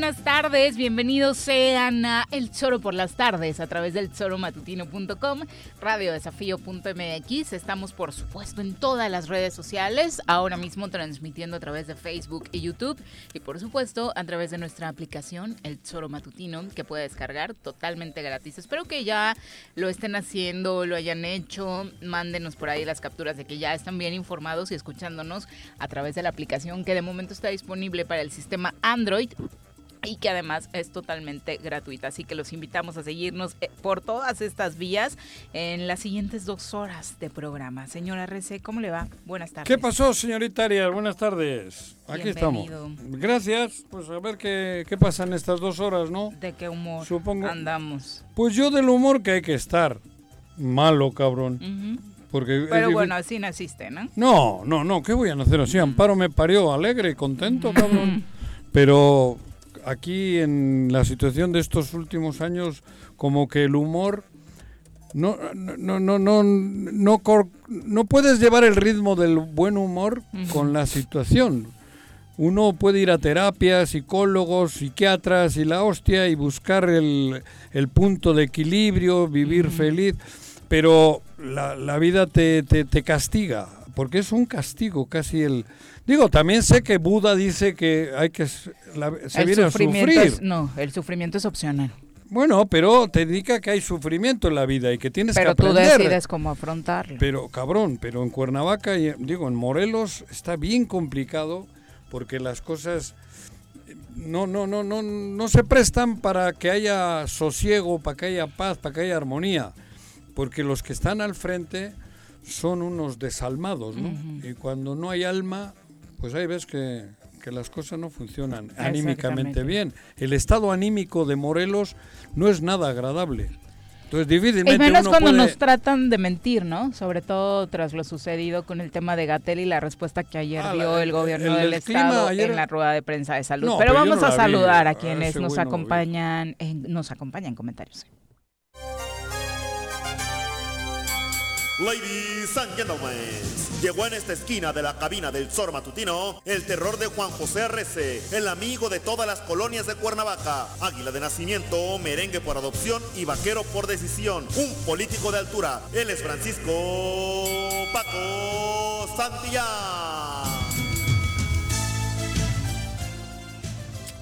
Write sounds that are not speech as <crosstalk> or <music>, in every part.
buenas tardes. Bienvenidos sean a El Choro por las tardes a través del choromatutino.com, radiodesafío.mx. Estamos, por supuesto, en todas las redes sociales, ahora mismo transmitiendo a través de Facebook y YouTube y, por supuesto, a través de nuestra aplicación El Choro Matutino, que puede descargar totalmente gratis. Espero que ya lo estén haciendo, lo hayan hecho. Mándenos por ahí las capturas de que ya están bien informados y escuchándonos a través de la aplicación que de momento está disponible para el sistema Android y que además es totalmente gratuita. Así que los invitamos a seguirnos eh, por todas estas vías en las siguientes dos horas de programa. Señora Rece, ¿cómo le va? Buenas tardes. ¿Qué pasó, señorita Arias? Buenas tardes. Aquí estamos. Gracias. Pues a ver qué, qué pasa en estas dos horas, ¿no? ¿De qué humor Supongo. andamos? Pues yo del humor que hay que estar. Malo, cabrón. Porque Pero bueno, así naciste, ¿no? No, no, no, ¿qué voy a hacer así? Amparo me parió alegre y contento, cabrón. <laughs> Pero aquí en la situación de estos últimos años, como que el humor no, no, no, no, no, no, puedes llevar el ritmo del buen humor con la situación. Uno puede ir a terapia, psicólogos, psiquiatras y la hostia y buscar el, el punto de equilibrio, vivir feliz, pero la, la vida te, te, te castiga, porque es un castigo casi el, Digo, también sé que Buda dice que hay que se viene a sufrir. no, el sufrimiento es opcional. Bueno, pero te indica que hay sufrimiento en la vida y que tienes que aprender. Pero tú decides cómo afrontarlo. Pero cabrón, pero en Cuernavaca y digo en Morelos está bien complicado porque las cosas no no no no no se prestan para que haya sosiego, para que haya paz, para que haya armonía, porque los que están al frente son unos desalmados, ¿no? Y cuando no hay alma, pues ahí ves que, las cosas no funcionan anímicamente bien. El estado anímico de Morelos no es nada agradable. Entonces, difícilmente y menos cuando nos tratan de mentir, ¿no? Sobre todo tras lo sucedido con el tema de Gatel y la respuesta que ayer ah, dio el gobierno del Estado en la rueda de prensa de salud. pero, vamos a saludar a quienes nos acompañan, nos acompañan en comentarios. Ladies and gentlemen, llegó en esta esquina de la cabina del Zor Matutino el terror de Juan José Arrece, el amigo de todas las colonias de Cuernavaca, águila de nacimiento, merengue por adopción y vaquero por decisión, un político de altura. Él es Francisco Paco Santillán.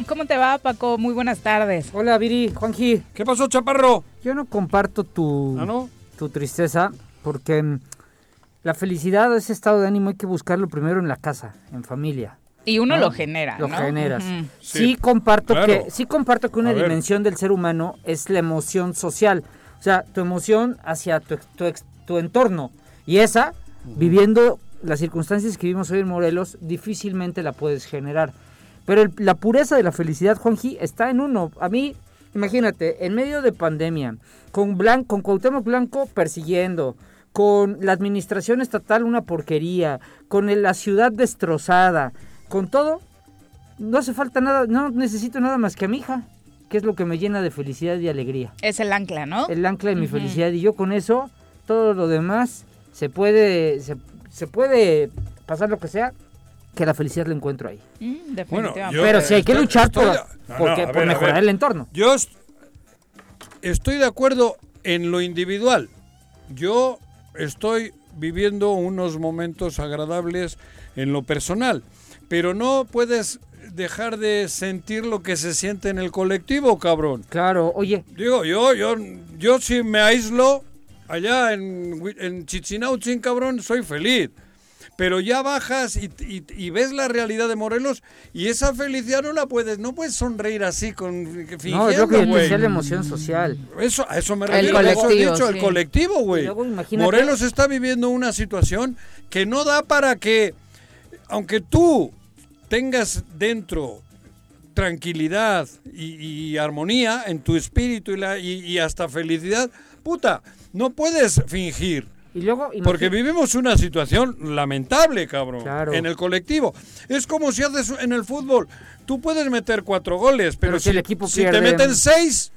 ¿Cómo te va, Paco? Muy buenas tardes. Hola, Viri, Juanji. ¿Qué pasó, chaparro? Yo no comparto tu, ¿Ah, tu tristeza porque mm, la felicidad, ese estado de ánimo hay que buscarlo primero en la casa, en familia. Y uno lo genera, Lo generas. sí. comparto que sí comparto que una dimensión del ser humano es la emoción social, o sea, tu emoción hacia tu, tu, entorno y esa viviendo las circunstancias que vivimos hoy en Morelos difícilmente la puedes generar. Pero la pureza de la felicidad, Juanji, está en uno. A mí, imagínate, en medio de pandemia, con, Blanco, con Cuauhtémoc Blanco persiguiendo, con la administración estatal una porquería, con la ciudad destrozada, con todo, no hace falta nada, no necesito nada más que a mi hija, que es lo que me llena de felicidad y alegría. Es el ancla, ¿no? El ancla de mi felicidad y yo con eso, todo lo demás se puede, se, puede pasar lo que sea, que la felicidad la encuentro ahí. Mm, definitivamente. Pero sí hay que luchar por, mejorar el entorno. Yo estoy de acuerdo en lo individual. Yo estoy viviendo unos momentos agradables en lo personal, pero no puedes dejar de sentir lo que se siente en el colectivo, cabrón. Claro, oye. Digo, yo, yo, yo si me aíslo allá en, en Chichinautzin, cabrón, soy feliz pero ya bajas y, ves la realidad de Morelos y esa felicidad no la puedes, no puedes sonreír así con fingiendo, No, yo creo que es la emoción social. Eso, a eso me refiero, el colectivo, dicho, el colectivo, güey. Morelos está viviendo una situación que no da para que, aunque tú tengas dentro tranquilidad y, armonía en tu espíritu y, la, y hasta felicidad, puta, no puedes fingir. Porque vivimos una situación lamentable, cabrón, en el colectivo. Es como si haces en el fútbol, tú puedes meter cuatro goles, pero, si, el equipo si te meten seis,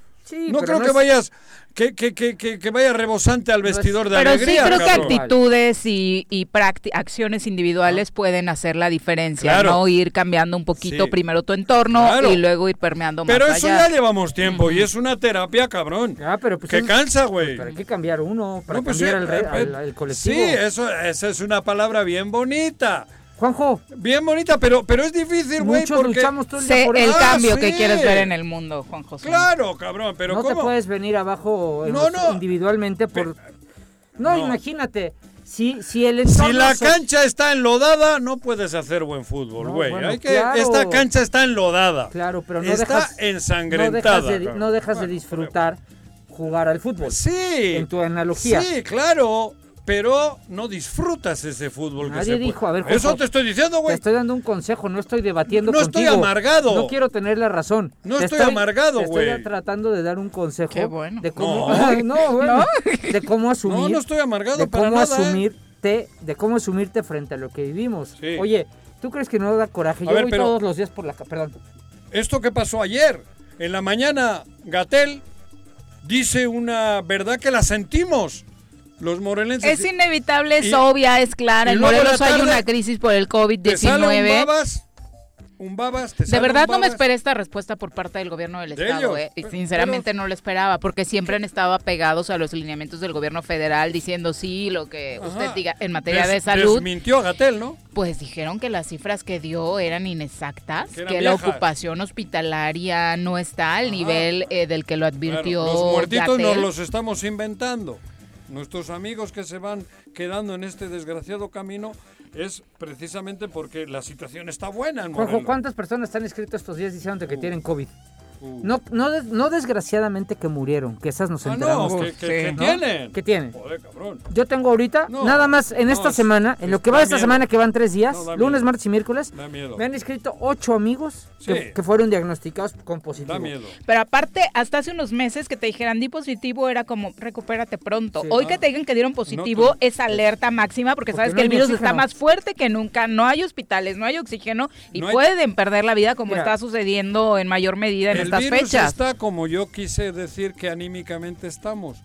no creo que vayas que, que, que, que, vaya rebosante al vestidor de Pero alegría. Pero sí creo que actitudes y, y acciones individuales pueden hacer la diferencia, ¿no? Ir cambiando un poquito primero tu entorno y luego ir permeando más Pero eso ya llevamos tiempo y es una terapia, cabrón. Ah, pero pues que cansa, güey. Pero hay que cambiar uno para pues cambiar el, eh, eh, colectivo. Sí, eso, esa es una palabra bien bonita. Juanjo. Bien bonita, pero, pero es difícil, güey. Porque... luchamos todo el día por el cambio que quieres ver en el mundo, Juan José. Claro, cabrón, pero No te puedes venir abajo individualmente por... No, imagínate. Si, si, el si la cancha está enlodada, no puedes hacer buen fútbol, güey. Esta cancha está enlodada. Claro, pero no está dejas, ensangrentada. No dejas, de, no dejas de disfrutar jugar al fútbol. Sí. En tu analogía. Sí, claro pero no disfrutas ese fútbol Nadie que se dijo, a ver, Eso te estoy diciendo, güey. Te estoy dando un consejo, no estoy debatiendo no contigo. No estoy amargado. No quiero tener la razón. No estoy, amargado, güey. Estoy tratando de dar un consejo Qué bueno. de cómo no, <laughs> bueno, de cómo asumir. No, no estoy amargado de para cómo nada, ¿eh? asumirte, de cómo asumirte frente a lo que vivimos. Oye, ¿tú crees que no da coraje? Yo voy todos los días por la, perdón. Esto que pasó ayer, en la mañana Gatel dice una verdad que la sentimos. Los morelenses. Es inevitable, es obvia, es clara. En Morelos hay una crisis por el COVID-19 un babas. de verdad no me esperé esta respuesta por parte del gobierno del estado, eh, y sinceramente no lo esperaba, porque siempre han estado apegados a los lineamientos del gobierno federal diciendo sí, lo que usted diga en materia de salud. mintió Gatel, ¿no? Pues dijeron que las cifras que dio eran inexactas, que, la ocupación hospitalaria no está al nivel eh, del que lo advirtió. los muertitos nos los estamos inventando. Nuestros amigos que se van quedando en este desgraciado camino es precisamente porque la situación está buena en ¿cuántas personas están inscritas estos días diciendo que tienen COVID? Uh. No, no, no desgraciadamente que murieron, que esas nos ah, enteramos. no, que, tienen. ¿Qué tienen? Yo tengo ahorita, nada más en esta semana, en lo que va esta semana, que van tres días, lunes, martes y miércoles, me han inscrito ocho amigos que, fueron diagnosticados con positivo. Da miedo. Pero aparte, hasta hace unos meses que te dijeran di positivo era como recupérate pronto. Hoy que te digan que dieron positivo es alerta máxima porque, sabes que el virus está más fuerte que nunca, no hay hospitales, no hay oxígeno y pueden perder la vida como está sucediendo en mayor medida en el virus está como yo quise decir que anímicamente estamos.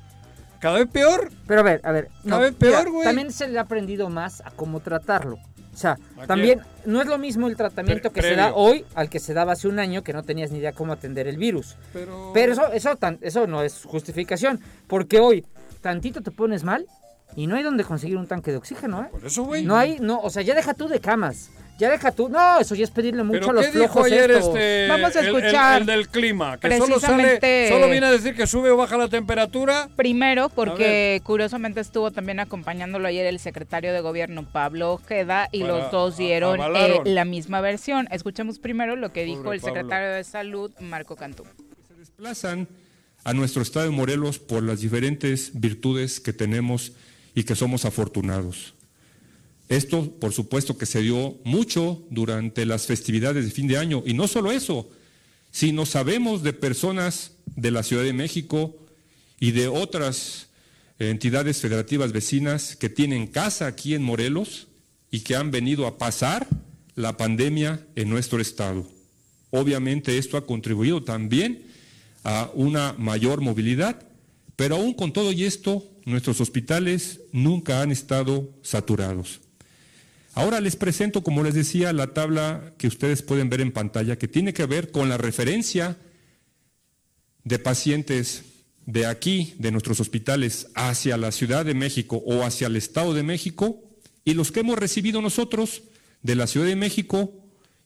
Cada vez peor. Pero a ver, a ver. Cada vez peor, güey. También se le ha aprendido más a cómo tratarlo. O sea, también no es lo mismo el tratamiento que se da hoy al que se daba hace un año que no tenías ni idea cómo atender el virus. Pero, Pero eso, eso, eso no es justificación. Porque hoy tantito te pones mal y no hay donde conseguir un tanque de oxígeno, ¿eh? Por eso, güey. No hay, no, o sea, ya deja tú de camas. Ya deja tú. No, eso ya es pedirle mucho a los flojos ayer este, Vamos a escuchar. El, del clima, que solo, sale, solo viene a decir que sube o baja la temperatura. Primero, porque curiosamente estuvo también acompañándolo ayer el secretario de gobierno Pablo Ojeda y los dos dieron eh, la misma versión. Escuchemos primero lo que dijo el secretario de Salud, Marco Cantú. Se desplazan a nuestro estado de Morelos por las diferentes virtudes que tenemos y que somos afortunados. Esto, por supuesto, que se dio mucho durante las festividades de fin de año. Y no solo eso, sino sabemos de personas de la Ciudad de México y de otras entidades federativas vecinas que tienen casa aquí en Morelos y que han venido a pasar la pandemia en nuestro estado. Obviamente esto ha contribuido también a una mayor movilidad, pero aún con todo y esto, nuestros hospitales nunca han estado saturados. Ahora les presento, como les decía, la tabla que ustedes pueden ver en pantalla, que tiene que ver con la referencia de pacientes de aquí, de nuestros hospitales, hacia la Ciudad de México o hacia el Estado de México, y los que hemos recibido nosotros de la Ciudad de México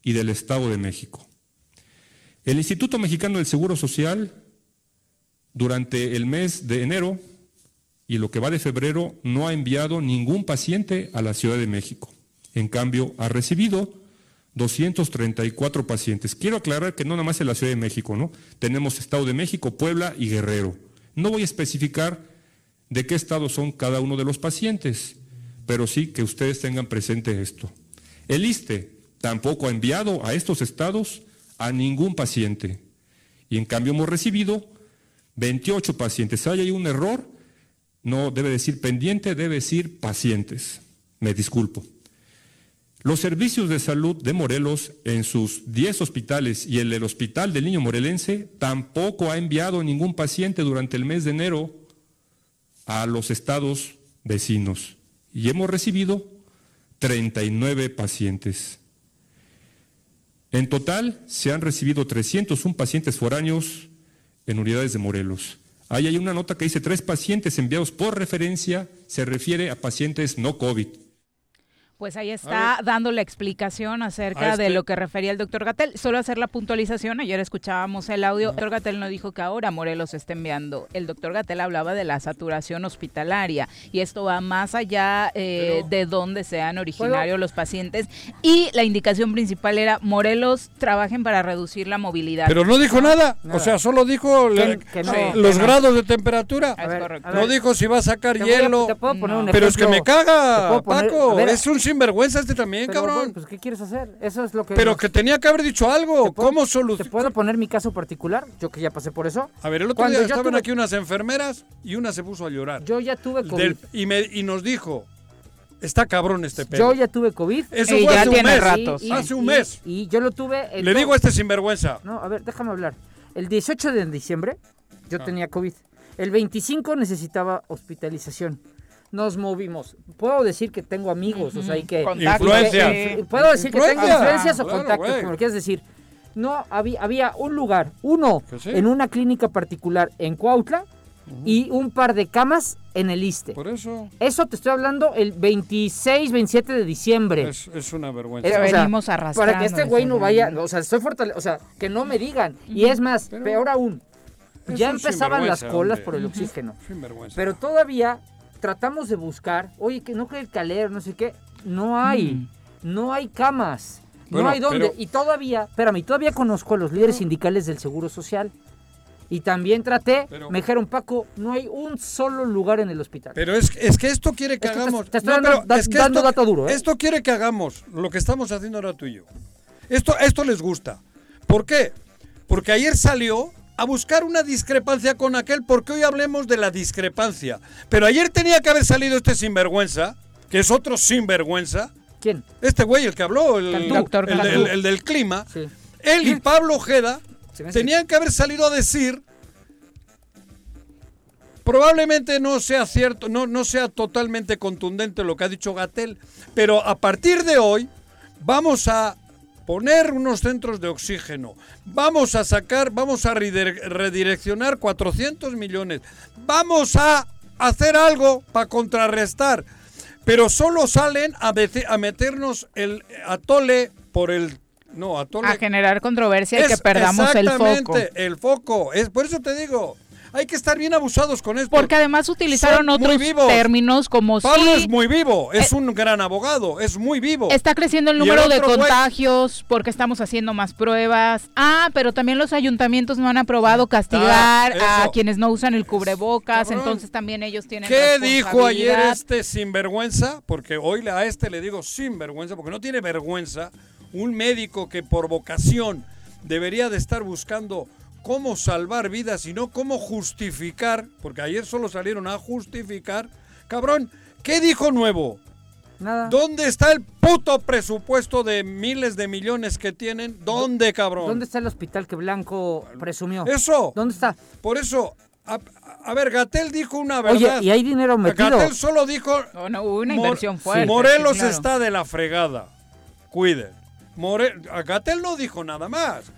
y del Estado de México. El Instituto Mexicano del Seguro Social, durante el mes de enero y lo que va de febrero, no ha enviado ningún paciente a la Ciudad de México. En cambio, ha recibido 234 pacientes. Quiero aclarar que no nada más en la Ciudad de México, ¿no? Tenemos Estado de México, Puebla y Guerrero. No voy a especificar de qué estado son cada uno de los pacientes, pero sí que ustedes tengan presente esto. El ISTE tampoco ha enviado a estos estados a ningún paciente. Y en cambio hemos recibido 28 pacientes. Si hay un error, no debe decir pendiente, debe decir pacientes. Me disculpo. Los servicios de salud de Morelos en sus 10 hospitales y el Hospital del Niño Morelense tampoco ha enviado ningún paciente durante el mes de enero a los estados vecinos. Y hemos recibido 39 pacientes. En total se han recibido 301 pacientes foráneos en unidades de Morelos. Ahí hay una nota que dice tres pacientes enviados por referencia, se refiere a pacientes no COVID. Pues ahí está dando la explicación acerca de este lo que refería el doctor Gatel. Solo hacer la puntualización, ayer escuchábamos el audio, el doctor Gatel no dijo que ahora Morelos está enviando. El doctor Gatel hablaba de la saturación hospitalaria y esto va más allá eh, de donde sean originarios los pacientes. Y la indicación principal era Morelos trabajen para reducir la movilidad. Pero no dijo nada, o sea, solo dijo los grados de temperatura. no dijo si va a sacar hielo. pero es que me caga, Paco, es un sinvergüenza este también, cabrón. pues ¿qué quieres hacer? Eso es lo que... Pero que tenía que haber dicho algo. ¿Cómo solucionar? ¿Te puedo poner mi caso particular? Yo que ya pasé por eso. A ver, el otro día estaban aquí unas enfermeras y una se puso a llorar. Yo ya tuve COVID. y, me, y nos dijo, está cabrón este pedo. Yo ya tuve COVID. Eso fue hace un mes. hace un mes. Y, yo lo tuve... Le digo a este sinvergüenza. No, a ver, déjame hablar. El 18 de diciembre yo ah. tenía COVID. El 25 necesitaba hospitalización nos movimos. Puedo decir que tengo amigos, o sea, hay que... Influencia. puedo decir que tengo influencias o contactos, como quieras decir. No, había, había un lugar, uno en una clínica particular en Cuautla y un par de camas en el ISTE. Por eso. Eso te estoy hablando el 26, 27 de diciembre. Es, una vergüenza. venimos arrastrando. Para que este güey no vaya, o sea, estoy o sea, que no me digan. Y es más, peor aún, ya empezaban las colas por el oxígeno. Pero todavía tratamos de buscar, oye, que no que el calero, no sé qué, no hay, mm. no hay camas, no hay dónde. Y todavía, espérame, todavía conozco a los líderes sindicales del Seguro Social. Y también traté, me dijeron, Paco, no hay un solo lugar en el hospital. Pero es, es que esto quiere que hagamos. Te, estoy dando, dato duro. ¿eh? Esto quiere que hagamos lo que estamos haciendo ahora tú y yo. Esto, esto les gusta. ¿Por qué? Porque ayer salió a buscar una discrepancia con aquel, porque hoy hablemos de la discrepancia. Pero ayer tenía que haber salido este sinvergüenza, que es otro sinvergüenza. ¿Quién? Este güey, el que habló, el, doctor el, del clima. Él y Pablo Ojeda <clears throat> tenían que haber salido a decir probablemente no sea cierto, no, no sea totalmente contundente lo que ha dicho Gatel, pero a partir de hoy vamos a poner unos centros de oxígeno, vamos a sacar, vamos a redireccionar 400 millones, vamos a hacer algo para contrarrestar, pero solo salen a, a meternos el atole por el no, atole. A generar controversia y que perdamos el foco. Exactamente, el foco. Es, por eso te digo, hay que estar bien abusados con esto. Porque además utilizaron otros términos como Pablo es muy vivo, es eh, un gran abogado, es muy vivo. Está creciendo el número de contagios porque estamos haciendo más pruebas. Ah, pero también los ayuntamientos no han aprobado castigar a quienes no usan el cubrebocas, entonces también ellos tienen ¿Qué dijo ayer este sinvergüenza? Porque hoy a este le digo sinvergüenza porque no tiene vergüenza. Un médico que por vocación debería de estar buscando cómo salvar vidas, sino cómo justificar, porque ayer solo salieron a justificar. Cabrón, ¿qué dijo nuevo? Nada. ¿Dónde está el puto presupuesto de miles de millones que tienen? ¿Dónde, cabrón? ¿Dónde está el hospital que Blanco presumió? Eso. ¿Dónde está? Por eso, a, ver, Gatel dijo una verdad. Oye, y hay dinero metido. Gatel solo dijo... No, hubo una inversión fuerte. Morelos está de la fregada. Cuiden. More... Gatel no dijo nada más.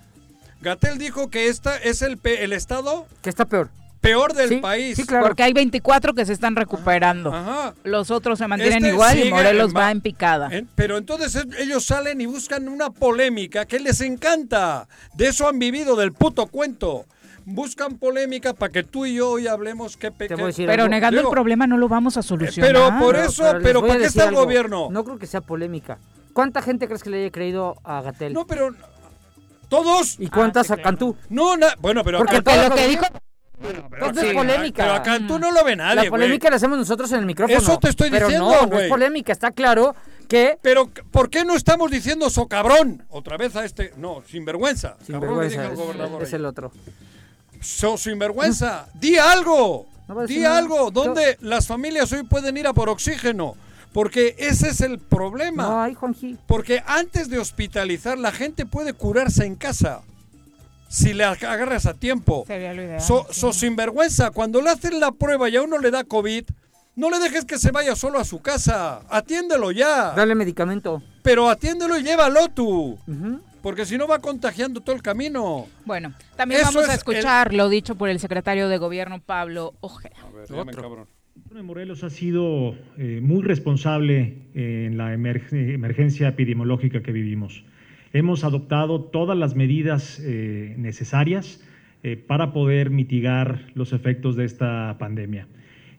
Gatel dijo que esta es el, el estado... Que está peor peor del país. Sí, claro. Porque hay 24 que se están recuperando. Ajá. Los otros se mantienen este igual y Morelos va en picada. pero entonces ellos salen y buscan una polémica que les encanta. De eso han vivido, del puto cuento. Buscan polémica para que tú y yo hoy hablemos qué pecado. Pero negando el problema no lo vamos a solucionar. Pero por eso, pero, ¿para qué está el gobierno? No creo que sea polémica. ¿Cuánta gente crees que le haya creído a Gatel? No, pero todos. ¿Y cuántas ah, a Cantú? No, bueno, pero Porque lo que dijo entonces es polémica. Pero acá tú no lo ve nadie, La polémica la hacemos nosotros en el micrófono. Eso te estoy pero diciendo, no, no es polémica, está claro que... Pero, ¿por qué no estamos diciendo so cabrón? Otra vez a este... No, sinvergüenza. Sinvergüenza, es, es, el otro. So, sinvergüenza, di algo. di algo. ¿Dónde las familias hoy pueden ir a por oxígeno? Porque ese es el problema. Ay, Juanji. Porque antes de hospitalizar, la gente puede curarse en casa si le agarras a tiempo. Sería lo ideal. So, sinvergüenza, cuando le hacen la prueba y a uno le da COVID, no le dejes que se vaya solo a su casa. Atiéndelo ya. Dale medicamento. Pero atiéndelo y llévalo tú. Porque si no va contagiando todo el camino. Bueno, también vamos a escuchar lo dicho por el secretario de gobierno Pablo Ojeda. A ver, cabrón. Morelos ha sido eh, muy responsable en la emergencia epidemiológica que vivimos. Hemos adoptado todas las medidas eh, necesarias eh, para poder mitigar los efectos de esta pandemia.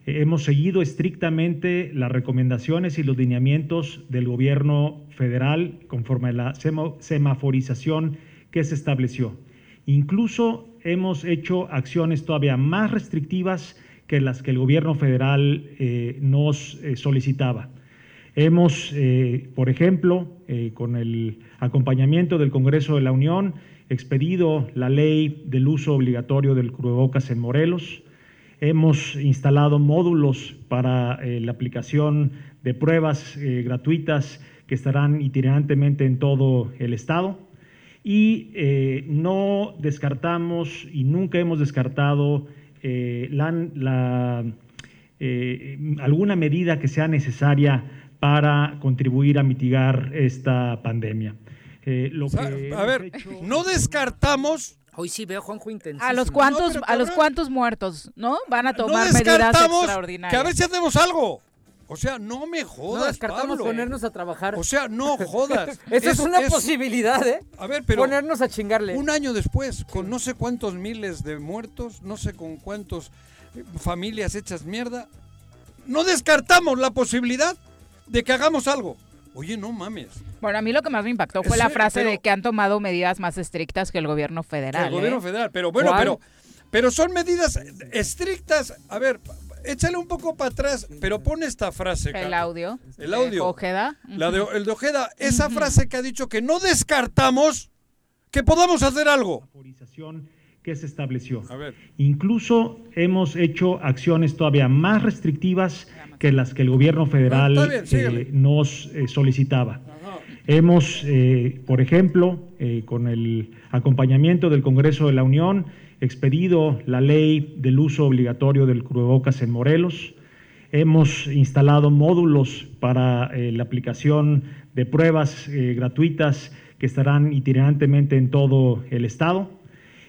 Eh, hemos seguido estrictamente las recomendaciones y los lineamientos del gobierno federal conforme a la semaforización que se estableció. Incluso hemos hecho acciones todavía más restrictivas las que el gobierno federal nos solicitaba. Hemos, eh, por ejemplo, eh, con el acompañamiento del Congreso de la Unión, expedido la ley del uso obligatorio del cubrebocas en Morelos. Hemos instalado módulos para eh, la aplicación de pruebas gratuitas que estarán itinerantemente en todo el Estado. Y no descartamos y nunca hemos descartado la, alguna medida que sea necesaria para contribuir a mitigar esta pandemia. Eh, lo que a ver, no descartamos Hoy sí veo Juanjo intenso. A los cuantos, a los cuantos muertos, ¿no? Van a tomar medidas extraordinarias. Que a ver si hacemos algo. O sea, no me jodas. No descartamos ponernos a trabajar. O sea, no jodas. <laughs> Esa es, una posibilidad, ¿eh? A ver, pero. Ponernos a chingarle. Un año después, con no sé cuántos miles de muertos, no sé con cuántos eh, familias hechas mierda, no descartamos la posibilidad de que hagamos algo. Oye, no mames. Bueno, a mí lo que más me impactó fue la frase de que han tomado medidas más estrictas que el gobierno federal. el gobierno ¿eh? federal, pero bueno, pero, pero son medidas estrictas. A ver, échale un poco para atrás, pero pon esta frase. El audio. El audio. Ojeda. La de, el de Ojeda. Esa frase que ha dicho que no descartamos que podamos hacer algo que se estableció. A ver. Incluso hemos hecho acciones todavía más restrictivas que las que el gobierno federal eh, nos eh, solicitaba. Hemos, eh, por ejemplo, con el acompañamiento del Congreso de la Unión, expedido la ley del uso obligatorio del cubrebocas en Morelos. Hemos instalado módulos para la aplicación de pruebas gratuitas que estarán itinerantemente en todo el estado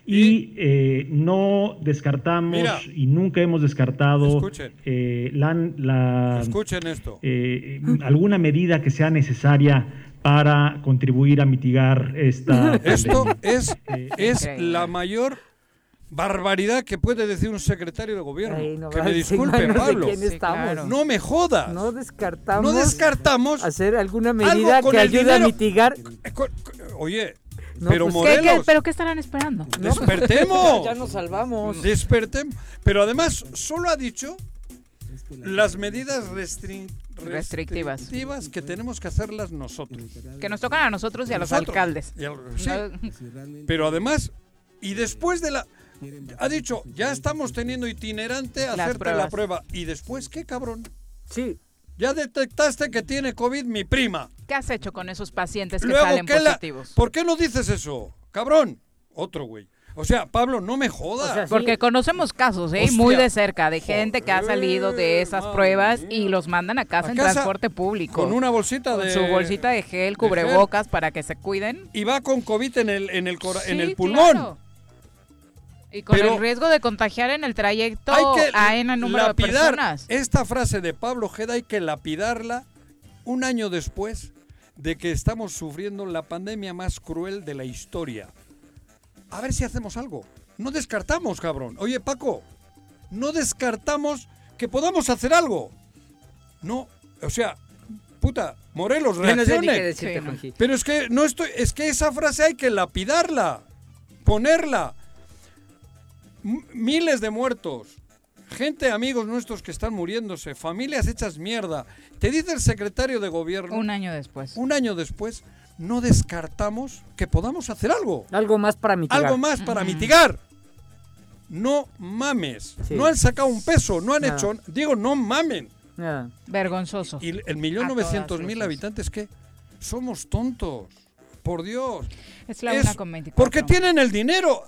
y eh, no descartamos y nunca hemos descartado eh, la, esto. Eh, alguna medida que sea necesaria para contribuir a mitigar esta esto es es la mayor barbaridad que puede decir un secretario de gobierno. que me disculpe, Pablo. No me jodas. No descartamos, no descartamos hacer alguna medida que ayude a mitigar. Oye, pero pues, Morelos. ¿qué, pero qué estarán esperando? Despertemos. <laughs> ya nos salvamos. Despertemos. Pero además, solo ha dicho las medidas restrictivas. que tenemos que hacerlas nosotros. Que nos tocan a nosotros y a los alcaldes. pero además, y después de la... ha dicho, ya estamos teniendo itinerante a hacerte la prueba. ¿Y después qué, cabrón? Sí. Ya detectaste que tiene COVID mi prima. ¿Qué has hecho con esos pacientes que salen positivos? ¿Por qué no dices eso? Cabrón. Otro güey. O sea, Pablo, no me jodas. Porque conocemos casos, ¿eh? Muy de cerca, de gente que ha salido de esas pruebas y los mandan a casa en transporte público. Con una bolsita de... su bolsita de gel, cubrebocas, para que se cuiden. Y va con COVID en el, en el, en el pulmón. Y con el riesgo de contagiar en el trayecto a N número de personas. Esta frase de Pablo Geda hay que lapidarla un año después de que estamos sufriendo la pandemia más cruel de la historia a ver si hacemos algo. No descartamos, cabrón. Oye, Paco, no descartamos que podamos hacer algo. No, o sea, puta, Morelos, reaccione. Pero es que no estoy, es que esa frase hay que lapidarla, ponerla. miles de muertos, gente, amigos nuestros que están muriéndose, familias hechas mierda. Te dice el secretario de gobierno. Un año después. Un año después no descartamos que podamos hacer algo. Algo más para mitigar. Algo más para mitigar. No mames. No han sacado un peso, no han hecho. Digo, no mamen. Vergonzoso. Y el millón novecientos mil habitantes, ¿qué? Somos tontos. Por Dios. Es la una con Porque tienen el dinero.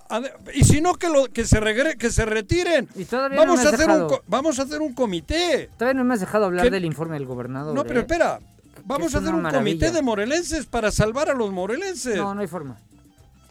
Y si no, que, lo, que, se, regre, que se retiren. Y vamos, a hacer un, vamos a hacer un comité. Todavía no me has dejado hablar del informe del gobernador. No, pero ¿eh? espera. Vamos a hacer un comité de morelenses para salvar a los morelenses. No, no hay forma.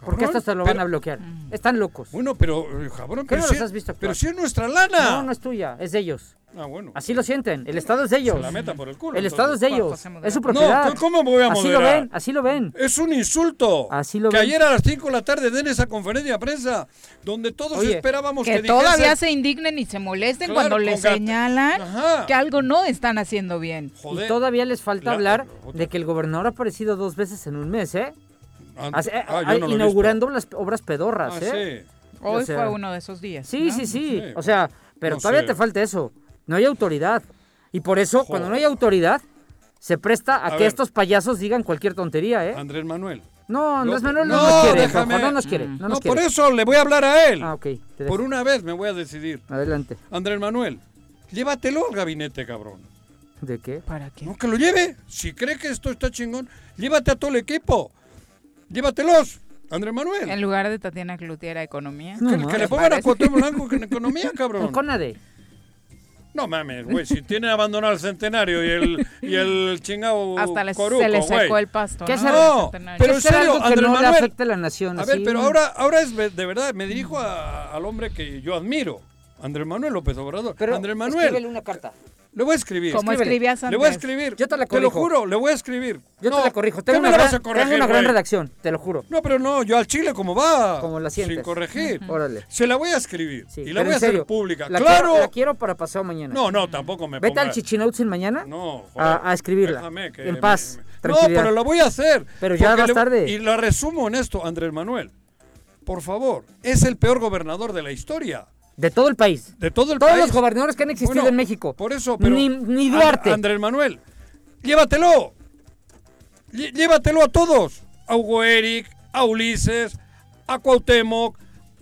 Porque estos se lo van a bloquear. Están locos. Bueno, pero, cabrón, pero, no si, los has visto pero si es nuestra lana. No, no es tuya, es de ellos. Ah, bueno. Así lo sienten. El Estado es de ellos. Se la meta por el culo. El Estado es de ellos. Es su propiedad. No, ¿cómo voy a Así lo ven, así lo ven. Es un insulto. Así lo que ven. ayer a las 5 de la tarde den esa conferencia de prensa donde todos esperábamos que, que todavía se indignen y se molesten cuando les señalan que algo no están haciendo bien. Y todavía les falta hablar de que el gobernador ha aparecido dos veces en un mes, ¿eh? Ah, ah, inaugurando las obras pedorras, ah, ¿eh? Hoy fue uno de esos días. Sí, sí, sí, O sea, pero todavía te falta eso. No hay autoridad. Y por eso, cuando no hay autoridad, se presta a, que estos payasos digan cualquier tontería, ¿eh? Andrés Manuel. No, Andrés Manuel no, nos quiere, no nos quiere. No, no por eso le voy a hablar a él. Ah, ok. Por una vez me voy a decidir. Adelante. Andrés Manuel, llévatelo al gabinete, cabrón. ¿De qué? ¿Para qué? No, que lo lleve. Si cree que esto está chingón, llévate a todo el equipo. Llévatelos. Andrés Manuel. En lugar de Tatiana Clutiera, Economía. que, le pongan a Cuauhtémoc Blanco en Economía, <laughs> cabrón. Con Conade. No mames, güey, si tienen abandonado el centenario y el, y el chingado Hasta coruco, se le secó el pasto, ¿Qué ¿no? no, pero en serio, algo que Andrés no Manuel, le afecte a la nación. A ver, pero ahora, ahora es de verdad, me dirijo a, al hombre que yo admiro, Andrés Manuel López Obrador. Pero Andrés Manuel. una carta. Le voy a escribir. Como escribías antes. Le voy a escribir. Yo te la corrijo. Te lo juro, le voy a escribir. Yo te la corrijo. Tengo una, gran, tengo una gran redacción, te lo juro. No, pero no, yo al Chile como va. Como la sientes. Sin corregir. Órale. Se la voy a escribir. y la voy a hacer pública. ¡Claro! Quiero, la quiero para pasado mañana. No, no, tampoco me Vete al Chichinautzin mañana. No, joder, a, escribirla. Déjame que en paz. No, pero la voy a hacer. Pero ya vas tarde. Y la resumo en esto, Andrés Manuel. Por favor, es el peor gobernador de la historia. De todo el país. De todo el Todos país. los gobernadores que han existido en México. Por eso, pero. Ni, ni Duarte. Andrés Manuel, llévatelo. Llévatelo a todos. A Hugo Eric, a Ulises, a Cuauhtémoc,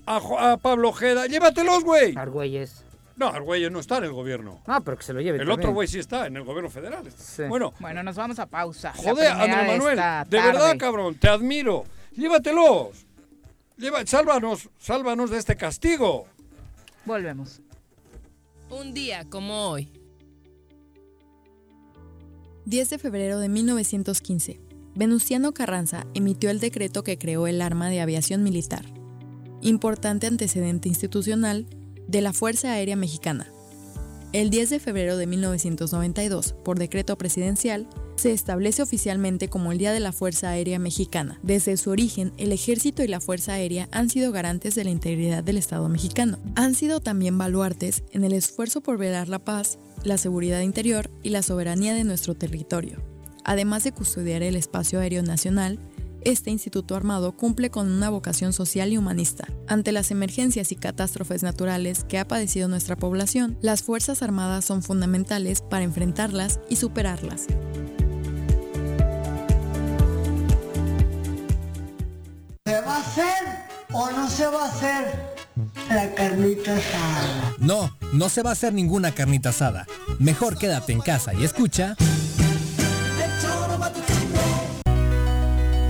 a, Pablo Ojeda. Llévatelos, güey. Argüelles. No, Argüelles no está en el gobierno. Ah, pero que se lo lleve. El otro güey sí está en el gobierno federal. Bueno, bueno, nos vamos a pausa. Joder, Andrés Manuel, de, verdad, cabrón, te admiro. Llévatelos. Lleva, sálvanos, sálvanos de este castigo. Volvemos. Un día como hoy. 10 de febrero de 1915. Venustiano Carranza emitió el decreto que creó el arma de aviación militar, importante antecedente institucional de la Fuerza Aérea Mexicana. El 10 de febrero de 1992, por decreto presidencial, se establece oficialmente como el Día de la Fuerza Aérea Mexicana. Desde su origen, el Ejército y la Fuerza Aérea han sido garantes de la integridad del Estado mexicano. Han sido también baluartes en el esfuerzo por velar la paz, la seguridad interior y la soberanía de nuestro territorio. Además de custodiar el espacio aéreo nacional, este instituto armado cumple con una vocación social y humanista. Ante las emergencias y catástrofes naturales que ha padecido nuestra población, las Fuerzas Armadas son fundamentales para enfrentarlas y superarlas. ¿Se va a hacer o no se va a hacer? La carnita asada. No, no se va a hacer ninguna carnita asada. Mejor quédate en casa y escucha.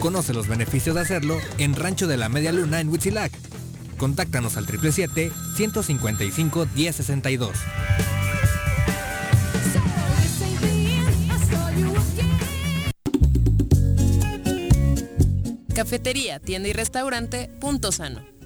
Conoce los beneficios de hacerlo en Rancho de la Media Luna en Huitzilac. Contáctanos al 777-155-1062. Cafetería, tienda y restaurante Punto Sano.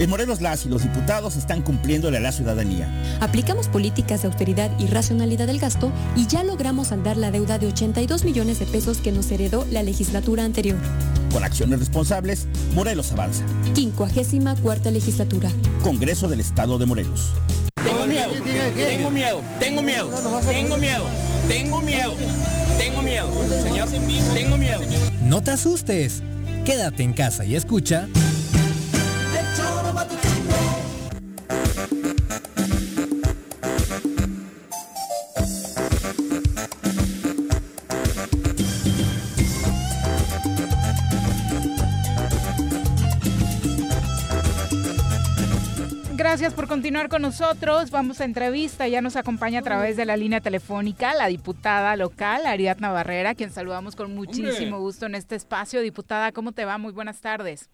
En Morelos las y los diputados están cumpliéndole a la ciudadanía. Aplicamos políticas de austeridad y racionalidad del gasto y ya logramos saldar la deuda de 82 millones de pesos que nos heredó la legislatura anterior. Con acciones responsables, Morelos avanza. 54 legislatura. Congreso del Estado de Morelos. Tengo miedo, tengo miedo, tengo miedo, tengo miedo, tengo miedo, tengo miedo, señor, tengo miedo. No te asustes. Quédate en casa y escucha. Gracias por continuar con nosotros. Vamos a entrevista. Ya nos acompaña a través de la línea telefónica la diputada local, Ariadna Barrera, quien saludamos con muchísimo gusto en este espacio. Diputada, ¿cómo te va? Muy buenas tardes.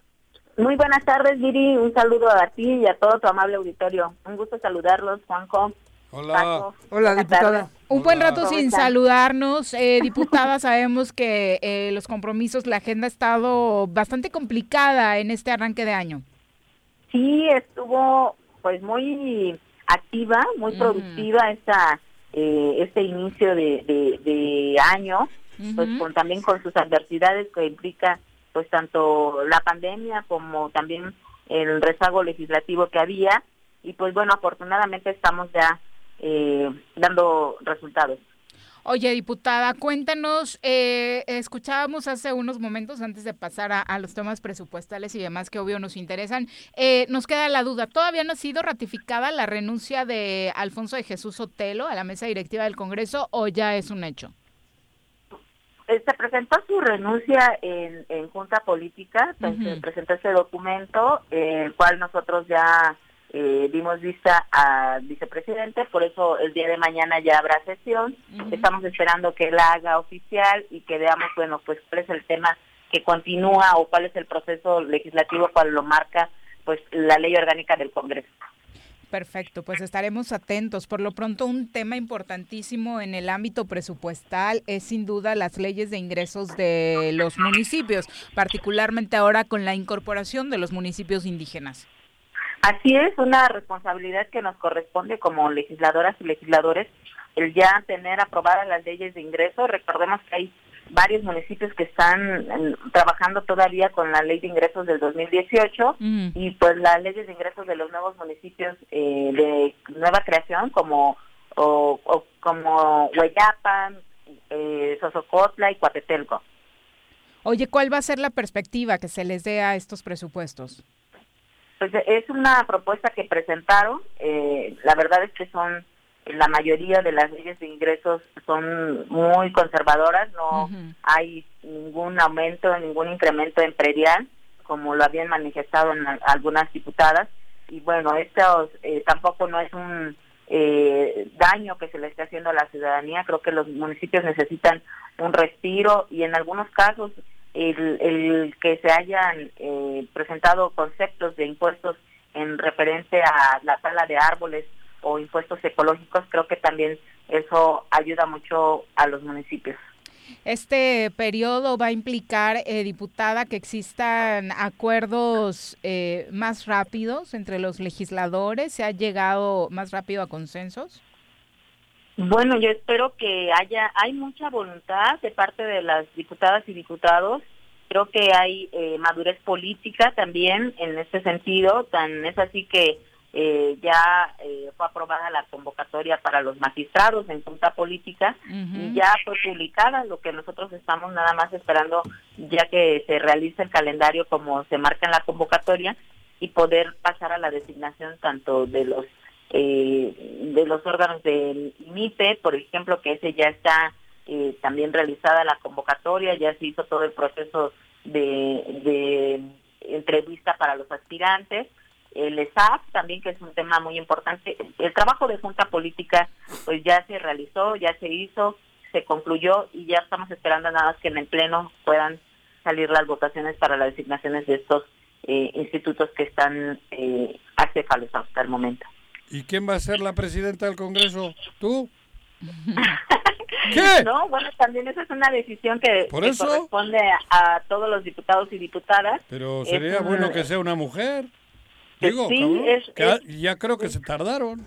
Muy buenas tardes, Viri. Un saludo a ti y a todo tu amable auditorio. Un gusto saludarlos, Juanjo. Hola. Hola, diputada. Un buen rato sin saludarnos. Eh, <laughs> diputada, sabemos que eh, los compromisos, la agenda ha estado bastante complicada en este arranque de año. Sí, estuvo pues muy activa, muy productiva esta eh, este inicio de, año, pues con, también con sus adversidades que implica pues tanto la pandemia como también el rezago legislativo que había. Y pues bueno afortunadamente estamos ya eh, dando resultados. Oye, diputada, cuéntanos, eh, escuchábamos hace unos momentos antes de pasar a, los temas presupuestales y demás que obvio nos interesan, eh, nos queda la duda, ¿todavía no ha sido ratificada la renuncia de Alfonso de Jesús Otelo a la mesa directiva del Congreso o ya es un hecho? Eh, se presentó su renuncia en, Junta Política, se presentó ese documento, el cual nosotros ya eh, dimos vista al vicepresidente, por eso el día de mañana ya habrá sesión. Estamos esperando que él haga oficial y que veamos, bueno, pues cuál es el tema que continúa o cuál es el proceso legislativo cual lo marca pues la ley orgánica del Congreso. Perfecto, pues estaremos atentos. Por lo pronto, un tema importantísimo en el ámbito presupuestal es sin duda las leyes de ingresos de los municipios, particularmente ahora con la incorporación de los municipios indígenas. Así es, una responsabilidad que nos corresponde como legisladoras y legisladores el ya tener aprobadas las leyes de ingreso. Recordemos que hay varios municipios que están trabajando todavía con la ley de ingresos del 2018 y pues las leyes de ingresos de los nuevos municipios eh, de nueva creación como o, como Hueyapan, eh, Sosocotla y Coatetelco. Oye, ¿cuál va a ser la perspectiva que se les dé a estos presupuestos? Pues es una propuesta que presentaron. Eh, la verdad es que son la mayoría de las leyes de ingresos son muy conservadoras, no hay ningún aumento, ningún incremento en predial, como lo habían manifestado en algunas diputadas. Y bueno, esto eh, tampoco no es un eh, daño que se le esté haciendo a la ciudadanía. Creo que los municipios necesitan un respiro y en algunos casos el, el que se hayan eh, presentado conceptos de impuestos en referencia a la tala de árboles o impuestos ecológicos, creo que también eso ayuda mucho a los municipios. Este periodo va a implicar, eh, diputada, que existan acuerdos eh, más rápidos entre los legisladores. ¿Se ha llegado más rápido a consensos? Bueno, yo espero que haya, hay mucha voluntad de parte de las diputadas y diputados. Creo que hay eh, madurez política también en este sentido. Tan es así que eh, ya eh, fue aprobada la convocatoria para los magistrados en junta política y ya fue publicada, lo que nosotros estamos nada más esperando ya que se realice el calendario como se marca en la convocatoria y poder pasar a la designación tanto de los eh, de los órganos del MIPE, por ejemplo, que ese ya está también realizada la convocatoria, ya se hizo todo el proceso de, de entrevista para los aspirantes, el ESAP también, que es un tema muy importante. El trabajo de Junta Política, pues ya se realizó, ya se hizo, se concluyó y ya estamos esperando nada más que en el Pleno puedan salir las votaciones para las designaciones de estos eh, institutos que están eh, acéfalos hasta el momento. ¿Y quién va a ser la presidenta del Congreso? ¿Tú? <laughs> ¿Qué? No, bueno, también esa es una decisión que, corresponde a, todos los diputados y diputadas. Pero sería bueno que sea una mujer. Digo, ya creo que se tardaron.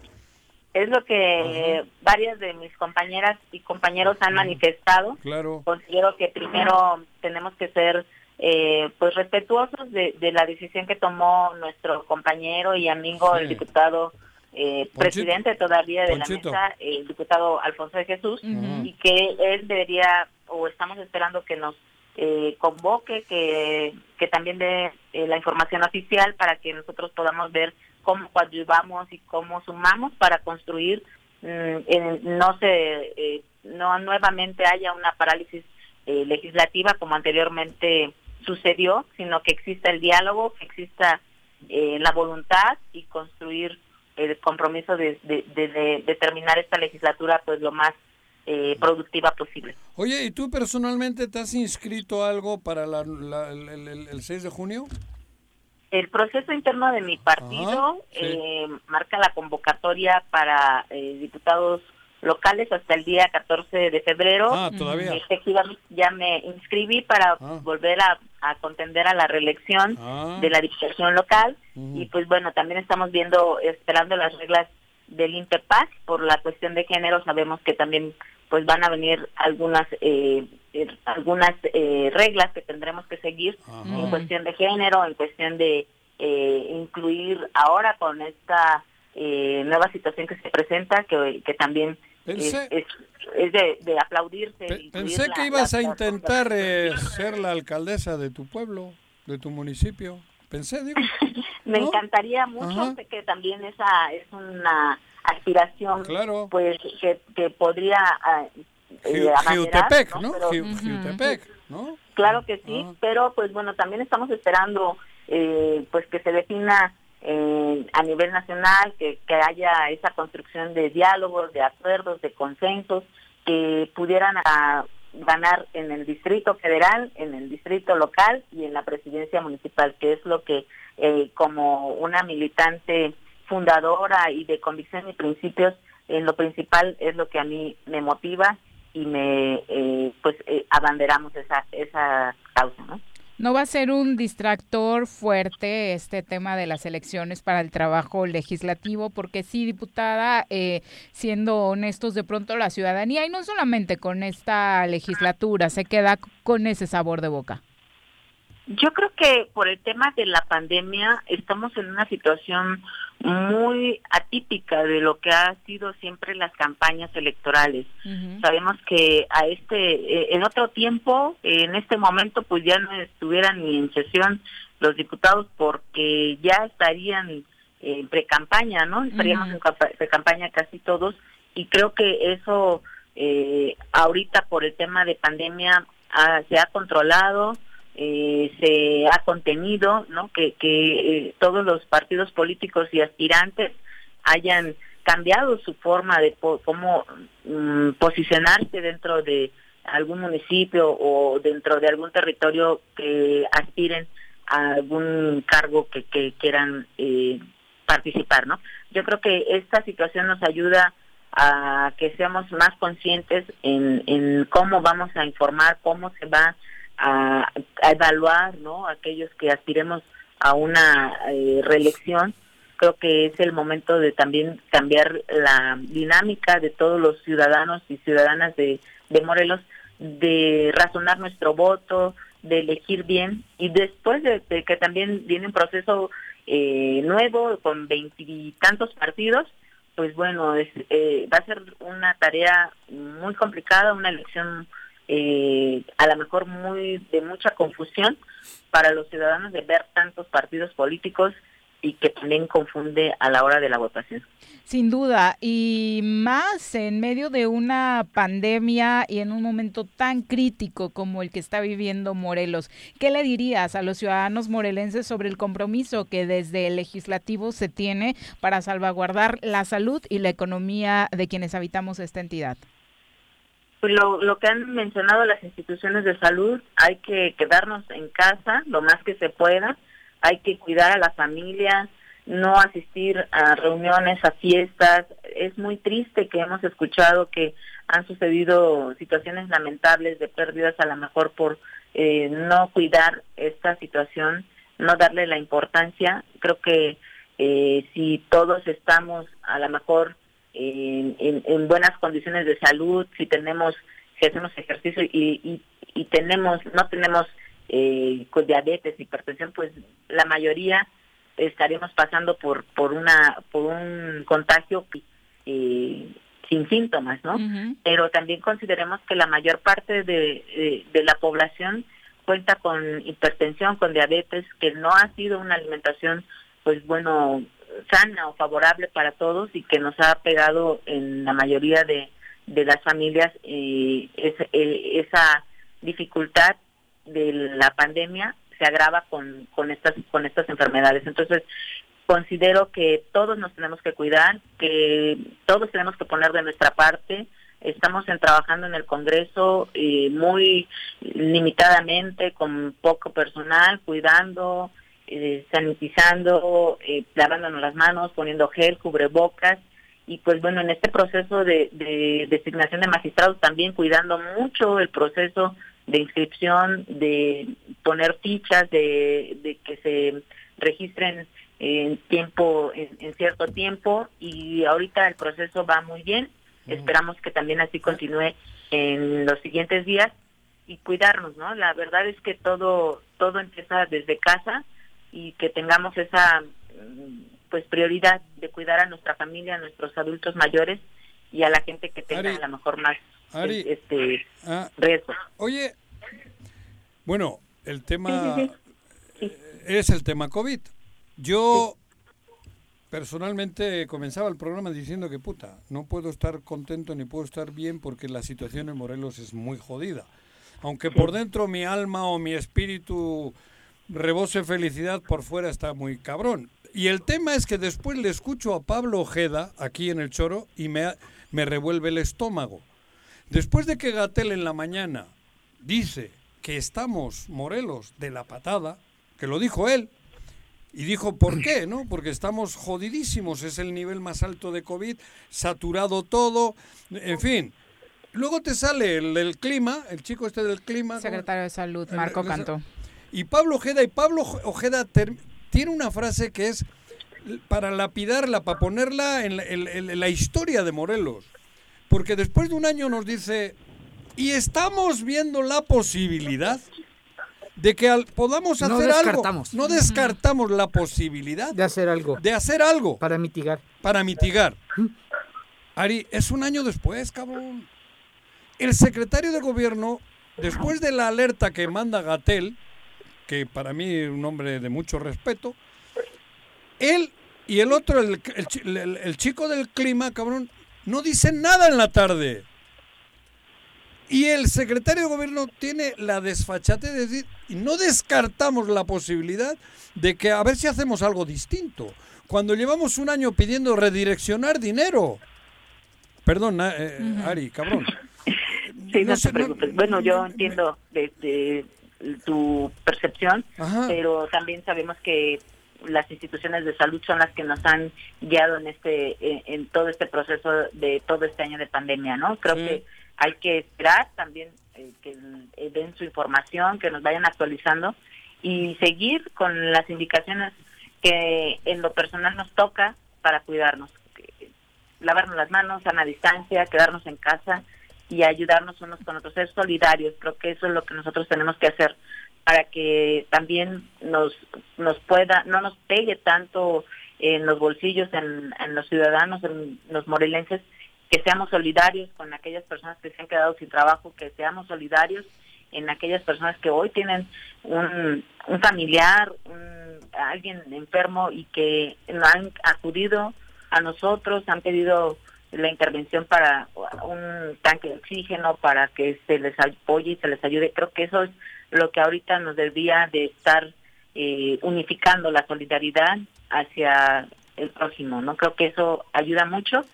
Es lo que varias de mis compañeras y compañeros han manifestado. Claro. Considero que primero tenemos que ser eh, pues respetuosos de, la decisión que tomó nuestro compañero y amigo el diputado eh, presidente todavía de la mesa, el diputado Alfonso de Jesús, y que él debería o estamos esperando que nos eh, convoque, que, que también dé eh, la información oficial para que nosotros podamos ver cómo coadyuvamos y cómo sumamos para construir, mm, no se, eh, no nuevamente haya una parálisis eh, legislativa como anteriormente sucedió, sino que exista el diálogo, que exista la voluntad y construir el compromiso de, de, de, de terminar esta legislatura pues lo más eh, productiva posible. Oye, ¿y tú personalmente te has inscrito algo para el, 6 de junio? El proceso interno de mi partido eh, marca la convocatoria para eh, diputados locales hasta el día 14 de febrero. Ah, todavía. Efectivamente, ya me inscribí para ah. volver a, contender a la reelección ah. de la diputación local. Y pues bueno, también estamos viendo, esperando las reglas del INPEPAC por la cuestión de género. Sabemos que también pues van a venir algunas eh, eh, algunas eh, reglas que tendremos que seguir en cuestión de género, en cuestión de incluir ahora con esta nueva situación que se presenta, que, que también es, es, de, aplaudirse. pensé que ibas a intentar <laughs> ser la alcaldesa de tu pueblo, de tu municipio. Pensé, digo. <laughs> Me encantaría mucho, que también esa es una aspiración pues que, que podría eh, ¿no? ¿no? Claro que sí, pero pues bueno, también estamos esperando eh, pues que se defina eh, a nivel nacional, que, que haya esa construcción de diálogos, de acuerdos, de consensos, que pudieran a, ganar en el distrito federal, en el distrito local y en la presidencia municipal, que es lo que eh, como una militante fundadora y de convicción y principios, en lo principal es lo que a mí me motiva y me, eh, pues, eh, abanderamos esa, esa causa, ¿no? ¿No va a ser un distractor fuerte este tema de las elecciones para el trabajo legislativo? Porque sí, diputada, eh, siendo honestos, de pronto la ciudadanía, y no solamente con esta legislatura, se queda con ese sabor de boca. Yo creo que por el tema de la pandemia estamos en una situación muy atípica de lo que ha sido siempre las campañas electorales. Sabemos que a este eh, en otro tiempo, en este momento pues ya no estuvieran ni en sesión los diputados porque ya estarían en pre-campaña, ¿no? Estaríamos en pre-campaña casi todos y creo que eso eh, ahorita por el tema de pandemia ah, se ha controlado eh, se ha contenido, ¿no? Que, eh, todos los partidos políticos y aspirantes hayan cambiado su forma de cómo mm, posicionarse dentro de algún municipio o dentro de algún territorio que aspiren a algún cargo que, quieran eh, participar, ¿no? Yo creo que esta situación nos ayuda a que seamos más conscientes en, en cómo vamos a informar, cómo se va a, evaluar no aquellos que aspiremos a una eh, reelección. Creo que es el momento de también cambiar la dinámica de todos los ciudadanos y ciudadanas de, de Morelos de razonar nuestro voto de elegir bien. Y después de, que también viene un proceso eh, nuevo con veintitantos partidos pues bueno es, eh, va a ser una tarea muy complicada una elección eh, a lo mejor muy de mucha confusión para los ciudadanos de ver tantos partidos políticos y que también confunde a la hora de la votación. Sin duda, y más en medio de una pandemia y en un momento tan crítico como el que está viviendo Morelos, ¿qué le dirías a los ciudadanos morelenses sobre el compromiso que desde el legislativo se tiene para salvaguardar la salud y la economía de quienes habitamos esta entidad? Pues lo, lo que han mencionado las instituciones de salud, hay que quedarnos en casa lo más que se pueda, hay que cuidar a la familia, no asistir a reuniones, a fiestas. Es muy triste que hemos escuchado que han sucedido situaciones lamentables de pérdidas a lo mejor por eh, no cuidar esta situación, no darle la importancia. Creo que eh, si todos estamos a lo mejor en, buenas condiciones de salud, si tenemos, si hacemos ejercicio y, y, tenemos, no tenemos eh, con diabetes, hipertensión, pues la mayoría estaríamos pasando por por una por un contagio eh, sin síntomas, ¿no? Pero también consideremos que la mayor parte de, de, la población cuenta con hipertensión, con diabetes, que no ha sido una alimentación, pues bueno, sana o favorable para todos y que nos ha pegado en la mayoría de, de las familias eh, esa dificultad de la pandemia se agrava con, con estas con estas enfermedades. Entonces considero que todos nos tenemos que cuidar que todos tenemos que poner de nuestra parte. Estamos en, trabajando en el Congreso eh, muy limitadamente con poco personal cuidando eh, sanitizando, eh, lavándonos las manos, poniendo gel, cubrebocas y pues bueno, en este proceso de, designación de magistrados también cuidando mucho el proceso de inscripción, de poner fichas, de, que se registren en tiempo, en, cierto tiempo y ahorita el proceso va muy bien. Esperamos que también así continúe en los siguientes días y cuidarnos, ¿no? La verdad es que todo todo empieza desde casa y que tengamos esa pues prioridad de cuidar a nuestra familia, a nuestros adultos mayores y a la gente que tenga a lo mejor más este ah, riesgo. Oye, bueno, el tema es el tema COVID. Yo personalmente comenzaba el programa diciendo que puta, no puedo estar contento ni puedo estar bien porque la situación en Morelos es muy jodida. Aunque por dentro mi alma o mi espíritu rebose felicidad por fuera está muy cabrón. Y el tema es que después le escucho a Pablo Ojeda aquí en el choro y me, me revuelve el estómago. Después de que Gatel en la mañana dice que estamos, Morelos, de la patada, que lo dijo él, y dijo, ¿por qué? ¿No? Porque estamos jodidísimos, es el nivel más alto de COVID, saturado todo, en fin. Luego te sale el, clima, el chico este del clima. Secretario de Salud, Marco Canto Y Pablo Ojeda, y Pablo Ojeda tiene una frase que es para lapidarla, para ponerla en la, historia de Morelos. Porque después de un año nos dice, y estamos viendo la posibilidad de que podamos hacer algo. No descartamos la posibilidad de hacer algo. De hacer algo. Para mitigar. Para mitigar. Ari, es un año después, cabrón. El secretario de gobierno, después de la alerta que manda Gatel, que para mí es un hombre de mucho respeto, él y el otro, el, el, chico del clima, cabrón, no dicen nada en la tarde. Y el secretario de gobierno tiene la desfachate de decir, y no descartamos la posibilidad de que a ver si hacemos algo distinto. Cuando llevamos un año pidiendo redireccionar dinero. Perdón, eh, Ari, cabrón. Sí, no, te preocupes. bueno, yo entiendo de, tu percepción, pero también sabemos que las instituciones de salud son las que nos han guiado en este en, todo este proceso de todo este año de pandemia, ¿no? Creo que hay que esperar también eh, que eh, den su información, que nos vayan actualizando y seguir con las indicaciones que en lo personal nos toca para cuidarnos. Lavarnos las manos, a la distancia, quedarnos en casa y ayudarnos unos con otros, ser solidarios. Creo que eso es lo que nosotros tenemos que hacer para que también nos nos pueda no nos pegue tanto en los bolsillos en, los ciudadanos en los morelenses que seamos solidarios con aquellas personas que se han quedado sin trabajo que seamos solidarios en aquellas personas que hoy tienen un, un familiar un, alguien enfermo y que han acudido a nosotros han pedido la intervención para un tanque de oxígeno para que se les apoye y se les ayude creo que eso es lo que ahorita nos debía de estar eh, unificando la solidaridad hacia el próximo, ¿no? Creo que eso ayuda mucho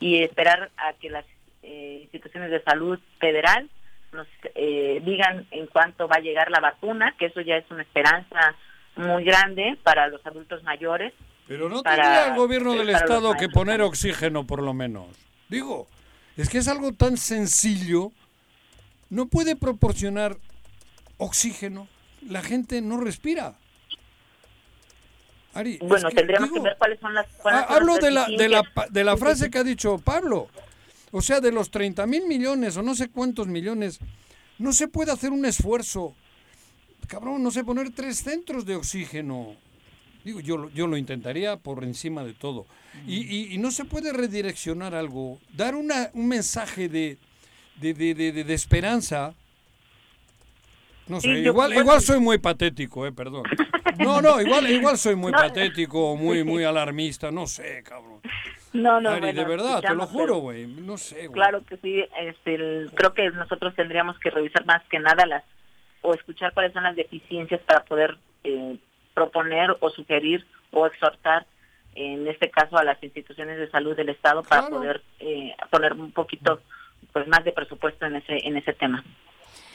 y esperar a que las eh, instituciones de salud federal nos eh, digan en cuánto va a llegar la vacuna, que eso ya es una esperanza muy grande para los adultos mayores. Pero no tendría el gobierno del Estado que poner oxígeno, por lo menos. Digo, es que es algo tan sencillo. No puede proporcionar oxígeno, la gente no respira. bueno, tendríamos que ver cuáles son las... Hablo de la, de, la, de la frase que ha dicho Pablo. O sea, de los 30 mil millones o no sé cuántos millones, no se puede hacer un esfuerzo. Cabrón, no sé poner tres centros de oxígeno. Digo, yo, yo lo intentaría por encima de todo. Y, y, no se puede redireccionar algo, dar una, un mensaje de, de, de, de esperanza no sé, igual, igual soy muy patético, eh, perdón. <laughs> No, no, igual, igual soy muy patético, muy, <laughs> muy alarmista, no sé, cabrón. No, no, de verdad, te lo juro, güey, no sé, güey. Claro que sí, este, creo que nosotros tendríamos que revisar más que nada las, o escuchar cuáles son las deficiencias para poder eh, proponer o sugerir o exhortar, en este caso, a las instituciones de salud del Estado para poder eh, poner un poquito pues más de presupuesto en ese en ese tema.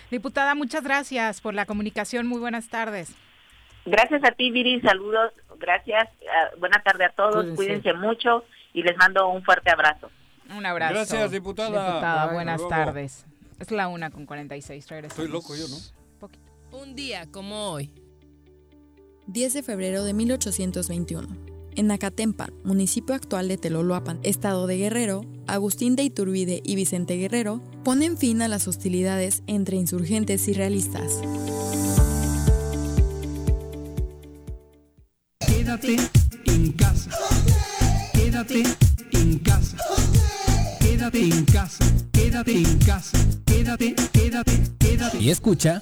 Diputada, muchas gracias por la comunicación. Muy buenas tardes. Gracias a ti, Viri. Saludos. Gracias. Uh, buena tarde a todos. Cuídense. mucho y les mando un fuerte abrazo. Un abrazo. Gracias, diputada. Diputada, buenas tardes. Es la una con 46. Regresamos. Estoy loco yo, ¿no? Un día como hoy. 10 de febrero de 1821. En Nacatempan, municipio actual de Teloloapan, estado de Guerrero, Agustín de Iturbide y Vicente Guerrero ponen fin a las hostilidades entre insurgentes y realistas. Quédate en casa. Quédate en casa. Quédate en casa. Quédate en casa. Quédate, quédate, quédate. Y escucha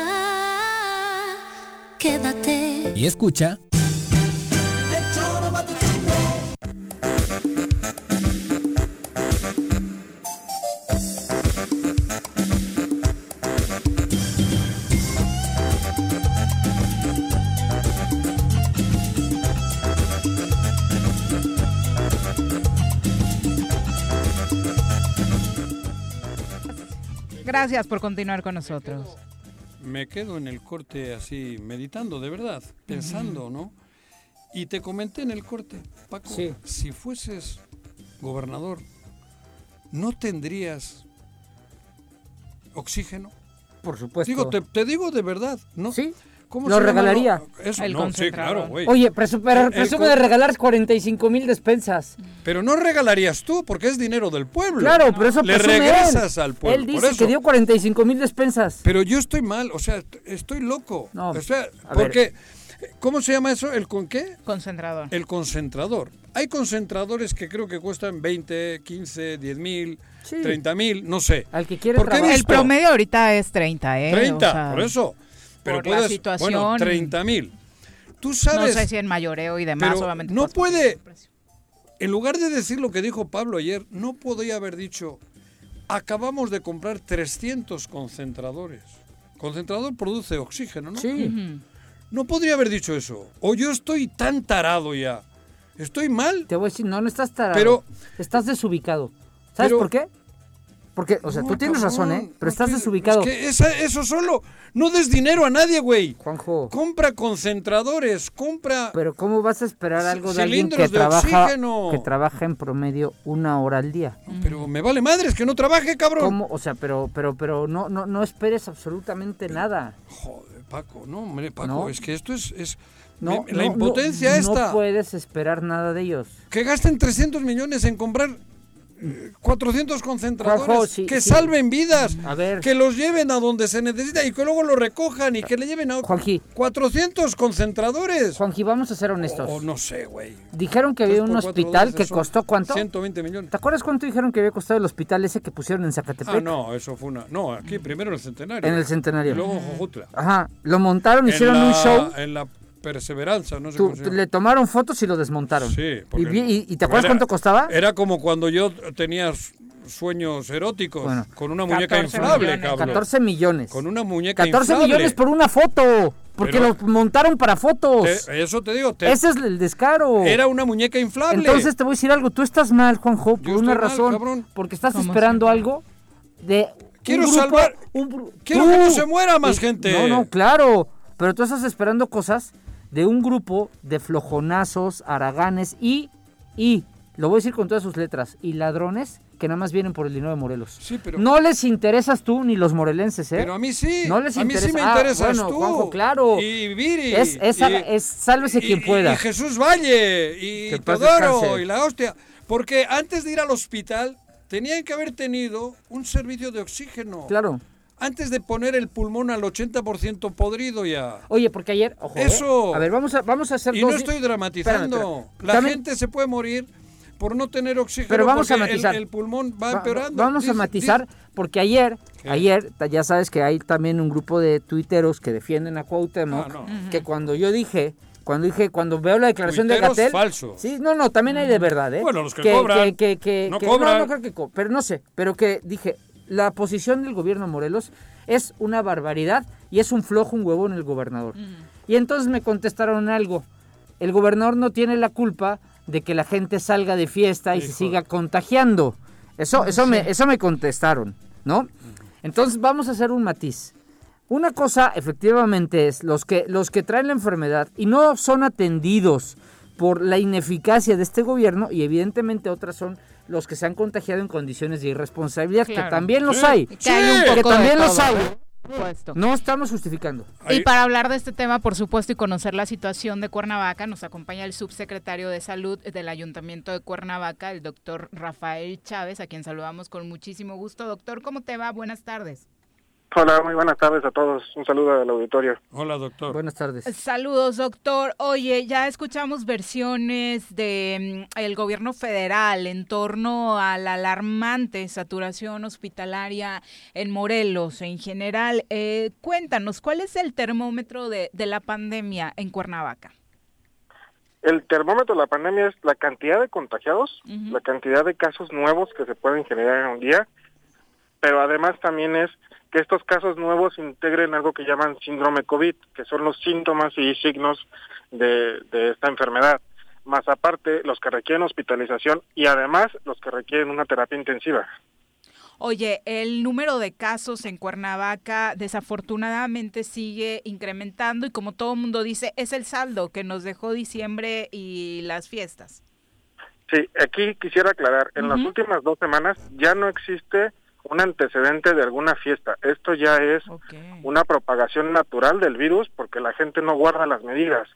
quédate. Y escucha. Gracias por continuar con nosotros me quedo en el corte así, meditando, de verdad, pensando, ¿no? Y te comenté en el corte, Paco, si fueses gobernador, ¿no tendrías oxígeno? Por supuesto. Digo, te, digo de verdad, ¿no? Sí. ¿Cómo lo regalaría. no, sí, claro, güey. Oye, presume, de regalar 45 mil despensas. Pero no regalarías tú, porque es dinero del pueblo. Claro, pero eso Le regresas al pueblo. Él dice que dio 45 mil despensas. Pero yo estoy mal, o sea, estoy loco. No, o sea, porque, ¿cómo se llama eso? ¿El con qué? Concentrador. El concentrador. Hay concentradores que creo que cuestan 20, 15, 10 mil, 30 mil, no sé. Al que quiere El promedio ahorita es 30, ¿eh? 30, por eso. Pero por puedes, la situación. Bueno, 30 mil. Tú sabes. No sé si en mayoreo y demás, obviamente. No puede. En lugar de decir lo que dijo Pablo ayer, no podría haber dicho. Acabamos de comprar 300 concentradores. Concentrador produce oxígeno, ¿no? Sí. No podría haber dicho eso. O yo estoy tan tarado ya. ¿Estoy mal? Te voy a decir, no, no estás tarado. Pero. Estás desubicado. ¿Sabes por qué? Porque, o sea, tú tienes razón, ¿eh? Pero estás desubicado. Es que eso solo. No des dinero a nadie, güey. Juanjo. Compra concentradores, compra. Pero ¿cómo vas a esperar algo de alguien que trabaja, que trabaja en promedio una hora al día? pero me vale madres que no trabaje, cabrón. ¿Cómo? O sea, pero, pero, pero no, no, no esperes absolutamente nada. Joder, Paco, no, hombre, Paco, es que esto es, es no, la impotencia esta. No puedes esperar nada de ellos. Que gasten 300 millones en comprar 400 concentradores que salven vidas, que los lleven a donde se necesita y que luego lo recojan y que le lleven a Juanji, 400 concentradores. Juanji, vamos a ser honestos. Oh, no sé, güey. Dijeron que había un hospital que costó cuánto? 120 millones. ¿Te acuerdas cuánto dijeron que había costado el hospital ese que pusieron en Zacatepec? Ah, no, eso fue una. No, aquí primero en el centenario. En el centenario. Y luego en Jojutla. Ajá, lo montaron, hicieron un show. En la Perseveranza, no sé Le tomaron fotos y lo desmontaron. Sí. ¿Y, te acuerdas cuánto costaba? Era como cuando yo tenía sueños eróticos con una muñeca inflable, cabrón. 14 millones. Con una muñeca 14 millones por una foto. Porque lo montaron para fotos. eso te digo. Ese es el descaro. Era una muñeca inflable. Entonces te voy a decir algo. Tú estás mal, Juanjo, por una razón. porque estás esperando algo de. Quiero salvar. quiero que no se muera más gente. No, no, claro. Pero tú estás esperando cosas de un grupo de flojonazos, araganes y. Y. Lo voy a decir con todas sus letras. Y ladrones que nada más vienen por el dinero de Morelos. Sí, pero... No les interesas tú ni los morelenses, ¿eh? Pero a mí sí. No les a mí sí me interesas ah, bueno, tú. Juanjo, claro. Y Viri. Es, es, es sálvese quien pueda. Y, Jesús Valle. Y Teodoro. Y la hostia. Porque antes de ir al hospital tenían que haber tenido un servicio de oxígeno. Claro. Antes de poner el pulmón al 80% podrido ya. Oye, porque ayer, ojo, ¿eh? Eso. A ver, vamos a, vamos a hacer Y no estoy dramatizando. La gente se puede morir por no tener oxígeno Pero vamos a matizar. El, pulmón va empeorando. vamos a matizar porque ayer, ayer ya sabes que hay también un grupo de tuiteros que defienden a Cuauhtémoc, ah, que cuando yo dije cuando dije, cuando veo la declaración de Gatel. falso. Sí, no, no, también hay de verdad, ¿eh? Bueno, los que, cobran. Que, que, no cobran. No, creo que pero no sé, pero que dije, la posición del gobierno Morelos es una barbaridad y es un flojo, un huevo en el gobernador. Y entonces me contestaron algo. El gobernador no tiene la culpa de que la gente salga de fiesta y se siga contagiando. Eso, eso, me, eso me contestaron, ¿no? Entonces vamos a hacer un matiz. Una cosa efectivamente es los que, los que traen la enfermedad y no son atendidos por la ineficacia de este gobierno y evidentemente otras son los que se han contagiado en condiciones de irresponsabilidad, que también los hay. Que, también los hay. No estamos justificando. Y para hablar de este tema, por supuesto, y conocer la situación de Cuernavaca, nos acompaña el subsecretario de Salud del Ayuntamiento de Cuernavaca, el doctor Rafael Chávez, a quien saludamos con muchísimo gusto. Doctor, ¿cómo te va? Buenas tardes. Hola, muy buenas tardes a todos. Un saludo al auditorio. Hola, doctor. Buenas tardes. Saludos, doctor. Oye, ya escuchamos versiones de mm, el gobierno federal en torno a la alarmante saturación hospitalaria en Morelos en general. Eh, cuéntanos, ¿cuál es el termómetro de, la pandemia en Cuernavaca? El termómetro de la pandemia es la cantidad de contagiados, la cantidad de casos nuevos que se pueden generar en un día, pero además también es que estos casos nuevos integren algo que llaman síndrome COVID, que son los síntomas y signos de, esta enfermedad, más aparte los que requieren hospitalización y además los que requieren una terapia intensiva. Oye, el número de casos en Cuernavaca desafortunadamente sigue incrementando y como todo mundo dice, es el saldo que nos dejó diciembre y las fiestas. Sí, aquí quisiera aclarar, en las últimas dos semanas ya no existe un antecedente de alguna fiesta. Esto ya es una propagación natural del virus porque la gente no guarda las medidas.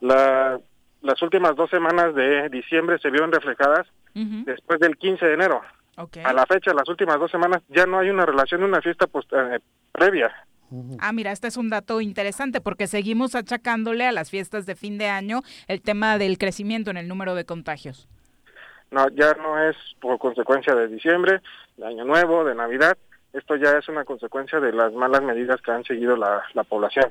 La, las últimas dos semanas de diciembre se vieron reflejadas después del 15 de enero. A la fecha, las últimas dos semanas, ya no hay una relación de una fiesta pues, eh, previa. Ah, mira, este es un dato interesante porque seguimos achacándole a las fiestas de fin de año el tema del crecimiento en el número de contagios. No, ya no es por consecuencia de diciembre, de Año Nuevo, de Navidad. Esto ya es una consecuencia de las malas medidas que han seguido la, población.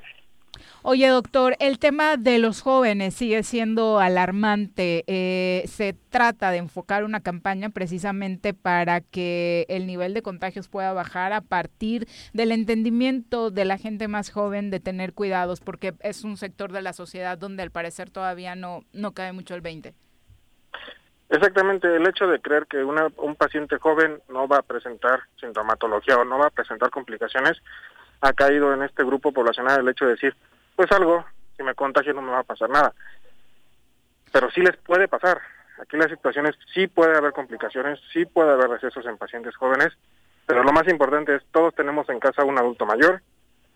Oye, doctor, el tema de los jóvenes sigue siendo alarmante. Eh, se trata de enfocar una campaña precisamente para que el nivel de contagios pueda bajar a partir del entendimiento de la gente más joven de tener cuidados, porque es un sector de la sociedad donde al parecer todavía no, no cae mucho el 20. Exactamente, el hecho de creer que una, un paciente joven no va a presentar sintomatología o no va a presentar complicaciones ha caído en este grupo poblacional el hecho de decir, pues algo, si me contagio no me va a pasar nada. Pero sí les puede pasar. Aquí las situaciones sí puede haber complicaciones, sí puede haber recesos en pacientes jóvenes, pero lo más importante es todos tenemos en casa un adulto mayor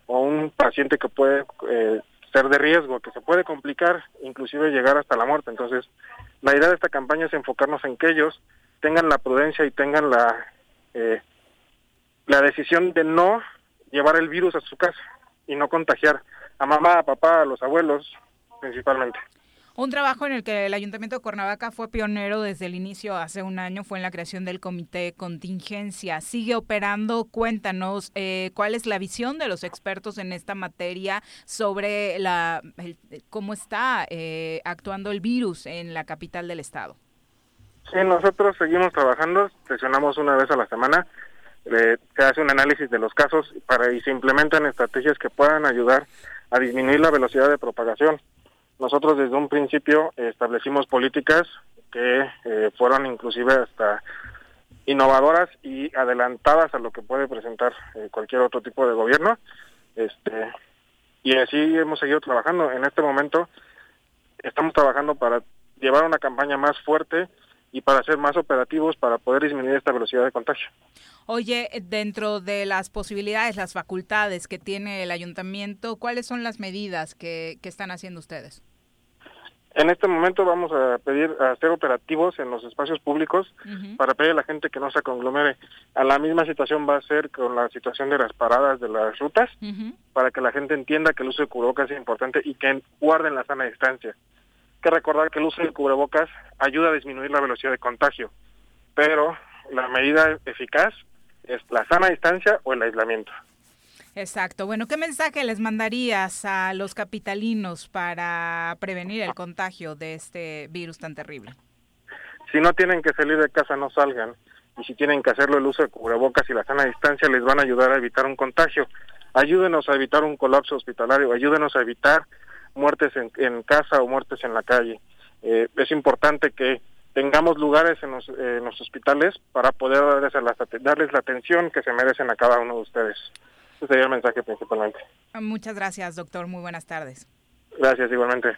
o un paciente que puede eh, ser de riesgo, que se puede complicar, inclusive llegar hasta la muerte. Entonces, la idea de esta campaña es enfocarnos en que ellos tengan la prudencia y tengan la, eh, la decisión de no llevar el virus a su casa y no contagiar a mamá, a papá, a los abuelos principalmente. Un trabajo en el que el Ayuntamiento de Cuernavaca fue pionero desde el inicio, hace un año, fue en la creación del Comité Contingencia. Sigue operando. Cuéntanos eh, cuál es la visión de los expertos en esta materia sobre la, cómo está eh, actuando el virus en la capital del estado. Sí, nosotros seguimos trabajando, sesionamos una vez a la semana, eh, se hace un análisis de los casos para y se implementan estrategias que puedan ayudar a disminuir la velocidad de propagación. Nosotros desde un principio establecimos políticas que eh, fueron inclusive hasta innovadoras y adelantadas a lo que puede presentar eh, cualquier otro tipo de gobierno. Este, y así hemos seguido trabajando. En este momento estamos trabajando para llevar una campaña más fuerte y para ser más operativos para poder disminuir esta velocidad de contagio. Oye, dentro de las posibilidades, las facultades que tiene el ayuntamiento, ¿cuáles son las medidas que, que están haciendo ustedes? En este momento vamos a pedir a hacer operativos en los espacios públicos para pedir a la gente que no se conglomere. A la misma situación va a ser con la situación de las paradas de las rutas, para que la gente entienda que el uso de cubrebocas es importante y que guarden la sana distancia. Hay que recordar que el uso de cubrebocas ayuda a disminuir la velocidad de contagio, pero la medida eficaz es la sana distancia o el aislamiento. Exacto. Bueno, ¿qué mensaje les mandarías a los capitalinos para prevenir el contagio de este virus tan terrible? Si no tienen que salir de casa, no salgan. Y si tienen que hacerlo, el uso de cubrebocas y la sana distancia les van a ayudar a evitar un contagio. Ayúdenos a evitar un colapso hospitalario, ayúdenos a evitar muertes en, casa o muertes en la calle. Eh, es importante que tengamos lugares en los, en los hospitales para poder darles la, darles la atención que se merecen a cada uno de ustedes. Ese sería el mensaje principalmente. Muchas gracias, doctor. Muy buenas tardes. Gracias, igualmente.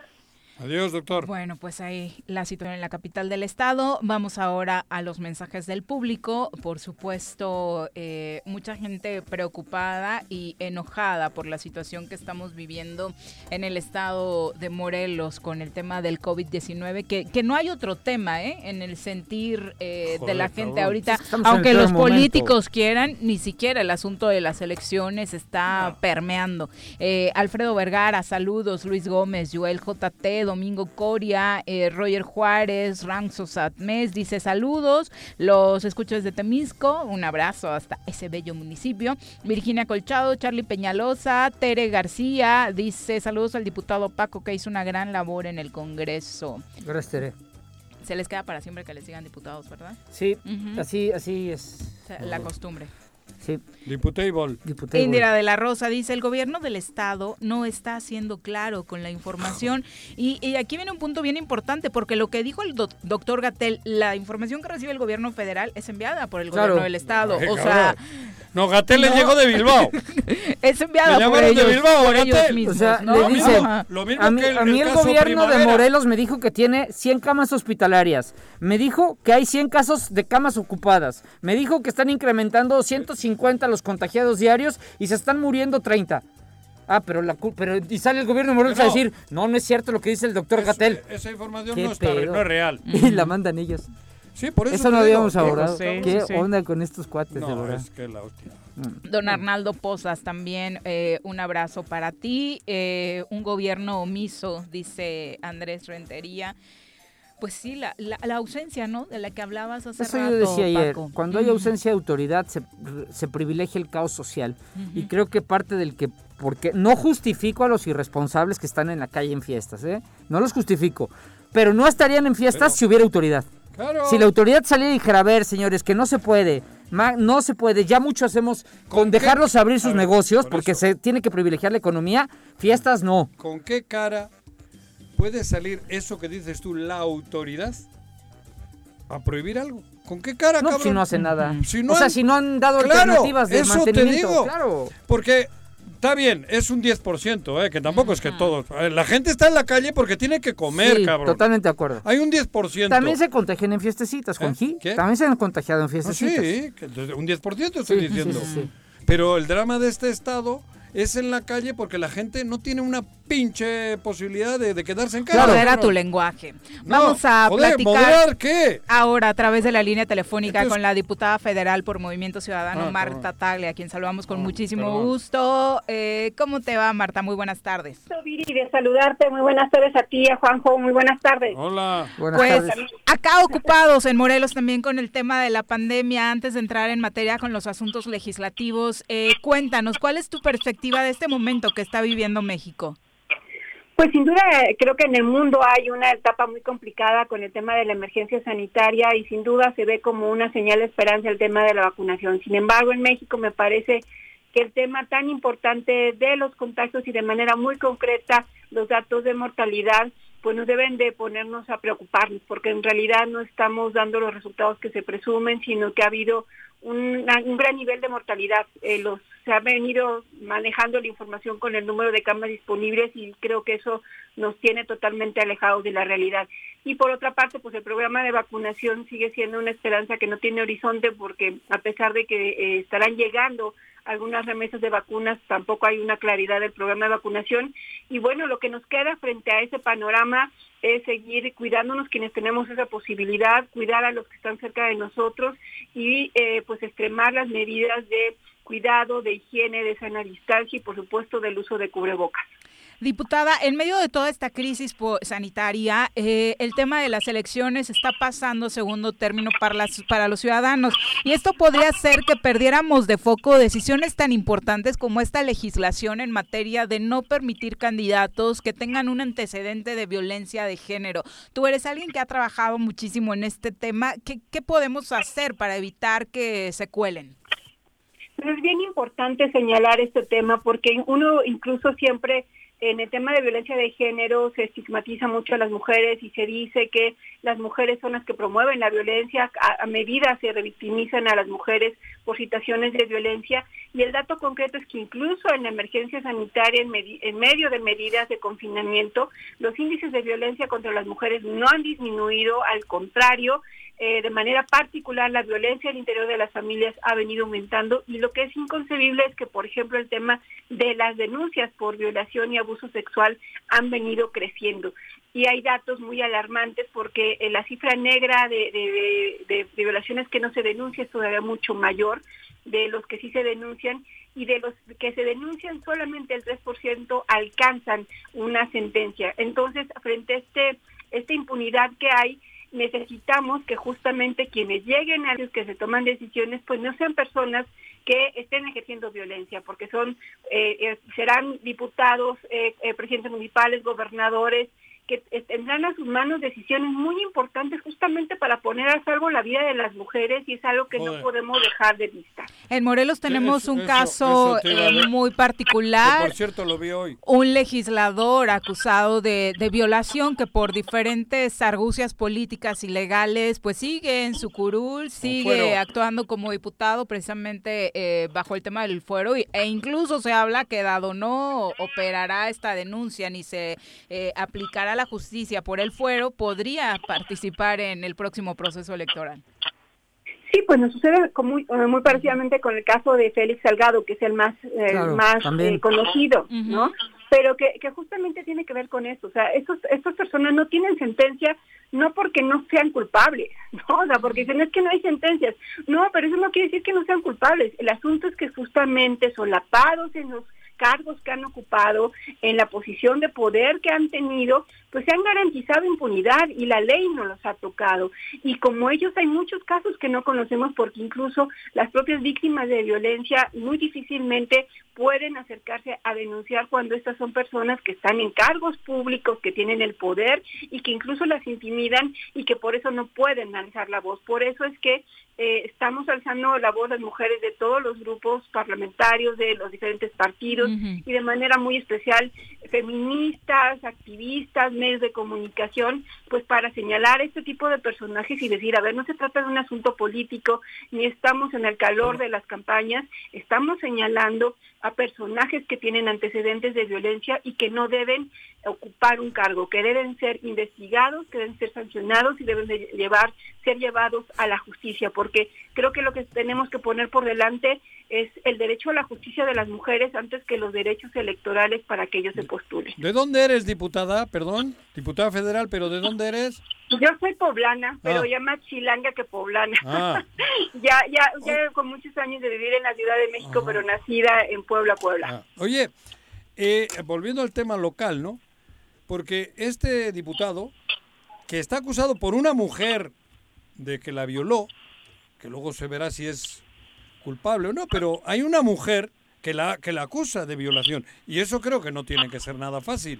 Adiós, doctor. Bueno, pues ahí la situación en la capital del estado. Vamos ahora a los mensajes del público. Por supuesto, eh, mucha gente preocupada y enojada por la situación que estamos viviendo en el estado de Morelos con el tema del COVID-19, que, que no hay otro tema ¿eh? en el sentir eh, de la gente ahorita. Aunque los políticos quieran, ni siquiera el asunto de las elecciones está permeando. Eh, Alfredo Vergara, saludos. Luis Gómez, Joel JT, Domingo Coria, eh, Roger Juárez, Ramso Satmes, dice saludos, los escucho desde Temisco, un abrazo hasta ese bello municipio. Virginia Colchado, Charlie Peñalosa, Tere García, dice saludos al diputado Paco que hizo una gran labor en el Congreso. Gracias, Tere. Se les queda para siempre que les sigan diputados, ¿verdad? Sí, así, así es. la costumbre. Sí. Diputable. Indira de la Rosa dice, el gobierno del Estado no está siendo claro con la información. Y, aquí viene un punto bien importante, porque lo que dijo el doctor Gatel, la información que recibe el gobierno federal es enviada por el gobierno del Estado. <laughs> o sea... No, Gatel le llegó de Bilbao. es enviada por ellos, de Bilbao, por ellos mismos. O sea, le dice, a mí, el, a mí el, gobierno de Morelos me dijo que tiene 100 camas hospitalarias. Me dijo que hay 100 casos de camas ocupadas. Me dijo que están incrementando 150 los contagiados diarios y se están muriendo 30. Ah, pero la pero y sale el gobierno de Morelos a decir, no, no es cierto lo que dice el doctor Gatel. Esa información no, está, no es real. <laughs> Y la mandan ellos. Sí, por eso. Eso no habíamos hablado. ¿Qué onda con estos cuates, de verdad? Es que la hostia. Mm. Don Arnaldo Pozas, también eh, un abrazo para ti. Eh, un gobierno omiso, dice Andrés Rentería. Pues sí, la, la, ausencia, ¿no? De la que hablabas hace Eso rato, yo decía ayer. Cuando hay ausencia de autoridad, se, se privilegia el caos social. Y creo que parte del que porque no justifico a los irresponsables que están en la calle en fiestas, ¿eh? No los justifico. Pero no estarían en fiestas si hubiera autoridad. Si la autoridad saliera y dijera, a ver, señores, que no se puede, no se puede, ya mucho hacemos con, dejarlos abrir sus negocios porque se tiene que privilegiar la economía, fiestas no. ¿Con qué cara puede salir eso que dices tú, la autoridad, a prohibir algo? ¿Con qué cara, no, cabrón? si no hacen nada. o sea, si no han dado alternativas de eso mantenimiento. Te digo, claro. Porque Está bien, es un 10%, ¿eh? que tampoco es que todos. La gente está en la calle porque tiene que comer, sí, cabrón. Totalmente de acuerdo. Hay un 10%. También se contagian en fiestecitas, Juanji. ¿Eh? También se han contagiado en fiestecitas. sí, un 10% estoy diciendo. Pero el drama de este estado es en la calle porque la gente no tiene una pinche posibilidad de, quedarse en casa. Claro, era tu lenguaje. Vamos a platicar qué? ahora a través de la línea telefónica con la diputada federal por Movimiento Ciudadano, Ah, Marta Tagle, a quien saludamos con Ah, muchísimo perdón. gusto. Eh, ¿Cómo te va, Marta? Muy buenas tardes. Viri, de saludarte. Muy buenas tardes a ti, a Juanjo. Muy buenas tardes. Hola. Buenas Pues tardes. acá ocupados en Morelos también con el tema de la pandemia, antes de entrar en materia con los asuntos legislativos, eh, cuéntanos, ¿cuál es tu perspectiva de este momento que está viviendo México? Pues sin duda creo que en el mundo hay una etapa muy complicada con el tema de la emergencia sanitaria y sin duda se ve como una señal de esperanza el tema de la vacunación. Sin embargo, en México me parece que el tema tan importante de los contagios y de manera muy concreta los datos de mortalidad pues nos deben de ponernos a preocuparnos porque en realidad no estamos dando los resultados que se presumen, sino que ha habido un, gran nivel de mortalidad. Eh, los, se ha venido manejando la información con el número de camas disponibles y creo que eso nos tiene totalmente alejados de la realidad. Y por otra parte, pues el programa de vacunación sigue siendo una esperanza que no tiene horizonte porque a pesar de que eh, estarán llegando algunas remesas de vacunas, tampoco hay una claridad del programa de vacunación. Y bueno, lo que nos queda frente a ese panorama es seguir cuidándonos quienes tenemos esa posibilidad, cuidar a los que están cerca de nosotros y eh, pues extremar las medidas de cuidado, de higiene, de sana distancia y por supuesto del uso de cubrebocas. Diputada, en medio de toda esta crisis sanitaria, eh, el tema de las elecciones está pasando segundo término para, para los ciudadanos y esto podría hacer que perdiéramos de foco decisiones tan importantes como esta legislación en materia de no permitir candidatos que tengan un antecedente de violencia de género. Tú eres alguien que ha trabajado muchísimo en este tema. ¿Qué, qué podemos hacer para evitar que se cuelen? Es bien importante señalar este tema porque uno incluso siempre en el tema de violencia de género se estigmatiza mucho a las mujeres y se dice que las mujeres son las que promueven la violencia, a, medida se revictimizan a las mujeres por situaciones de violencia. Y el dato concreto es que incluso en la emergencia sanitaria, en, en medio de medidas de confinamiento, los índices de violencia contra las mujeres no han disminuido, al contrario, eh, de manera particular la violencia al interior de las familias ha venido aumentando y lo que es inconcebible es que, por ejemplo, el tema de las denuncias por violación y abuso sexual han venido creciendo. Y hay datos muy alarmantes porque eh, la cifra negra de, de violaciones que no se denuncian es todavía mucho mayor de los que sí se denuncian y de los que se denuncian solamente el 3% alcanzan una sentencia. Entonces, frente a este, esta impunidad que hay, necesitamos que justamente quienes lleguen a los que se toman decisiones, pues no sean personas que estén ejerciendo violencia, porque son eh, eh, serán diputados, eh, presidentes municipales, gobernadores, que tendrán a sus manos decisiones muy importantes justamente para poner a salvo la vida de las mujeres y es algo que no podemos dejar de vista. En Morelos tenemos un caso eh, muy particular. por cierto, lo vi hoy. Un legislador acusado de, violación que por diferentes argucias políticas y legales pues sigue en su curul, sigue actuando como diputado precisamente eh, bajo el tema del fuero e incluso se habla que dado no operará esta denuncia ni se eh, aplicará la justicia por el fuero, podría participar en el próximo proceso electoral. Sí, pues nos sucede muy, eh, muy parecidamente con el caso de Félix Salgado, que es el más, eh, más eh, conocido, ¿no? Pero que, que justamente tiene que ver con eso. O sea, estos, estas personas no tienen sentencia no porque no sean culpables, <laughs> ¿no? O sea, porque dicen es que no hay sentencias. No, pero eso no quiere decir que no sean culpables. El asunto es que justamente solapados en los cargos que han ocupado, en la posición de poder que han tenido, pues se han garantizado impunidad y la ley no los ha tocado. Y como ellos hay muchos casos que no conocemos porque incluso las propias víctimas de violencia muy difícilmente pueden acercarse a denunciar cuando estas son personas que están en cargos públicos, que tienen el poder y que incluso las intimidan y que por eso no pueden alzar la voz. Por eso es que eh, estamos alzando la voz de mujeres de todos los grupos parlamentarios, de los diferentes partidos y de manera muy especial feministas, activistas, medios de comunicación, pues para señalar este tipo de personajes y decir, a ver, no se trata de un asunto político, ni estamos en el calor de las campañas, estamos señalando a personajes que tienen antecedentes de violencia y que no deben ocupar un cargo, que deben ser investigados, que deben ser sancionados y deben llevar, ser llevados a la justicia, porque creo que lo que tenemos que poner por delante es el derecho a la justicia de las mujeres antes que los derechos electorales para que ellos se postulen. ¿De dónde eres, diputada? Perdón, diputada federal, pero ¿de dónde eres? Yo soy poblana, pero ah. ya más chilanga que poblana. Ah. <laughs> ya, ya, ya con muchos años de vivir en la Ciudad de México, pero nacida en Puebla, Puebla. Ah. Oye, eh, volviendo al tema local, ¿no? Porque este diputado, que está acusado por una mujer de que la violó, que luego se verá si es culpable o no, pero hay una mujer que la, que la acusa de violación y eso creo que no tiene que ser nada fácil.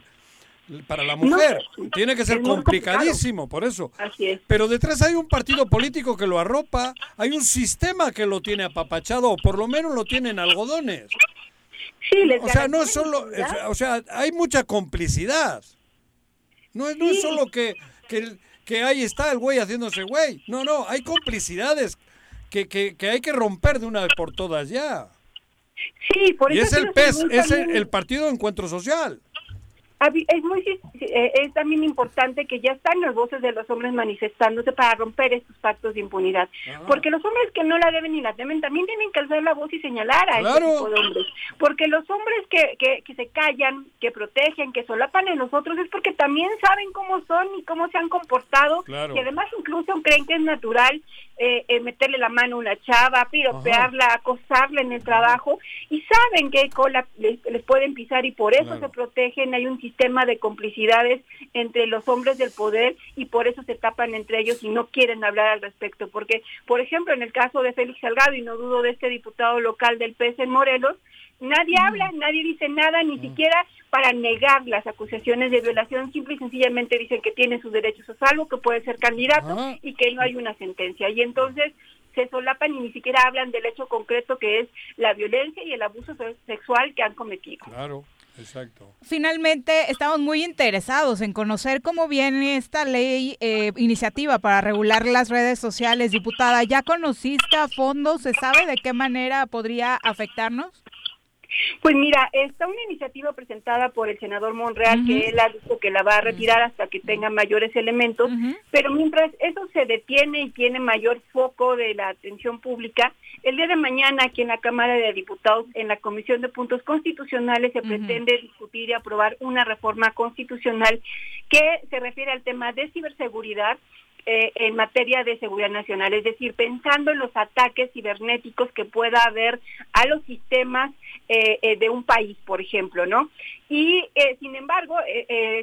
para la mujer. Tiene que ser complicadísimo, por eso. Así es. Pero detrás hay un partido político que lo arropa, hay un sistema que lo tiene apapachado, o por lo menos lo tiene en algodones. Sí, les o sea, no solo, o sea, hay mucha complicidad. No es, no es solo que, que, que ahí está el güey haciéndose güey. No, no, hay complicidades que, que, que hay que romper de una vez por todas ya. Sí, por y eso es el PES, es el, el Partido de Encuentro Social es muy eh, es también importante que ya están las voces de los hombres manifestándose para romper estos pactos de impunidad. Ah. porque los hombres que no la deben ni la temen también tienen que alzar la voz y señalar a este tipo de hombres. Porque los hombres que, que, que, se callan que protegen que solapan en nosotros es porque también saben cómo son y cómo se han comportado y además incluso creen que es natural eh, eh, meterle la mano a una chava piropearla acosarla en el trabajo y saben que cola les, pueden pisar y por eso se protegen hay un sistema de complicidades entre los hombres del poder y por eso se tapan entre ellos y no quieren hablar al respecto. Porque, por ejemplo, en el caso de Félix Salgado, y no dudo de este diputado local del PS en Morelos, nadie habla, nadie dice nada, ni siquiera para negar las acusaciones de violación, simple y sencillamente dicen que tiene sus derechos a salvo, que puede ser candidato y que no hay una sentencia. Y entonces se solapan y ni siquiera hablan del hecho concreto que es la violencia y el abuso sexual que han cometido. Claro. Exacto. Finalmente, estamos muy interesados en conocer cómo viene esta ley, eh, iniciativa para regular las redes sociales. Diputada, ¿ya conociste a fondo? ¿Se sabe de qué manera podría afectarnos? Pues mira, está una iniciativa presentada por el senador Monreal que él ha dicho que la va a retirar hasta que tenga mayores elementos, pero mientras eso se detiene y tiene mayor foco de la atención pública, el día de mañana aquí en la Cámara de Diputados, en la Comisión de Puntos Constitucionales, se pretende discutir y aprobar una reforma constitucional que se refiere al tema de ciberseguridad eh, en materia de seguridad nacional, es decir, pensando en los ataques cibernéticos que pueda haber a los sistemas eh, eh, de un país, por ejemplo, ¿no? Y sin embargo,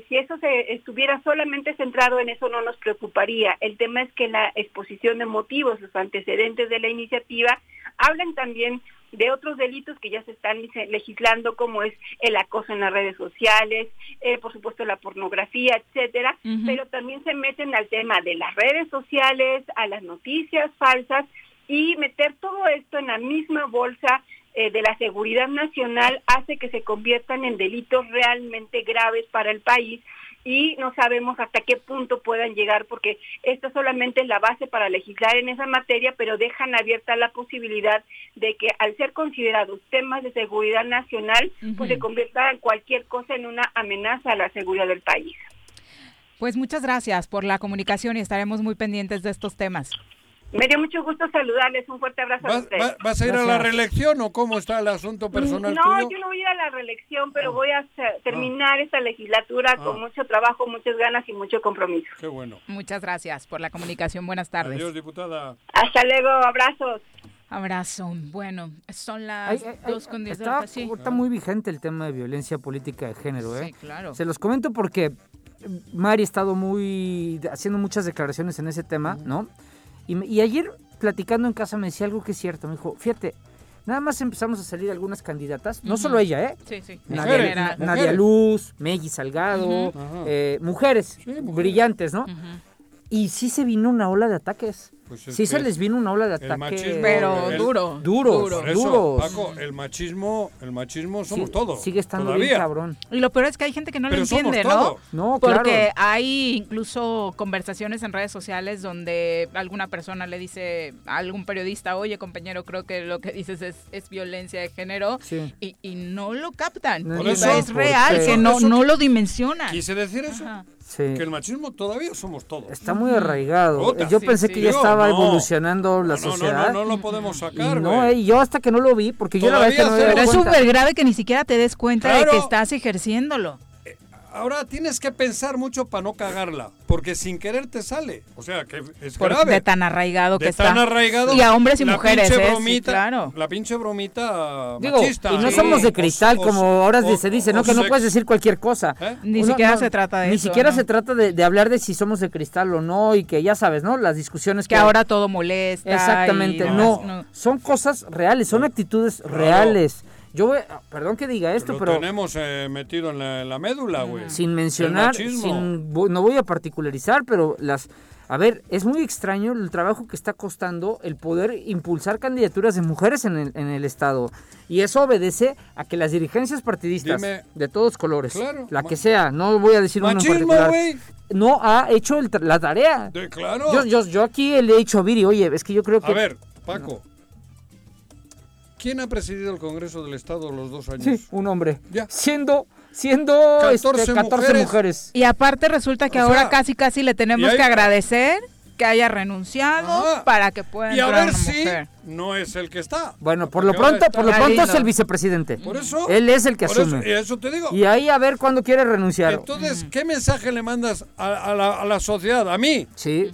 si eso se estuviera solamente centrado en eso, no nos preocuparía. El tema es que la exposición de motivos, los antecedentes de la iniciativa, hablan también de otros delitos que ya se están legislando, como es el acoso en las redes sociales, eh, por supuesto la pornografía, etcétera, pero también se meten al tema de las redes sociales, a las noticias falsas y meter todo esto en la misma bolsa eh, de la seguridad nacional hace que se conviertan en delitos realmente graves para el país y no sabemos hasta qué punto puedan llegar porque esto solamente es la base para legislar en esa materia, pero dejan abierta la posibilidad de que al ser considerados temas de seguridad nacional, pues se convierta en cualquier cosa en una amenaza a la seguridad del país. Pues muchas gracias por la comunicación y estaremos muy pendientes de estos temas. Me dio mucho gusto saludarles. Un fuerte abrazo a ustedes. ¿Vas a ir a la reelección o cómo está el asunto personal? No, yo no voy a ir a la reelección, pero ah. voy a terminar esta legislatura con ah. mucho trabajo, muchas ganas y mucho compromiso. Qué bueno. Muchas gracias por la comunicación. Buenas tardes. Adiós, diputada. Hasta luego. Abrazos. Abrazo. Bueno, son las dos con diez está, está muy vigente el tema de violencia política de género. ¿eh? Sí, claro. Se los comento porque Mari ha estado muy haciendo muchas declaraciones en ese tema, ¿no? Y, ayer platicando en casa me decía algo que es cierto. Me dijo, fíjate, nada más empezamos a salir algunas candidatas, no solo ella, ¿eh? Sí, sí. Nadia, Luz, Meggy Salgado, eh, mujeres, brillantes, ¿no? Y sí se vino una ola de ataques. Pues sí se les vino una ola de ataque. pero duro. Duro, duro. Paco, el machismo, el machismo somos todos. Sigue estando bien cabrón. Y lo peor es que hay gente que no lo entiende, ¿no? No, Porque hay incluso conversaciones en redes sociales donde alguna persona le dice a algún periodista, oye compañero, creo que lo que dices es, es violencia de género. Y, y, no lo captan. es real, que no, no lo dimensionan. Quise decir eso. Que el machismo todavía somos todos. Está muy arraigado. Yo pensé que ya estaba evolucionando la sociedad. No, no, no, lo podemos sacar. No, y yo hasta que no lo vi, porque yo la verdad que no Pero es súper grave que ni siquiera te des cuenta de que estás ejerciéndolo. Ahora tienes que pensar mucho para no cagarla, porque sin querer te sale. O sea, que es grave. De tan arraigado de que tan arraigado. Y a hombres y mujeres, ¿eh? Bromita, claro. La pinche bromita machista. Y no somos de cristal, como ahora se dice, ¿no? que no puedes decir cualquier cosa. ¿Eh? Ni siquiera se trata de ni eso. Ni siquiera se trata de, hablar de si somos de cristal o no, y que ya sabes, ¿no? Las discusiones que. Que ahora todo molesta. Exactamente, no, Son cosas reales, son actitudes reales Yo, perdón que diga esto, Lo pero... tenemos eh, metido en la, médula, güey. Sin mencionar, sin, no voy a particularizar, pero las... A ver, es muy extraño el trabajo que está costando el poder impulsar candidaturas de mujeres en el, en el Estado. Y eso obedece a que las dirigencias partidistas de todos colores, la que sea, no voy a decir uno en particular, no ha hecho la tarea. claro. Yo, yo, yo, aquí le he dicho a Viri, oye, es que yo creo que... A ver, Paco. ¿Quién ha presidido el Congreso del Estado los dos años? Sí, un hombre. Ya. Siendo siendo 14, este, mujeres. Y aparte resulta que ahora casi casi le tenemos que agradecer que haya renunciado para que pueda y a ver si no es el que está. Bueno, por lo pronto, por lo pronto es el vicepresidente. Por eso. Él es el que asume. y eso te digo. Y ahí a ver cuándo quiere renunciar. Entonces, ¿qué mensaje le mandas a, la, sociedad? A mí. Sí.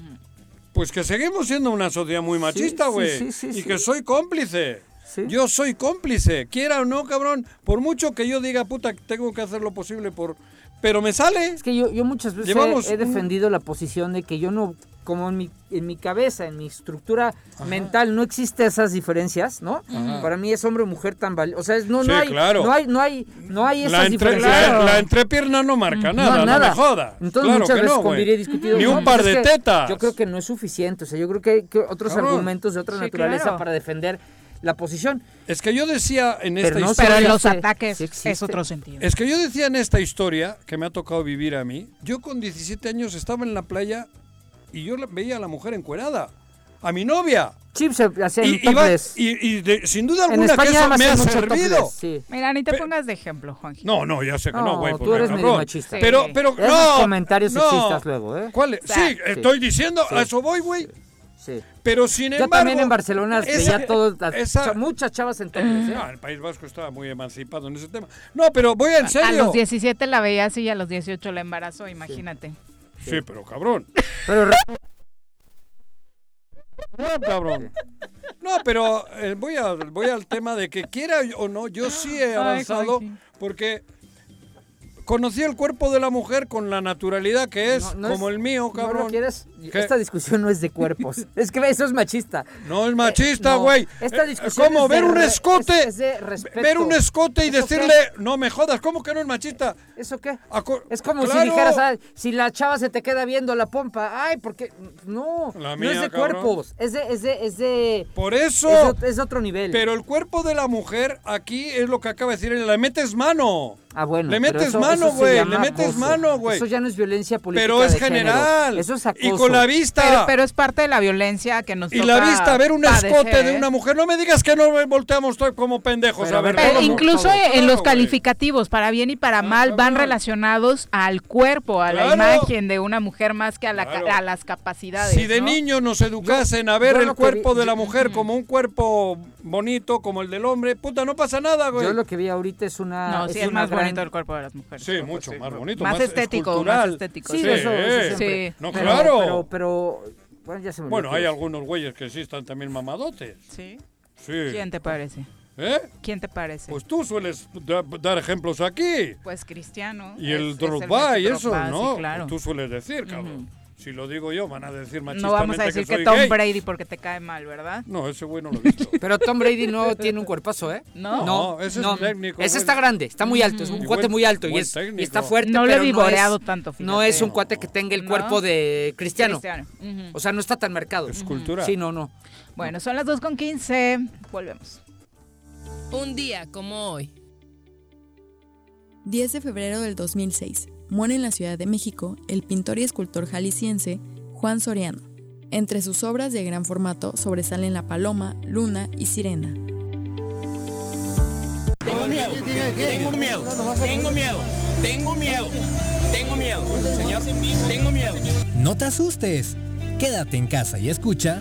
Pues que seguimos siendo una sociedad muy machista, güey. y que soy cómplice. Yo soy cómplice, quiera o no, cabrón. Por mucho que yo diga, puta, tengo que hacer lo posible por... Pero me sale. Es que yo, yo muchas veces he, defendido la posición de que yo no, como en mi, en mi cabeza, en mi estructura mental, no existe esas diferencias, ¿no? Para mí es hombre o mujer tan valioso. O sea, no, no, hay, no hay, no hay, no hay esas la diferencias. La, entrepierna no marca nada, no, me joda. Entonces muchas veces discutido. Ni un par de tetas. Yo creo que no es suficiente. O sea, yo creo que hay otros argumentos de otra naturaleza para defender la posición. Es que yo decía en esta historia. Pero en los ataques es otro sentido. Es que yo decía en esta historia que me ha tocado vivir a mí. Yo con 17 años estaba en la playa y yo veía a la mujer encuerada. A mi novia. Sí, se hacía y, y, y sin duda alguna que eso me ha servido. Mira, ni te pongas de ejemplo, Juan. No, no, ya sé que no, güey. tú eres medio machista. Pero, pero, no. comentarios sexistas luego, ¿eh? ¿Cuál? sí, estoy diciendo, a eso voy, güey. Pero sin embargo. Yo también en Barcelona veía todos, muchas chavas en ¿eh? No, el País Vasco estaba muy emancipado en ese tema. No, pero voy en serio. A los 17 la veía así y a los 18 la embarazó, imagínate. Sí, pero cabrón. Pero. No, cabrón. No, pero eh, voy, a, voy al tema de que quiera o no, yo sí he avanzado porque conocí el cuerpo de la mujer con la naturalidad que es, como el mío, cabrón. quieres? Esta discusión no es de cuerpos. <laughs> es que eso es machista. No es machista, güey. esta eh, discusión ¿Cómo? ver un escote. ver un escote y decirle, no me jodas, ¿cómo que no es machista? ¿Eso qué? es como si dijeras, si la chava se te queda viendo la pompa, ay, porque no, no es de cuerpos, es de, es de, es de Por eso es, de otro nivel. Pero el cuerpo de la mujer aquí es lo que acaba de decir, le metes mano. Ah, bueno. Le metes mano, güey. Le metes mano, güey. Eso ya no es violencia política. Pero es general. Eso es acoso. Y con la vista. Pero, es parte de la violencia que nos Y la vista, ver un escote de una mujer. No me digas que no volteamos como pendejos a ver. incluso en los calificativos, para bien y para mal, van relacionados al cuerpo, a la imagen de una mujer más que a, las capacidades. Si de niño nos educasen a ver el cuerpo de la mujer como un cuerpo bonito, como el del hombre, puta, no pasa nada, güey. Yo lo que vi ahorita es una. No, sí, es, más bonito el cuerpo de las mujeres. Sí, mucho más bonito. Más, estético, más estético. Sí, eso, sí. No, claro. Pero, pero, bueno, ya se me Bueno, hay algunos güeyes que sí están también mamadotes. Sí. Sí. ¿Quién te parece? ¿Eh? ¿Quién te parece? Pues tú sueles dar ejemplos aquí. Pues Cristiano. Y el Drogba y eso, ¿no? claro. tú sueles decir, cabrón. Si lo digo yo, van a decir machistamente No vamos a decir que, Tom Brady porque te cae mal, ¿verdad? No, ese güey no lo he visto. <laughs> Pero Tom Brady no tiene un cuerpazo, ¿eh? No. No, ese es técnico. Ese está grande, está muy alto, es un cuate muy alto y, es, está fuerte, no le he vivoreado tanto, No es un cuate que tenga el cuerpo de Cristiano. O sea, no está tan marcado. Es cultura. Sí, no, no. Bueno, son las 2 con 15. Volvemos. Un día como hoy. 10 de febrero del 2006. Muere en la Ciudad de México el pintor y escultor jalisciense Juan Soriano. Entre sus obras de gran formato sobresalen La Paloma, Luna y Sirena. Tengo miedo, tengo miedo, tengo miedo, tengo miedo, tengo miedo, señor, tengo miedo. No te asustes, quédate en casa y escucha.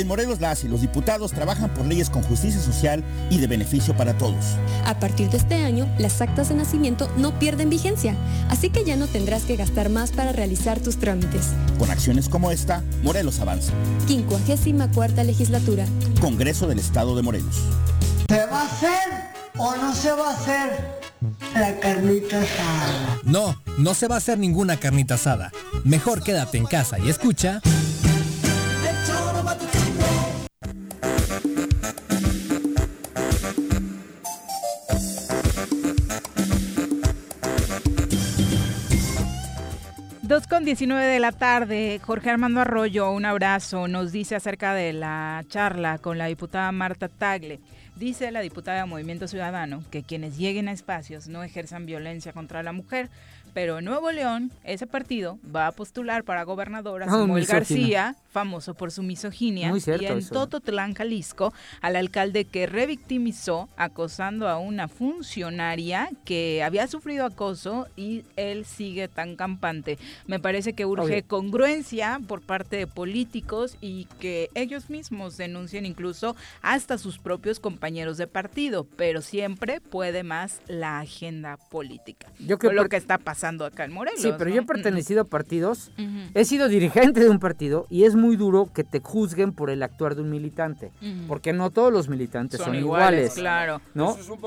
En Morelos las y los diputados trabajan por leyes con justicia social y de beneficio para todos. A partir de este año, las actas de nacimiento no pierden vigencia, así que ya no tendrás que gastar más para realizar tus trámites. Con acciones como esta, Morelos avanza. 54 legislatura. Congreso del Estado de Morelos. ¿Se va a hacer o no se va a hacer la carnita asada? No, no se va a hacer ninguna carnita asada. Mejor quédate en casa y escucha... 2 con 19 de la tarde, Jorge Armando Arroyo, un abrazo, nos dice acerca de la charla con la diputada Marta Tagle. Dice la diputada de Movimiento Ciudadano que quienes lleguen a espacios no ejerzan violencia contra la mujer, pero en Nuevo León, ese partido va a postular para gobernadora a Samuel García, famoso por su misoginia, y en Tototlán, Jalisco, al alcalde que revictimizó acosando a una funcionaria que había sufrido acoso y él sigue tan campante. Me parece que urge congruencia por parte de políticos y que ellos mismos denuncien incluso hasta sus propios compañeros de partido, pero siempre puede más la agenda política. Yo creo lo que está pasando acá en Morelos. Sí, pero yo he pertenecido a partidos, he sido dirigente de un partido y es muy duro que te juzguen por el actuar de un militante, porque no todos los militantes son, iguales, Claro. ¿No? es un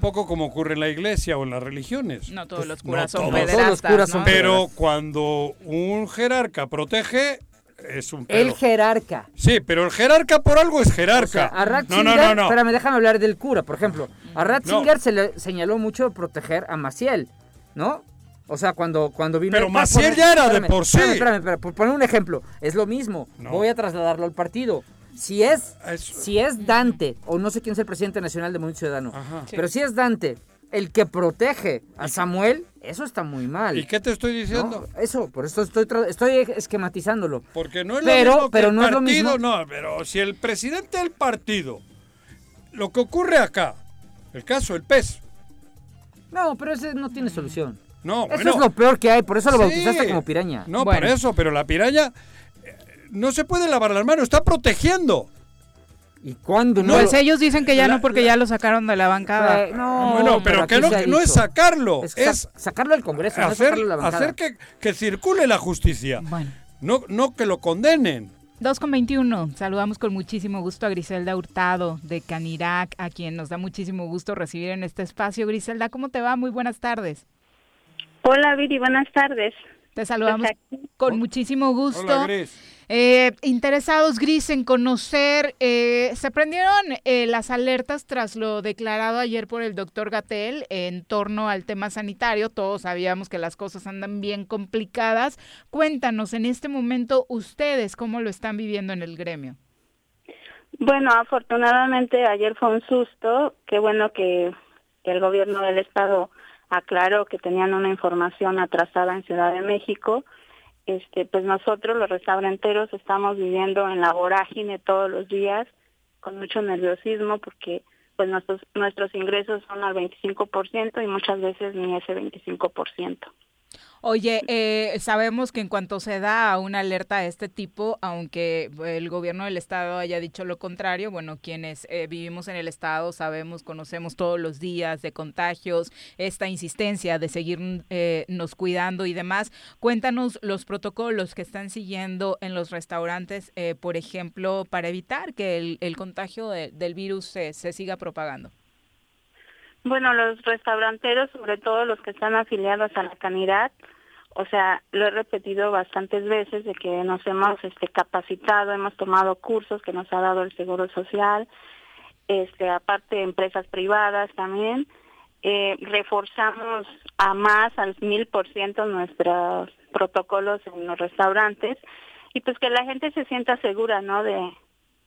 poco, como, ocurre en la iglesia o en las religiones. No todos los curas son todos. Pero cuando un jerarca protege, es un El jerarca. Sí, pero el jerarca por algo es jerarca. a Ratzinger, no, no, no, espérame, déjame hablar del cura, por ejemplo. A Ratzinger se le señaló mucho proteger a Maciel. ¿no? O sea, cuando, cuando vino... Pero Maciel ya era de por sí. Espérame, espérame, por poner un ejemplo, es lo mismo. Voy a trasladarlo al partido. Si es, si es Dante, o no sé quién es el presidente nacional de Movimiento Ciudadano, pero si es Dante el que protege a Samuel, eso está muy mal. ¿Y qué te estoy diciendo? eso, por eso estoy, estoy esquematizándolo. Porque no es lo mismo pero no es lo mismo. no, pero si el presidente del partido, lo que ocurre acá, el caso del PES, no, pero ese no tiene solución. No, Eso es lo peor que hay, por eso lo bautizaste como piraña. No, por eso, pero la piraña eh, no se puede lavar las manos, está protegiendo. ¿Y cuándo no? Pues ellos dicen que ya no porque ya lo sacaron de la bancada. no, bueno, pero, que no, es sacarlo, es, sacarlo del Congreso, hacer, no la hacer que, que, circule la justicia. Bueno. No, no que lo condenen. 2 con 21. Saludamos con muchísimo gusto a Griselda Hurtado de Canirac, a quien nos da muchísimo gusto recibir en este espacio. Griselda, ¿cómo te va? Muy buenas tardes. Hola, Viri, buenas tardes. Te saludamos pues con muchísimo gusto. Hola, Gris. Eh, interesados, Gris, en conocer, eh, se prendieron eh, las alertas tras lo declarado ayer por el doctor Gatel en torno al tema sanitario. Todos sabíamos que las cosas andan bien complicadas. Cuéntanos en este momento ustedes cómo lo están viviendo en el gremio. Bueno, afortunadamente ayer fue un susto. Qué bueno que, el gobierno del estado aclaró que tenían una información atrasada en Ciudad de México. Este, pues nosotros los restauranteros estamos viviendo en la vorágine todos los días con mucho nerviosismo porque pues nuestros nuestros ingresos son al 25% y muchas veces ni ese 25%. Oye, eh, sabemos que en cuanto se da una alerta de este tipo, aunque el gobierno del estado haya dicho lo contrario, bueno, quienes eh, vivimos en el estado sabemos, conocemos todos los días de contagios, esta insistencia de seguir eh, cuidando y demás. Cuéntanos los protocolos que están siguiendo en los restaurantes, por ejemplo, para evitar que el, contagio del virus se, se siga propagando. Bueno, los restauranteros, sobre todo los que están afiliados a la Canidad, o sea, lo he repetido bastantes veces de que nos hemos este, capacitado, hemos tomado cursos que nos ha dado el Seguro Social, este, aparte empresas privadas también. Eh, reforzamos a más al mil por ciento nuestros protocolos en los restaurantes y pues que la gente se sienta segura, ¿no? De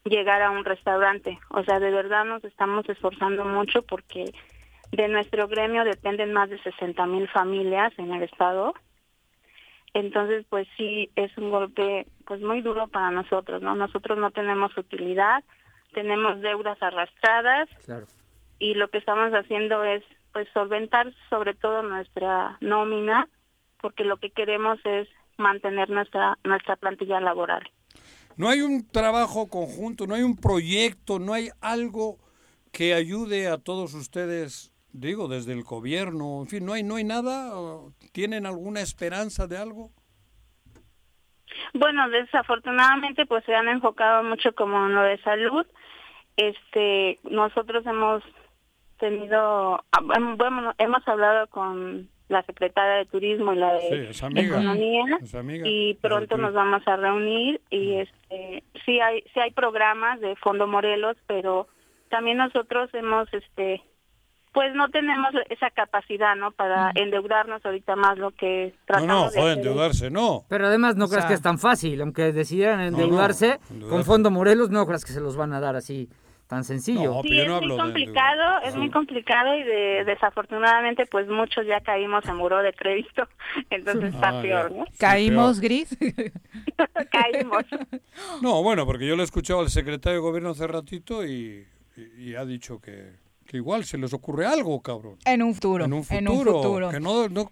llegar a un restaurante. O sea, de verdad nos estamos esforzando mucho porque de nuestro gremio dependen más de 60 mil familias en el estado. Entonces, pues sí, es un golpe pues muy duro para nosotros, ¿no? Nosotros no tenemos utilidad, tenemos deudas arrastradas y lo que estamos haciendo es pues solventar sobre todo nuestra nómina porque lo que queremos es mantener nuestra nuestra plantilla laboral. No hay un trabajo conjunto, no hay un proyecto, no hay algo que ayude a todos ustedes Digo, desde el gobierno, en fin, ¿no hay, no hay nada? ¿Tienen alguna esperanza de algo? Bueno, desafortunadamente pues se han enfocado mucho como en lo de salud. Este, nosotros hemos tenido, bueno, hemos hablado con la secretaria de Turismo y la de Economía y pronto nos vamos a reunir y este sí hay sí hay programas de Fondo Morelos, pero también nosotros hemos este pues no tenemos esa capacidad, ¿no? Para endeudarnos ahorita más lo que tratamos No, no, joder, endeudarse no. Pero además no creas que es tan fácil, aunque decidieran endeudarse, con Fondo Morelos no creas que se los van a dar así tan sencillo. sí, es muy complicado, es muy complicado y de, desafortunadamente pues muchos ya caímos en muro de crédito, <laughs> entonces está ah, peor, ¿no? ¿Caímos, Gris? <laughs> Caímos. No, bueno, porque yo le he escuchado al secretario de gobierno hace ratito y ha dicho que que igual se les ocurre algo, cabrón. En un futuro. En un futuro. Que no, no,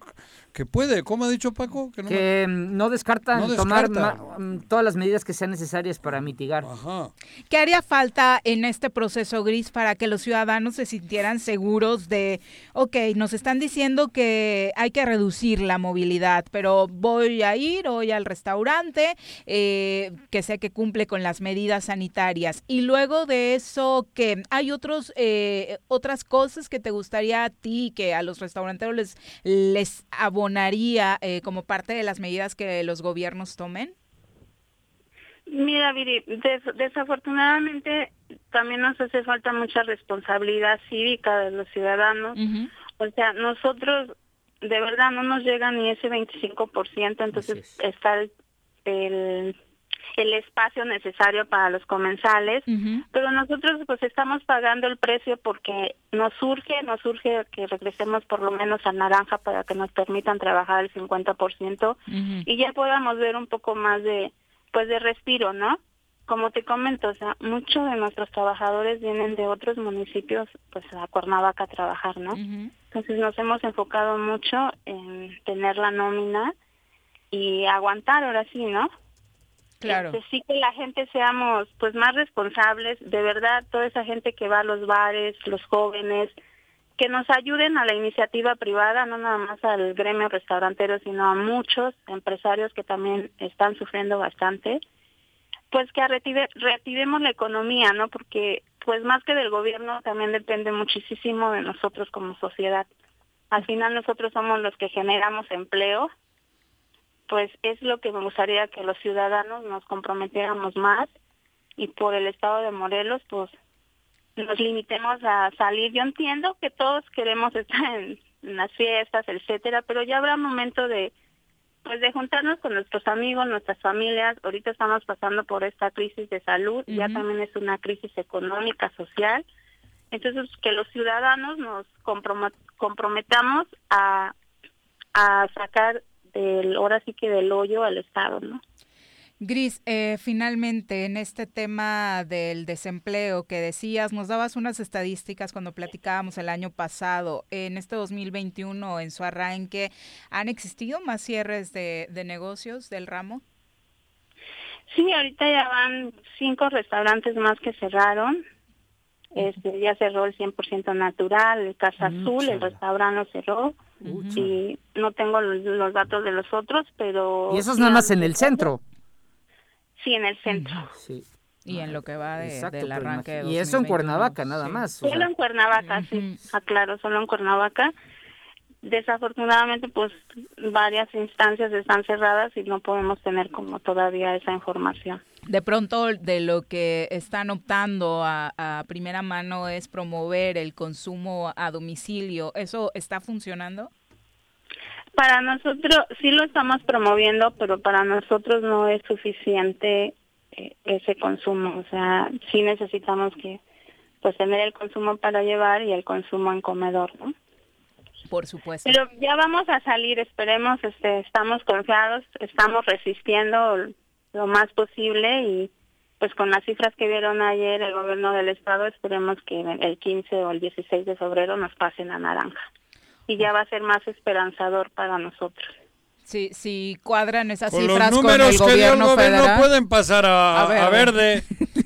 que puede, ¿cómo ha dicho Paco? Que no, que mm, no descartan tomar mm, todas las medidas que sean necesarias para mitigar. Ajá. ¿Qué haría falta en este proceso gris para que los ciudadanos se sintieran seguros de, ok, nos están diciendo que hay que reducir la movilidad, pero voy a ir hoy al restaurante, eh, que sé que cumple con las medidas sanitarias, y luego de eso, que hay otros, eh, otras cosas que te gustaría a ti, que a los restauranteros les, les abonaría eh, como parte de las medidas que los gobiernos tomen? Mira, Viri, desafortunadamente también nos hace falta mucha responsabilidad cívica de los ciudadanos. O sea, nosotros de verdad no nos llega ni ese 25%, entonces está el el espacio necesario para los comensales, pero nosotros pues estamos pagando el precio porque nos surge, nos surge que regresemos por lo menos a naranja para que nos permitan trabajar el 50% y ya podamos ver un poco más de pues de respiro, ¿no? Como te comento, o sea, muchos de nuestros trabajadores vienen de otros municipios pues a Cuernavaca a trabajar, ¿no? Entonces nos hemos enfocado mucho en tener la nómina y aguantar ahora sí, ¿no? Claro. Este, sí que la gente seamos pues más responsables, de verdad, toda esa gente que va a los bares, los jóvenes, que nos ayuden a la iniciativa privada, no nada más al gremio restaurantero, sino a muchos empresarios que también están sufriendo bastante, pues que reactivemos la economía, ¿no? Porque pues más que del gobierno también depende muchísimo de nosotros como sociedad. Al final nosotros somos los que generamos empleo pues es lo que me gustaría que los ciudadanos nos comprometiéramos más y por el estado de Morelos pues nos limitemos a salir. Yo entiendo que todos queremos estar en, las fiestas, etcétera, pero ya habrá momento de pues de juntarnos con nuestros amigos, nuestras familias. Ahorita estamos pasando por esta crisis de salud, ya también es una crisis económica, social. Entonces, que los ciudadanos nos comprometamos a, a sacar del, ahora sí que del hoyo al Estado, ¿no? Gris, eh, finalmente en este tema del desempleo que decías, nos dabas unas estadísticas cuando platicábamos el año pasado. En este 2021, en su arranque, ¿han existido más cierres de, de negocios del ramo? Sí, ahorita ya van cinco restaurantes más que cerraron. Este, ya cerró el 100% natural, el Casa Azul, el restaurante cerró. Y no tengo los, datos de los otros, pero... Y eso es nada más en el centro. Sí, en el centro. Sí. Y en lo que va de, del arranque de Y eso en Cuernavaca, nada más. Solo en Cuernavaca, sí, aclaro, solo en Cuernavaca. Desafortunadamente, pues varias instancias están cerradas y no podemos tener como todavía esa información. De pronto, de lo que están optando a, a primera mano es promover el consumo a domicilio. ¿Eso está funcionando? Para nosotros sí lo estamos promoviendo, pero para nosotros no es suficiente eh, ese consumo. O sea, sí necesitamos que pues tener el consumo para llevar y el consumo en comedor, ¿no? Por supuesto. Pero ya vamos a salir, esperemos, este, estamos confiados, estamos resistiendo lo más posible y pues con las cifras que vieron ayer el gobierno del estado esperemos que el 15 o el 16 de febrero nos pasen a naranja y ya va a ser más esperanzador para nosotros. Sí, si cuadran esas cifras los números con el que gobierno, dio el gobierno pueden pasar a, verde.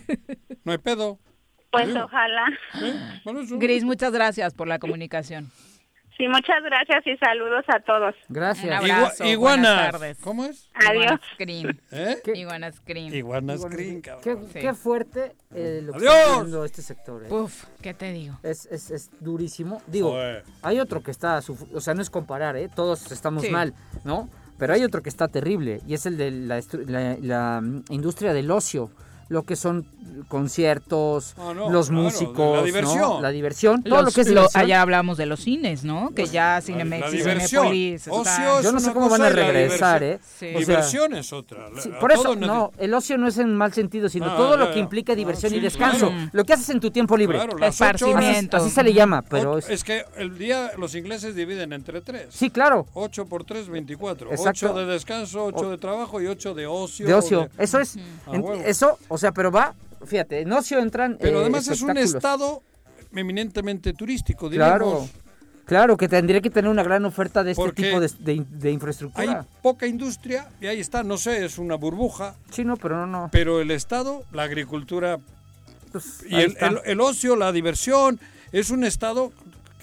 <laughs> no hay pedo. Pues ojalá. Gris, muchas gracias por la comunicación. Sí, muchas gracias y saludos a todos. Gracias. Un abrazo, Iguana. ¿Cómo es? Adiós. Screen. ¿Eh? Iguana Screen. Iguana Screen, cabrón. Qué, qué fuerte eh, lo que está haciendo este sector. Eh. Uf, ¿qué te digo? Es, es, es durísimo. Digo, hay otro que está, o sea, no es comparar, ¿eh? Todos estamos mal, ¿no? Pero hay otro que está terrible y es el de la, la, la mm, industria del ocio lo que son conciertos, ah, los músicos, la diversión, la diversión todo lo que es allá hablamos de los cines, ¿no? Que ya Cinemex y Cinepolis Yo no sé cómo van a regresar, ¿eh? Diversión es otra. por eso, no, el ocio no es en mal sentido, sino ah, todo lo que implica diversión y descanso. Lo que haces en tu tiempo libre. Esparcimiento. Así se le llama, pero... Es que el día los ingleses dividen entre tres. Sí, claro. 8 por 3, 24. Exacto. 8 de descanso, 8 de trabajo y 8 de ocio. De ocio. Eso es. Ah, eso, o sea, pero va, fíjate, en ocio entran. Pero eh, además es un estado eminentemente turístico, diríamos. Claro. Claro, que tendría que tener una gran oferta de este tipo de, infraestructura. Hay poca industria y ahí está, no sé, es una burbuja. Sí, no, pero no, no. Pero el Estado, la agricultura pues, y el, ocio, la diversión, es un Estado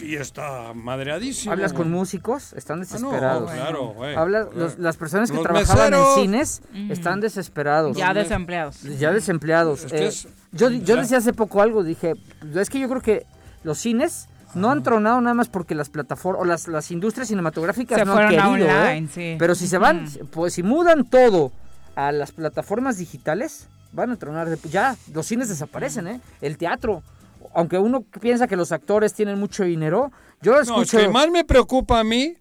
y está madreadísimo. Hablas con músicos, están ah, desesperados. claro, güey. las personas que trabajaban en cines están desesperados. Ya desempleados. Ya desempleados. Eh, yo, yo decía hace poco algo, dije, es que yo creo que los cines no han tronado nada más porque las plataformas o las, las industrias cinematográficas no han querido. ¿eh? Pero si se van, pues si mudan todo a las plataformas digitales, van a tronar. Ya, los cines desaparecen, ¿eh? El teatro aunque uno piensa que los actores tienen mucho dinero, yo escucho... No, que más me preocupa a mí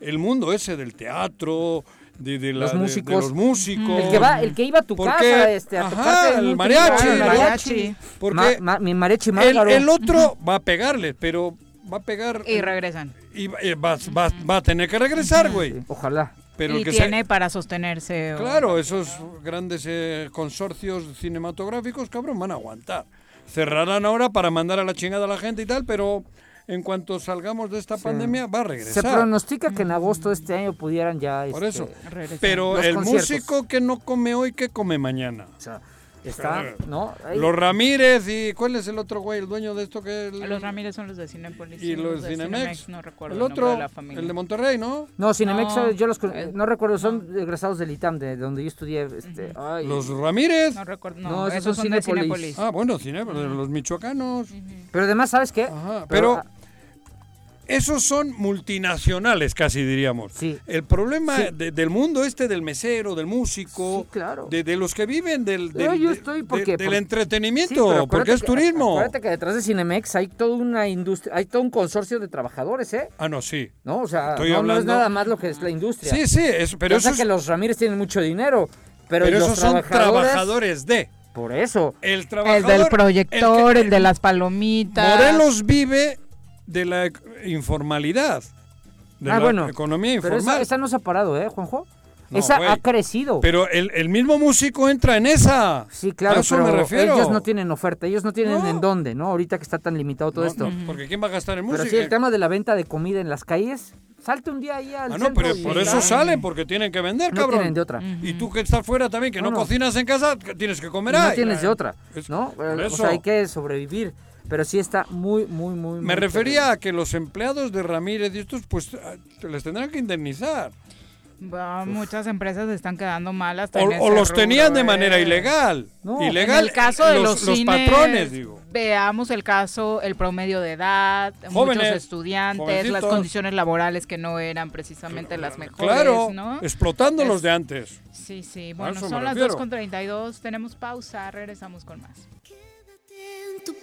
el mundo ese del teatro, de, los músicos. los músicos. El que, va, el que iba a tu casa este, a tocar el, mariachi. El mariachi. Porque mi mariachi el, el, <laughs> otro va a pegarle, pero va a pegar... Y regresan. Y va, va, va a tener que regresar, güey. Ojalá. Pero y que tiene para sostenerse. Claro, esos grandes eh, consorcios cinematográficos, cabrón, van a aguantar cerrarán ahora para mandar a la chingada a la gente y tal, pero en cuanto salgamos de esta pandemia va a regresar. Se pronostica que en agosto de este año pudieran ya... Por eso. Este, pero el músico que no come hoy, ¿qué come mañana? O sea, Está, <laughs> ¿no? Los Ramírez y ¿cuál es el otro güey, el dueño de esto que Los Ramírez son los de Cinepolis. Y los de Cinemex, no recuerdo el otro, de la familia. el de Monterrey, ¿no? No, Cinemex yo los no recuerdo, son egresados del ITAM de donde yo estudié este, Los Ramírez. No recuerdo, no, esos, son, Cinepolis. Ah, bueno, Cinepolis, los michoacanos. Pero además, ¿sabes qué? Ajá, pero, esos son multinacionales, casi diríamos. Sí. El problema del mundo este del mesero, del músico, claro. de, los que viven del, yo estoy porque, del entretenimiento, porque es turismo. Acuérdate que detrás de Cinemex hay toda una industria, hay todo un consorcio de trabajadores, ¿eh? Ah, no, sí. No, o sea, no, es nada más lo que es la industria. Sí, sí, pero eso es... que los Ramírez tienen mucho dinero, pero, esos son trabajadores de... Por eso. El, el del proyector, el, de las palomitas. Morelos vive de la informalidad. De ah, la economía informal. Pero esa, no se ha parado, ¿eh, Juanjo? esa ha crecido. Pero el, mismo músico entra en esa. Sí, claro, pero ellos no tienen oferta, ellos no tienen en dónde, ¿no? Ahorita que está tan limitado todo esto. Porque ¿quién va a gastar en música? Pero sí, el tema de la venta de comida en las calles, salte un día ahí al Ah, no, pero por eso salen, porque tienen que vender, no cabrón. tienen de otra. Y tú que estás fuera también, que no, cocinas en casa, tienes que comer ahí. No tienes de otra, ¿no? O sea, hay que sobrevivir. Pero sí está muy, muy, muy... Me refería a que los empleados de Ramírez y estos, pues, les tendrán que indemnizar. muchas empresas están quedando malas. O, los tenían de manera ¿eh? ilegal. ilegal. En el caso de los, los, patrones, digo. Veamos el caso, el promedio de edad, muchos estudiantes, las condiciones laborales que no eran precisamente las mejores. Claro, ¿no? explotando los de antes. Sí, sí. Bueno, son las 2.32. Tenemos pausa. Regresamos con más. Quédate en tu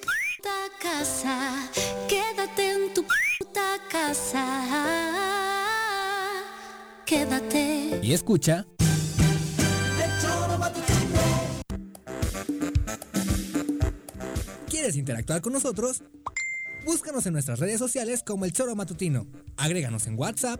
casa. Quédate en tu puta casa quédate. Y escucha. ¿Quieres interactuar con nosotros? Búscanos en nuestras redes sociales como El Choro Matutino. Agréganos en WhatsApp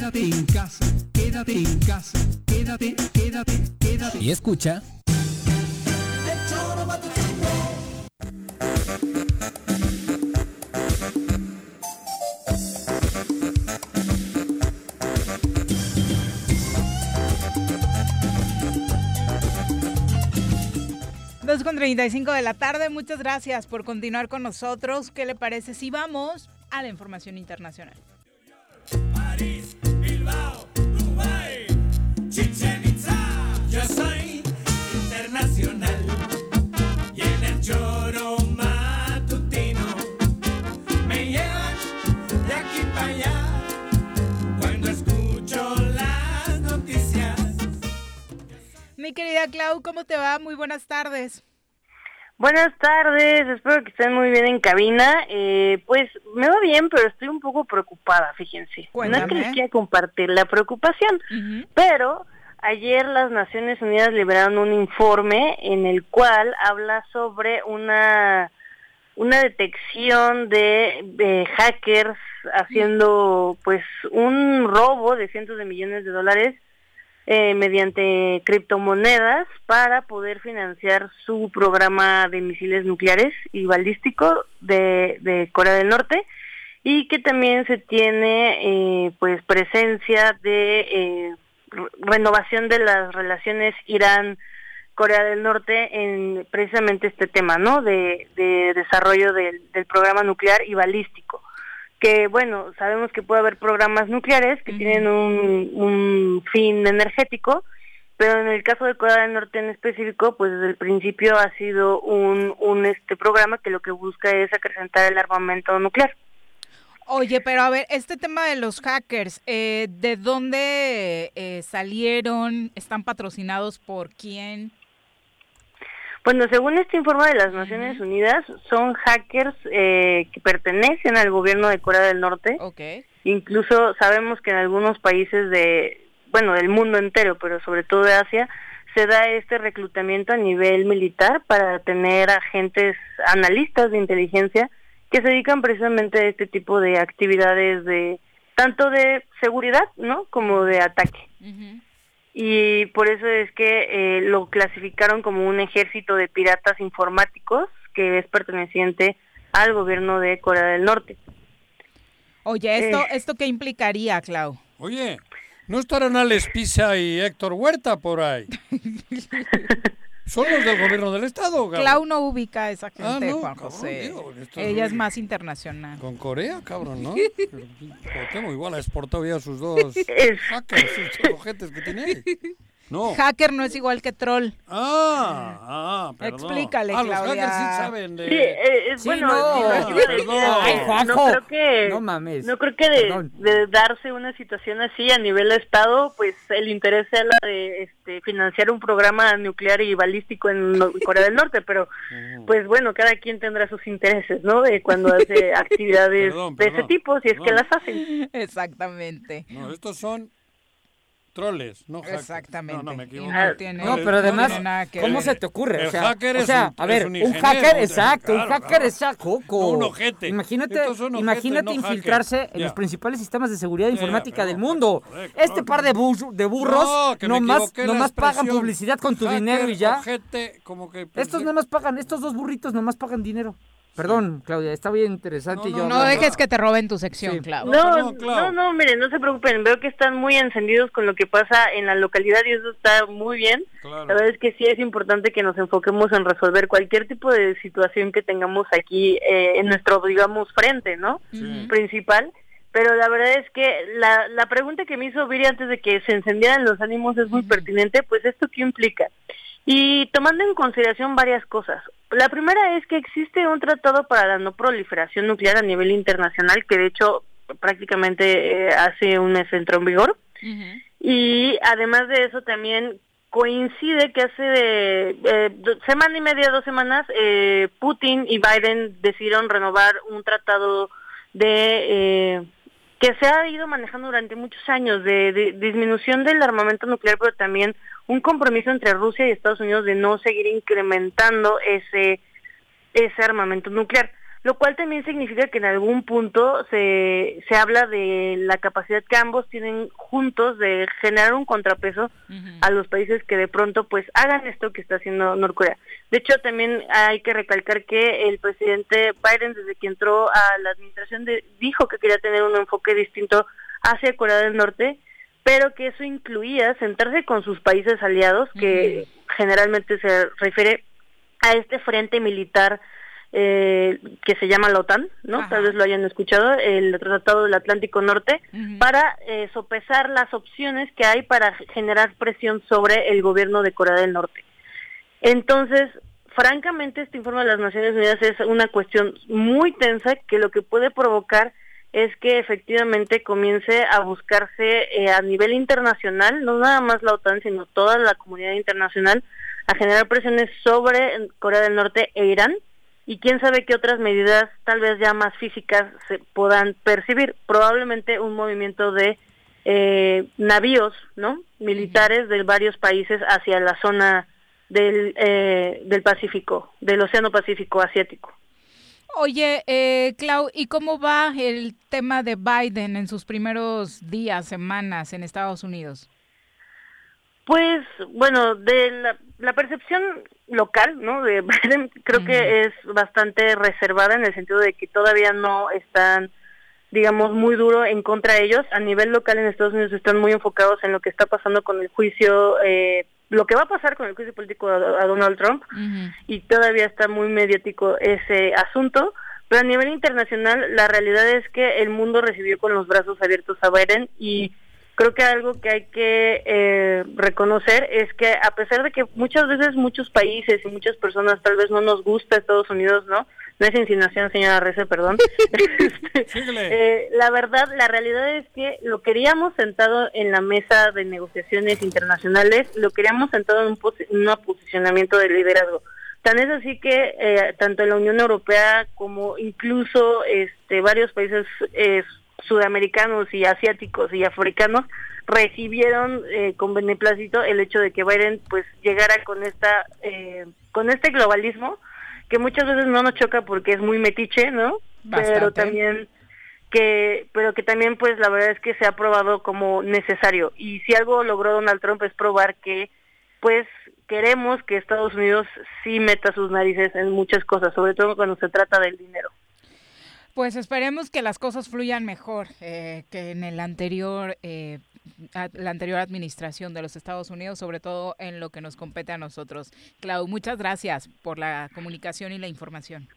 Quédate en casa. Quédate en casa. Quédate, quédate, quédate. Y escucha. 2 con 35 de la tarde, muchas gracias por continuar con nosotros. ¿Qué le parece si vamos a la información internacional? París, Dubai, Chichen Itza. Yo soy internacional y en el choro matutino me llevan de aquí para allá cuando escucho las noticias. mi querida Clau, ¿cómo te va? Muy buenas tardes. Buenas tardes, espero que estén muy bien en cabina. Eh, pues me va bien, pero estoy un poco preocupada, fíjense. No es que les quiera compartir la preocupación, pero ayer las Naciones Unidas liberaron un informe en el cual habla sobre una una detección de, de hackers haciendo pues un robo de cientos de millones de dólares eh, mediante criptomonedas para poder financiar su programa de misiles nucleares y balístico de, Corea del Norte y que también se tiene eh, pues presencia de eh, renovación de las relaciones Irán Corea del Norte en precisamente este tema, ¿no? De, de desarrollo del programa nuclear y balístico que bueno, sabemos que puede haber programas nucleares que tienen un, un fin energético, pero en el caso de Corea del Norte en específico, pues desde el principio ha sido un, un este programa que lo que busca es acrecentar el armamento nuclear. Oye, pero a ver, este tema de los hackers, eh, ¿de dónde eh, salieron? ¿Están patrocinados por quién? Bueno, según este informe de las Naciones Unidas, son hackers eh, que pertenecen al gobierno de Corea del Norte. Okay. Incluso sabemos que en algunos países de, bueno, del mundo entero, pero sobre todo de Asia, se da este reclutamiento a nivel militar para tener agentes analistas de inteligencia que se dedican precisamente a este tipo de actividades de tanto de seguridad, ¿no? Como de ataque y por eso es que eh, lo clasificaron como un ejército de piratas informáticos que es perteneciente al gobierno de Corea del Norte. Oye, ¿esto, eh. ¿esto qué implicaría, Clau? Oye, ¿no estarán Alex Pisa y Héctor Huerta por ahí? <laughs> Son los del gobierno del estado. Clau no ubica a esa ah, gente, Juan José. Ella es más internacional. Con Corea, cabrón, ¿no? <laughs> tengo igual, ha exportado ya sus dos <laughs> hackers, sus que tiene. No. Hacker no es igual que troll. Ah, ah, perdón. Explícale, ah, Claudia. los hackers sí saben de... Sí, eh, es bueno, no, perdón. no creo que, no mames. No creo que de, de, darse una situación así a nivel de Estado, pues el interés sea la de este, financiar un programa nuclear y balístico en Corea del Norte, pero pues bueno, cada quien tendrá sus intereses, ¿no? De cuando hace <laughs> actividades de ese tipo, si es que las hacen. Exactamente. No, estos son troles, no hackers. Exactamente. No, no me equivoco. No, pero además, ¿cómo se te ocurre? El o sea, hacker es o sea, un, a ver, es un, un hacker, exacto, claro, un hacker claro. es sacoco. No, un ojete. Imagínate, imagínate no infiltrarse en Ya. los principales sistemas de seguridad Ya, informática pero, del mundo. correcto, este par de, bu- de burros nomás, nomás pagan publicidad con tu Hacker, dinero y ya. ojete, como que Estos nomás pagan, estos dos burritos nomás pagan dinero. Perdón, Claudia, está bien interesante. y yo No dejes que te roben tu sección, Clau. No, no, no, miren, no se preocupen, veo que están muy encendidos con lo que pasa en la localidad y eso está muy bien. La verdad es que sí es importante que nos enfoquemos en resolver cualquier tipo de situación que tengamos aquí eh, en nuestro, digamos, frente, ¿no? Principal. Pero la verdad es que la, la pregunta que me hizo Viri antes de que se encendieran los ánimos es muy pertinente, pues esto qué implica. Y tomando en consideración varias cosas. La primera es que existe un tratado para la no proliferación nuclear a nivel internacional que de hecho prácticamente eh, hace un mes entró en vigor. Y además de eso también coincide que hace de eh, semana y media, dos semanas, eh, Putin y Biden decidieron renovar un tratado de eh, que se ha ido manejando durante muchos años de, de disminución del armamento nuclear, pero también un compromiso entre Rusia y Estados Unidos de no seguir incrementando ese ese armamento nuclear, lo cual también significa que en algún punto se, se habla de la capacidad que ambos tienen juntos de generar un contrapeso a los países que de pronto pues hagan esto que está haciendo Norcorea. De hecho, también hay que recalcar que el presidente Biden desde que entró a la administración de- dijo que quería tener un enfoque distinto hacia Corea del Norte, pero que eso incluía sentarse con sus países aliados, que generalmente se refiere a este frente militar eh, que se llama la OTAN, ¿no? Tal vez lo hayan escuchado, el Tratado del Atlántico Norte, para eh, sopesar las opciones que hay para generar presión sobre el gobierno de Corea del Norte. Entonces, francamente, este informe de las Naciones Unidas es una cuestión muy tensa que lo que puede provocar es que efectivamente comience a buscarse eh, a nivel internacional, no nada más la OTAN, sino toda la comunidad internacional, a generar presiones sobre Corea del Norte e Irán y quién sabe qué otras medidas tal vez ya más físicas se puedan percibir. Probablemente un movimiento de eh, navíos, ¿no? Militares de varios países hacia la zona del, eh, del Pacífico, del Océano Pacífico Asiático. Oye, eh, Clau, ¿y cómo va el tema de Biden en sus primeros días, semanas en Estados Unidos? Pues, bueno, de la, percepción local, ¿no? De <laughs> Biden, creo que es bastante reservada en el sentido de que todavía no están, digamos, muy duro en contra de ellos. A nivel local en Estados Unidos están muy enfocados en lo que está pasando con el juicio eh, lo que va a pasar con el juicio político a, Donald Trump y todavía está muy mediático ese asunto, pero a nivel internacional la realidad es que el mundo recibió con los brazos abiertos a Biden y creo que algo que hay que eh, reconocer es que a pesar de que muchas veces muchos países y muchas personas tal vez no nos gusta Estados Unidos, ¿no? No es insinuación, señora Reza, perdón. <laughs> Este, eh, la verdad, la realidad es que lo queríamos sentado en la mesa de negociaciones internacionales, lo queríamos sentado en un, posicionamiento de liderazgo. Tan es así que eh, tanto la Unión Europea como incluso este, varios países eh, sudamericanos y asiáticos y africanos recibieron eh, con beneplácito el hecho de que Biden pues llegara con esta eh, con este globalismo que muchas veces no nos choca porque es muy metiche, ¿no? Pero también que pero que también pues la verdad es que se ha probado como necesario y si algo logró Donald Trump es probar que pues queremos que Estados Unidos sí meta sus narices en muchas cosas, sobre todo cuando se trata del dinero. Pues esperemos que las cosas fluyan mejor eh, que en el anterior eh, la anterior administración de los Estados Unidos, sobre todo en lo que nos compete a nosotros. Clau, muchas gracias por la comunicación y la información.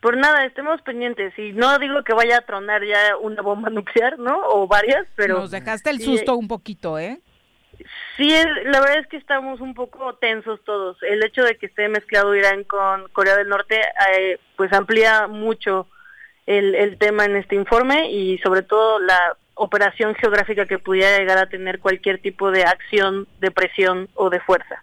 Por nada, estemos pendientes. Y no digo que vaya a tronar ya una bomba nuclear, ¿no? O varias, pero... Nos dejaste el susto un poquito, ¿eh? Sí, la verdad es que estamos un poco tensos todos. El hecho de que esté mezclado Irán con Corea del Norte, eh, pues amplía mucho el, el tema en este informe y sobre todo la operación geográfica que pudiera llegar a tener cualquier tipo de acción, de presión o de fuerza.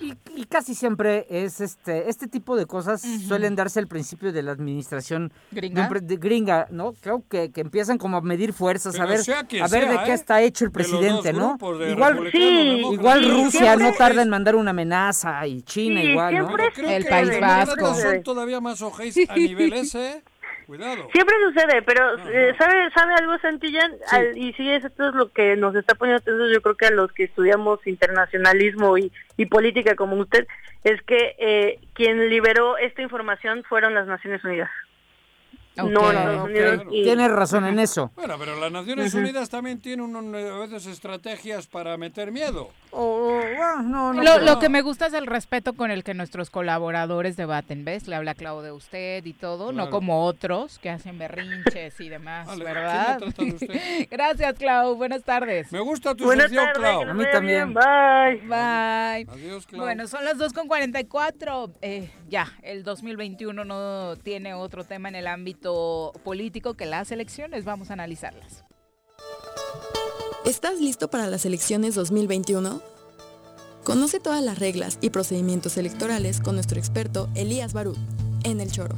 Y, casi siempre es este este tipo de cosas suelen darse al principio de la administración gringa, de, gringa ¿no? Creo que, que, empiezan como a medir fuerzas, a ver, a ver de qué ¿eh? está hecho el presidente, ¿no? Igual, sí, igual Rusia no tarda en mandar una amenaza y China igual, ¿no? El País Vasco. Son todavía más ojéis a <laughs> nivel ese. Siempre sucede, pero eh, ¿sabe, ¿sabe algo, Santillán? y sí, esto es lo que nos está poniendo atención, yo creo que a los que estudiamos internacionalismo y, y política como usted, es que eh, quien liberó esta información fueron las Naciones Unidas. No, Estados Tienes razón en eso. Bueno, pero las Naciones Unidas también tienen a veces estrategias para meter miedo. lo, que me gusta es el respeto con el que nuestros colaboradores debaten, ¿ves? Le habla Clau de usted y todo, no como otros que hacen berrinches y demás, ¿verdad? <laughs> Gracias, Clau. Buenas tardes. Me gusta tu sección, Clau. A mí también. Bye. Bye. Adiós, Clau. Bueno, son las 2.44. Eh, ya, el 2021 no tiene otro tema en el ámbito político que las elecciones. Vamos a analizarlas. ¿Estás listo para las elecciones 2021? Conoce todas las reglas y procedimientos electorales con nuestro experto Elías Barú en El Choro.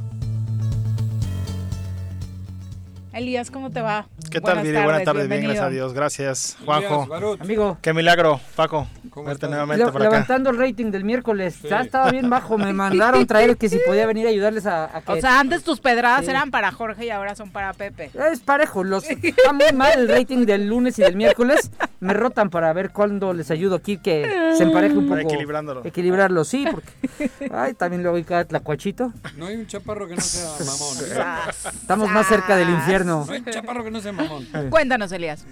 Elías, ¿cómo te va? ¿Qué tal, Viri? Buenas tardes, bien, gracias a Dios. Gracias, Juanjo. Amigo. Qué milagro, Paco, verte nuevamente por acá. Levantando el rating del miércoles, ya estaba bien bajo, me mandaron traer que si podía venir a ayudarles a, que... O sea, antes tus pedradas eran para Jorge y ahora son para Pepe. Es parejo, los está muy mal el rating del lunes y del miércoles, me rotan para ver cuándo les ayudo aquí que se empareje un poco. equilibrándolo. Equilibrarlo, sí, porque... Ay, también luego hay cada tlacuachito. No hay un chaparro que no sea mamón. Estamos más cerca del infierno. Chaparro que no sea mamón. <laughs> Cuéntanos, Elías.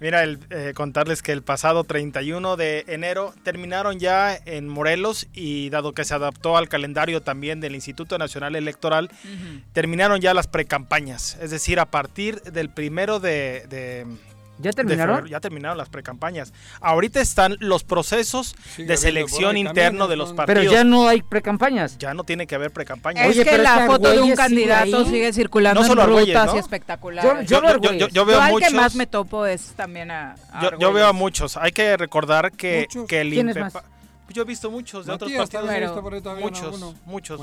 Mira, el, eh, contarles que el pasado 31 de enero terminaron ya en Morelos y dado que se adaptó al calendario también del Instituto Nacional Electoral, terminaron ya las precampañas. Es decir, a partir del primero de, ¿Ya terminaron? ya terminaron las precampañas. Ahorita están los procesos de selección interno de los partidos. Pero ya no hay precampañas. Ya no tiene que haber precampañas. Es que la foto de un candidato sigue circulando en rutas y espectaculares. Yo, veo al muchos, que más me topo es también a, yo, veo a muchos. Hay que recordar que, que el INPEPAC... Yo he visto muchos de otros partidos. muchos, muchos.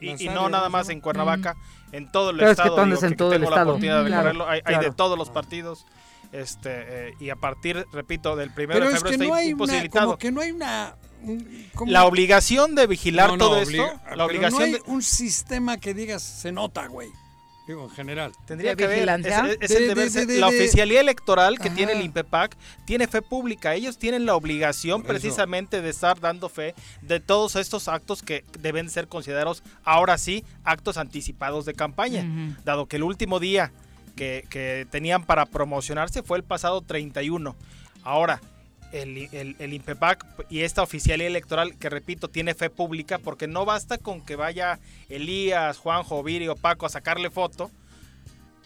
y, no nada más en Cuernavaca, en todo el estado. Es que, en todo el estado. hay, de todos los partidos este eh, y a partir, repito, del primero de febrero está imposibilitado. que no hay una la obligación de vigilar todo esto, la obligación no hay de... un sistema que digas se nota, güey. Digo, en general. Tendría que haber. Es, deber la oficialía electoral que tiene el INPEPAC tiene fe pública. Ellos tienen la obligación precisamente de estar dando fe de todos estos actos que deben ser considerados ahora sí actos anticipados de campaña. Dado que el último día que, tenían para promocionarse fue el pasado 31. Ahora, el, el, INPEPAC y esta oficialía electoral, que repito, tiene fe pública, porque no basta con que vaya Elías, Juanjo, Viri Paco a sacarle foto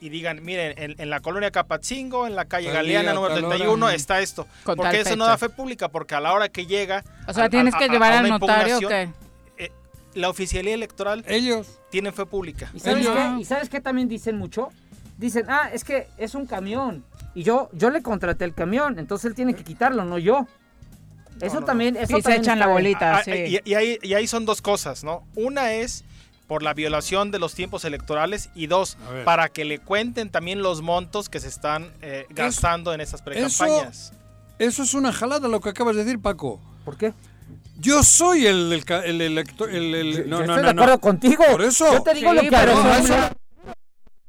y digan, miren, en, la colonia Capatzingo, en la calle Galeana número 31, está esto. porque eso no da fe pública, porque a la hora que llega... O sea, tienes que llevar al notario que... Eh, la oficialía electoral... Ellos. Tienen fe pública. ¿Y sabes, qué? ¿Y sabes qué también dicen mucho? Dicen, ah, es que es un camión. Y yo, yo le contraté el camión, entonces él tiene que quitarlo, no yo. Eso también, eso se echan la bolita. Ah, sí. y, ahí, y ahí son dos cosas, ¿no? Una es por la violación de los tiempos electorales y dos, para que le cuenten también los montos que se están eh, gastando en esas precampañas. Eso, eso es una jalada lo que acabas de decir, Paco. ¿Por qué? Yo soy el, el, elector. El, no, no, estoy de acuerdo contigo. Por eso. Yo te digo lo que pero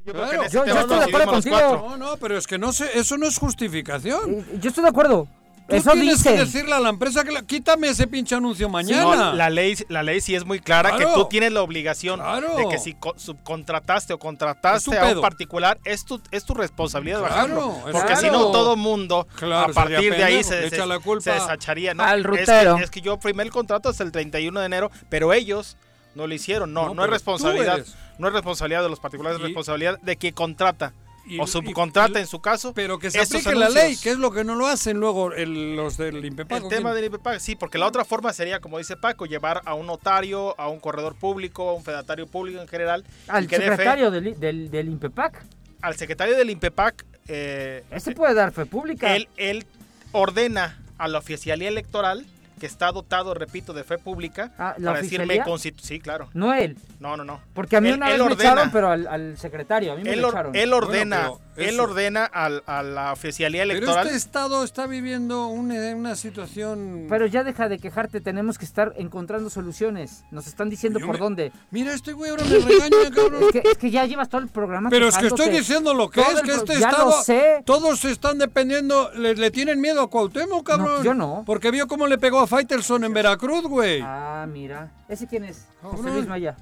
yo, yo, estoy de acuerdo contigo. No, no, pero es que no sé, eso no es justificación. Yo estoy de acuerdo. Tú Eso tienes que decirle a la empresa que quítame ese pinche anuncio mañana. la ley la ley sí es muy clara que tú tienes la obligación de que si subcontrataste o contrataste a un particular es tu es tu responsabilidad claro, porque si no todo mundo a partir de ahí se, se, se desacharía, ¿no? Al rutero. Es que, yo firmé el contrato hasta el 31 de enero, pero ellos no lo hicieron, no, no, es responsabilidad, no es responsabilidad de los particulares, es responsabilidad de quien contrata. o subcontrata en su caso. Pero que se aplique la ley, que es lo que no lo hacen luego los del INPEPAC. El tema del INPEPAC, sí, porque la otra forma sería, como dice Paco, llevar a un notario, a un corredor público, a un fedatario público en general. Al secretario del, del, del, INPEPAC. Al secretario del INPEPAC. Eh, Ese puede dar fe pública. Él, él ordena a la oficialía electoral que está dotado, repito, de fe pública ah, ¿la para decirme Sí, claro. No él. No, no, no. Porque a mí una vez me echaron, pero al, secretario, a mí me él, echaron. Él ordena, él ordena a la oficialía electoral. Pero este estado está viviendo una, situación... Pero ya deja de quejarte, tenemos que estar encontrando soluciones. Nos están diciendo por dónde. Mira, este güey ahora me regaña, <laughs> cabrón. Es que, ya llevas todo el programa Pero es que estoy diciendo lo que es, que este ya estado... Lo sé. Todos están dependiendo, le, tienen miedo a Cuauhtémoc, cabrón. yo no. Porque vio cómo le pegó a Faitelson en Veracruz, güey. Ah, mira. ¿Ese quién es? José Luis Maya.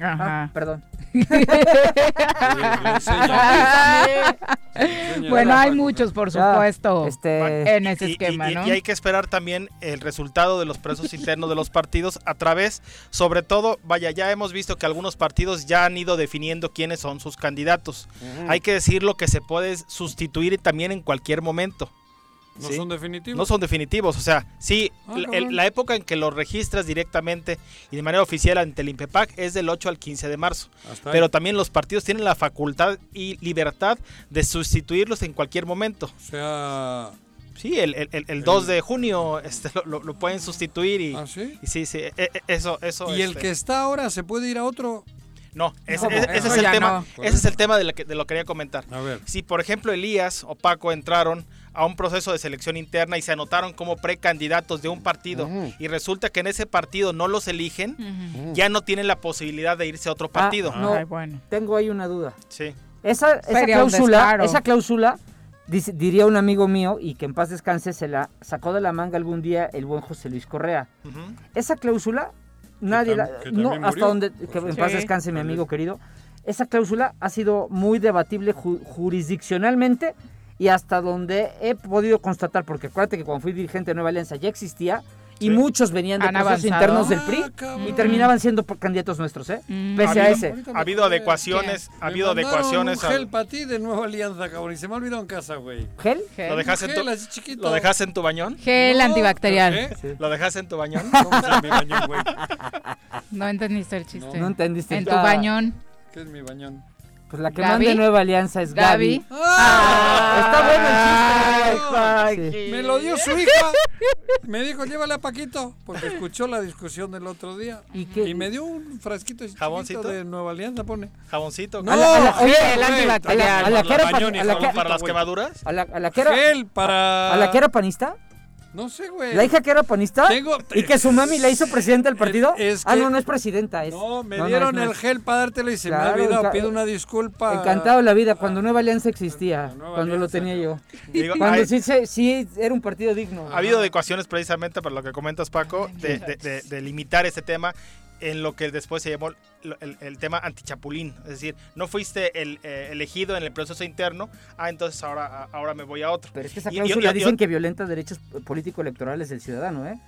Ajá. Ah, perdón. <laughs> bueno, hay muchos, por supuesto, este... en ese esquema, y, hay que esperar también el resultado de los procesos internos de los partidos a través, sobre todo, vaya, ya hemos visto que algunos partidos ya han ido definiendo quiénes son sus candidatos. Hay que decirlo que se puede sustituir también en cualquier momento. ¿No son definitivos? No son definitivos, o sea, sí, ah, la época en que lo registras directamente y de manera oficial ante el INPEPAC es del 8 al 15 de marzo. pero también los partidos tienen la facultad y libertad de sustituirlos en cualquier momento. O sea... Sí, el, el, el, 2 de junio este, lo, pueden sustituir y, ¿Ah, sí? y sí, sí, e, e, eso, eso. ¿Y el este que está ahora se puede ir a otro? No, ese, es el tema, ese es el tema de lo que, de lo quería comentar. A ver. Si por ejemplo Elías o Paco entraron a un proceso de selección interna y se anotaron como precandidatos de un partido y resulta que en ese partido no los eligen, ya no tienen la posibilidad de irse a otro ah, partido. no, bueno. Tengo ahí una duda. Sí. Esa, cláusula, esa cláusula, diría un amigo mío y que en paz descanse, se la sacó de la manga algún día el buen José Luis Correa. Esa cláusula, nadie la, no, hasta donde, que en paz descanse mi amigo querido, esa cláusula ha sido muy debatible jurisdiccionalmente y hasta donde he podido constatar, porque acuérdate que cuando fui dirigente de Nueva Alianza ya existía, y muchos venían de procesos internos del PRI Ah, y terminaban siendo por- candidatos nuestros, ¿eh? Mm. Pese ha a habido, ese. ha habido adecuaciones, ha habido Me adecuaciones. un gel para ti de Nueva Alianza, cabrón, y se me ha olvidado en casa, güey. ¿Gel? ¿Lo dejaste, en tu, Gel, así chiquito. ¿Lo dejaste en tu bañón? Gel antibacterial. ¿Eh? ¿Lo dejaste en tu bañón? <laughs> ¿Cómo se llama mi bañón, güey? <laughs> No entendiste el chiste. No entendiste. En tu bañón. ¿Qué es mi bañón? Pues la que Gaby. manda Nueva Alianza es Gaby. Gaby. Ah, está bueno el chiste. Ay, Me lo dio su <laughs> hija. Me dijo, llévale a Paquito, porque escuchó la discusión del otro día. ¿Y qué? me dio un frasquito ¿Jaboncito? de Nueva Alianza, pone. ¿Jaboncito? No, A la- a la- gel, oye, güey, el antibacterial. tambibién A la que era bañón pa- y a la jabón que- ¿Para las quemaduras? ¿A la, a la que era, Gel para... ¿A la que era panista? No sé, güey. ¿La hija que era panista? Tengo- ¿Y que su mami la hizo presidenta del partido? Es Ah, no, no es presidenta. Es... No, me no, no, dieron es- no el gel para dártelo y se me ha olvidado. enca- Pido una disculpa. Encantado de la vida, cuando Nueva Alianza existía, Nueva cuando Alianza, lo tenía yo. Digo, <laughs> Cuando hay- sí, sí era un partido digno. Ha habido adecuaciones precisamente para lo que comentas, Paco, de, de- de- de limitar este tema en lo que después se llamó el, el tema antichapulín. Es decir, no fuiste el, eh, elegido en el proceso interno, ah, entonces ahora, ahora me voy a otro. Pero es que esa y- cláusula y- y- dicen que violenta derechos político-electorales del ciudadano, ¿eh?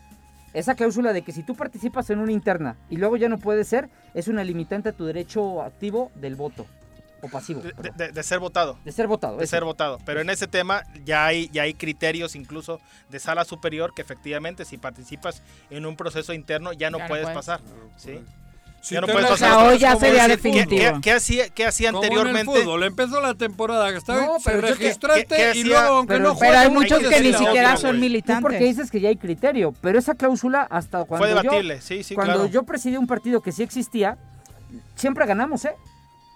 Esa cláusula de que si tú participas en una interna y luego ya no puedes ser, es una limitante a tu derecho activo del voto. O pasivo. de, perdón. de- de ser votado. De ser votado. De ser votado. Pero en ese tema ya hay, ya hay criterios incluso de sala superior que efectivamente si participas en un proceso interno ya no Ya no puedes puedes. pasar. ¿sí? Si ya no puedes pasar. sería definitivo. ¿Qué, hacía, qué hacía Como en anteriormente? el fútbol, empezó la temporada, No, pero te yo que- registraste ¿qué- y hacía? luego aunque Pero- no pero juegues, hay hay muchos que que ni siquiera son. Tú militantes. porque dices que ya hay criterio, pero esa cláusula hasta cuando Fue yo- debatible, sí, sí, cuando claro. yo presidí un partido que sí existía, siempre ganamos, ¿eh?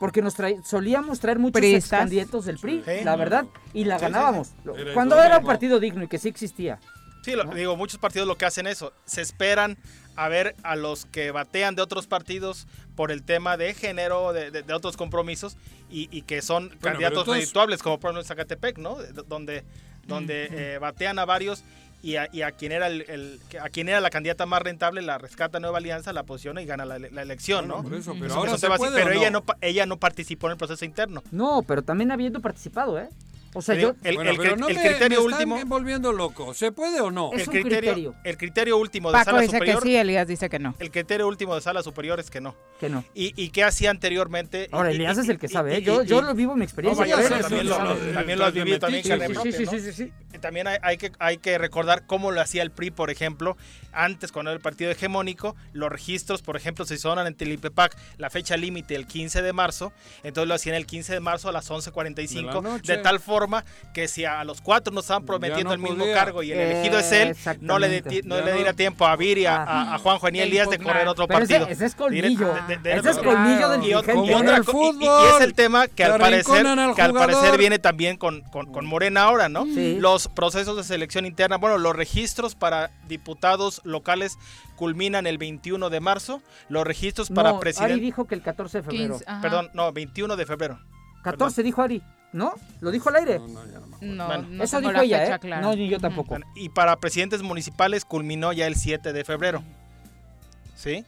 Porque nos trae- solíamos traer muchos candidatos del PRI, Sí. la verdad, y la ganábamos. Cuando era un partido digno y que sí existía. Sí, lo- digo, muchos partidos lo que hacen eso, se esperan a ver a los que batean de otros partidos por el tema de género, de, de- de otros compromisos, y, y que son candidatos entonces- redituables, como por ejemplo en Zacatepec, ¿no? De- donde donde eh, batean a varios y a, y a quien era el, el- a quien era la candidata más rentable la rescata Nueva Alianza, la posiciona y gana la, la elección, Bueno, ¿no? por eso, pero Eso- ahora eso se va así, puede pero o ella no? no pa- ella no participó en el proceso interno. No, pero también habiendo participado, ¿eh? O sea, yo... el, Bueno, el- pero el- no el me- criterio me están último volviendo loco. ¿Se puede o no? Es el un criterio, criterio. el criterio último de Paco sala dice superior que sí, Elías dice que no. el criterio último de sala superior es que no Que no. y, y qué hacía anteriormente Ahora, Elías y- es el que sabe, y- ¿eh? Yo, y- yo lo vivo en mi No, experiencia. vaya, pero también lo, lo- también lo has vivido también Sí, carne sí, propia, sí, ¿no? sí, sí, sí. Y También hay, hay que, hay que recordar cómo lo hacía el PRI, por ejemplo, antes cuando era el partido hegemónico, los registros, por ejemplo, se sonan en el IPPAC la fecha límite el 15 de marzo, entonces lo hacían el 15 de marzo a las De la 11.45, noche. de, tal forma que si a los cuatro nos estaban prometiendo no el mismo podía. cargo y el elegido es él, no le, de- no le no. diera tiempo a Viri, a, a, a a De Elías de impugnar. correr otro Pero ese- partido. ese es colmillo. De- de- de- Ese es de- colmillo del y, ot- y otra y- y- y es el tema que al parecer, al que al parecer viene también con, con, con Morena ahora, ¿no? Sí. Los procesos de selección interna, bueno, los registros para diputados locales culminan el 21 de marzo, los registros para No, Ari presidente, dijo que el 14 de febrero. 15, ajá. perdón, no, 21 de febrero. 14 dijo Ari, ¿no? ¿Lo dijo al aire? No, no, ya no me acuerdo. No, Bueno. no Eso dijo la ella, fecha ¿eh? clara. No, ni yo tampoco. Bueno, Y para presidentes municipales culminó ya el 7 de febrero. ¿Sí?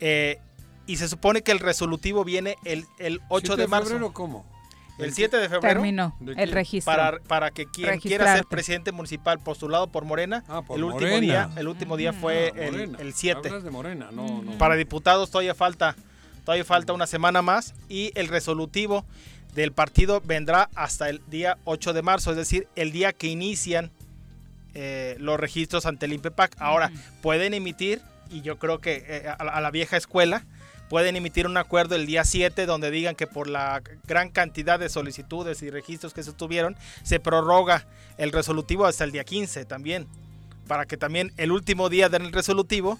Eh, y se supone que el resolutivo viene el, el 8 ¿7 de marzo. febrero cómo? El 7 de febrero. Terminó ¿De el registro. Para, para que quien quiera ser presidente municipal postulado por Morena, Ah, por el último Morena. día, el último día fue Ah, el, el 7. Hablas de Morena, no, no. Para diputados todavía falta, todavía falta una semana más y el resolutivo del partido vendrá hasta el día 8 de marzo, es decir, el día que inician eh, los registros ante el INPEPAC. Ahora, pueden emitir, y yo creo que eh, a, la- a la vieja escuela, pueden emitir un acuerdo el día 7 donde digan que por la gran cantidad de solicitudes y registros que se tuvieron, se prorroga el resolutivo hasta el día 15 también, para que también el último día den el resolutivo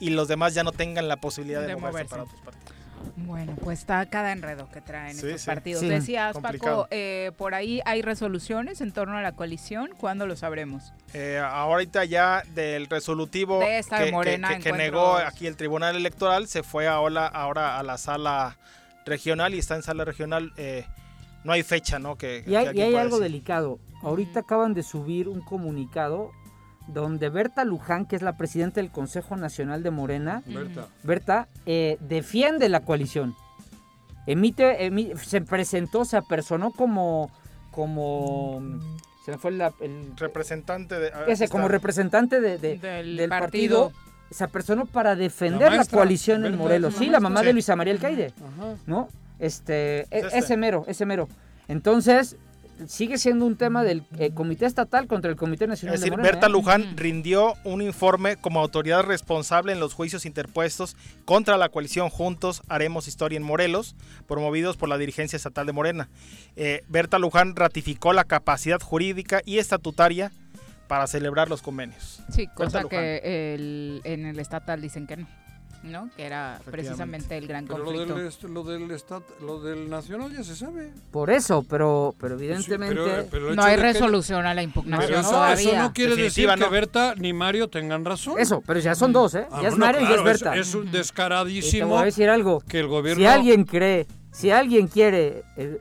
y los demás ya no tengan la posibilidad de, De moverse, moverse. para otros partidos. Bueno, pues está cada enredo que traen Sí, estos sí. partidos. Sí, Decías, complicado. Paco, eh, por ahí hay resoluciones en torno a la coalición. ¿Cuándo lo sabremos? Eh, ahorita ya del resolutivo De esta que, Morena, que- negó aquí el Tribunal Electoral se fue ahora, ahora a la sala regional y está en sala regional. eh, no hay fecha, ¿no? Que, Y que hay, y algo decir. delicado. Ahorita acaban de subir un comunicado donde Berta Luján, que es la presidenta del Consejo Nacional de Morena, Berta. Berta, eh, defiende la coalición. Emite, emi- se presentó, se apersonó como, como, se me fue el, representante de... Ese, como representante de, del, partido, se apersonó para defender la, coalición en Morelos. Sí, la mamá de Luisa María Alcaide, ¿no? Este, e, este, ese mero, ese mero. Entonces, sigue siendo un tema del eh, Comité Estatal contra el Comité Nacional es decir, de Berta ¿eh? Luján rindió un informe como autoridad responsable en los juicios interpuestos contra la coalición Juntos Haremos Historia en Morelos, promovidos por la dirigencia estatal de Morena. Eh, Berta Luján ratificó la capacidad jurídica y estatutaria para celebrar los convenios. Sí, cosa que en el estatal dicen que no. ¿No? Que era precisamente el gran conflicto. Lo del, lo, del nacional ya se sabe. Por eso, pero, pero evidentemente no hay resolución a la impugnación eso, no quiere decir que Berta ni Mario tengan razón. Eso, pero ya son dos, ¿eh? Ah, ya es Mario y ya es Berta. Es, un descaradísimo. voy a decir algo. Que el gobierno. Si alguien cree, si alguien quiere, el,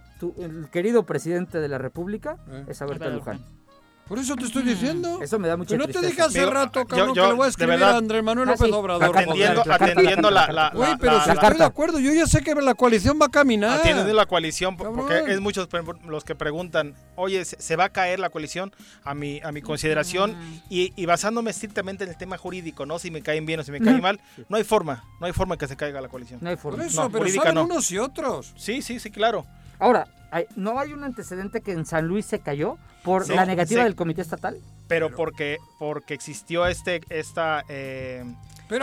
querido presidente de la República, eh. es a Berta Luján. Por eso te estoy diciendo. Eso me da mucha Pero no te dije hace rato, cabrón, que le voy a escribir a Andrés Manuel López Obrador. Atendiendo, la, atendiendo la, la, Uy, pero si estoy de acuerdo, yo ya sé que la coalición va a caminar. Atendiendo la coalición, porque es muchos los que preguntan, oye, ¿se va a caer la coalición? A mi, a mi consideración, y, y, basándome estrictamente en el tema jurídico, ¿no? Si me caen bien o si me caen mal, no hay forma, no hay forma que se caiga la coalición. No hay forma. Por eso, pero saben unos y otros. Sí, sí, sí, claro. Ahora, ¿no hay un antecedente que en San Luis se cayó por la negativa del comité estatal? Pero, porque porque existió este esta eh,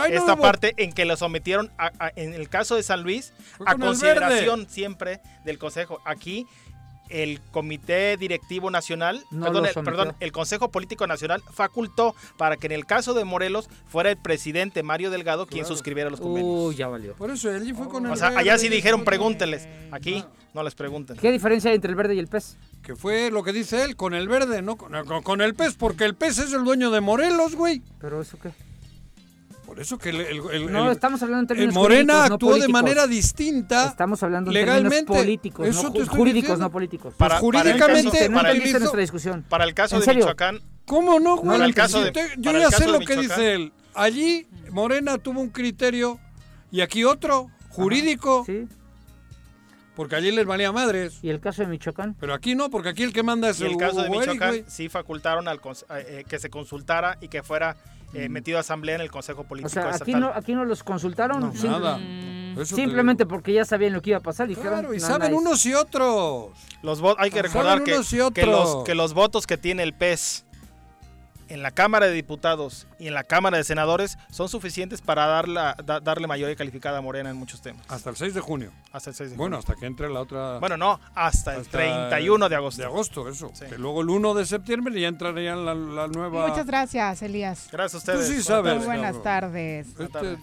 esta parte en que lo sometieron en el caso de San Luis a consideración siempre del consejo. Aquí el Comité Directivo Nacional, perdón, el, perdón, el Consejo Político Nacional facultó para que en el caso de Morelos fuera el presidente Mario Delgado quien suscribiera los convenios. Uy, ya valió. Por eso allí fue con el O sea, allá sí dijeron pregúnteles. Aquí no les pregunten. ¿Qué diferencia hay entre el verde y el pez? Que fue lo que dice él, con el verde, no con, el pez, porque el pez es el dueño de Morelos, güey. ¿Pero eso qué? Por eso que el, no, estamos hablando en términos Morena actuó de manera distinta. Estamos hablando en legalmente, términos políticos, eso no, jurídicos, no políticos. Para, jurídicamente, para el, caso, discusión. Para el caso de Michoacán. ¿Cómo no, güey? Para el caso de, yo ya sé lo que dice él. Allí Morena tuvo un criterio y aquí otro jurídico. sí. Porque allí les valía madres. ¿Y el caso de Michoacán? Pero aquí no, porque aquí el que manda es y el caso de Michoacán sí facultaron al, eh, que se consultara y que fuera eh, metido a asamblea en el Consejo Político o sea, aquí No, aquí no los consultaron. nada. Simplemente porque ya sabían lo que iba a pasar. Claro, y saben unos y otros. Los hay que recordar que, que, los, que los votos que tiene el PES en la Cámara de Diputados y en la Cámara de Senadores son suficientes para darla, darle mayoría calificada a Morena en muchos temas. Hasta el 6 de junio. Hasta el 6 de bueno, hasta que entre la otra... Bueno, no, hasta, el 31 de agosto. De agosto, eso. Que luego el 1 de septiembre ya entraría la, la nueva... Muchas gracias, Elías. Gracias a ustedes. Tú sí sabes. Muy buenas tardes. Este,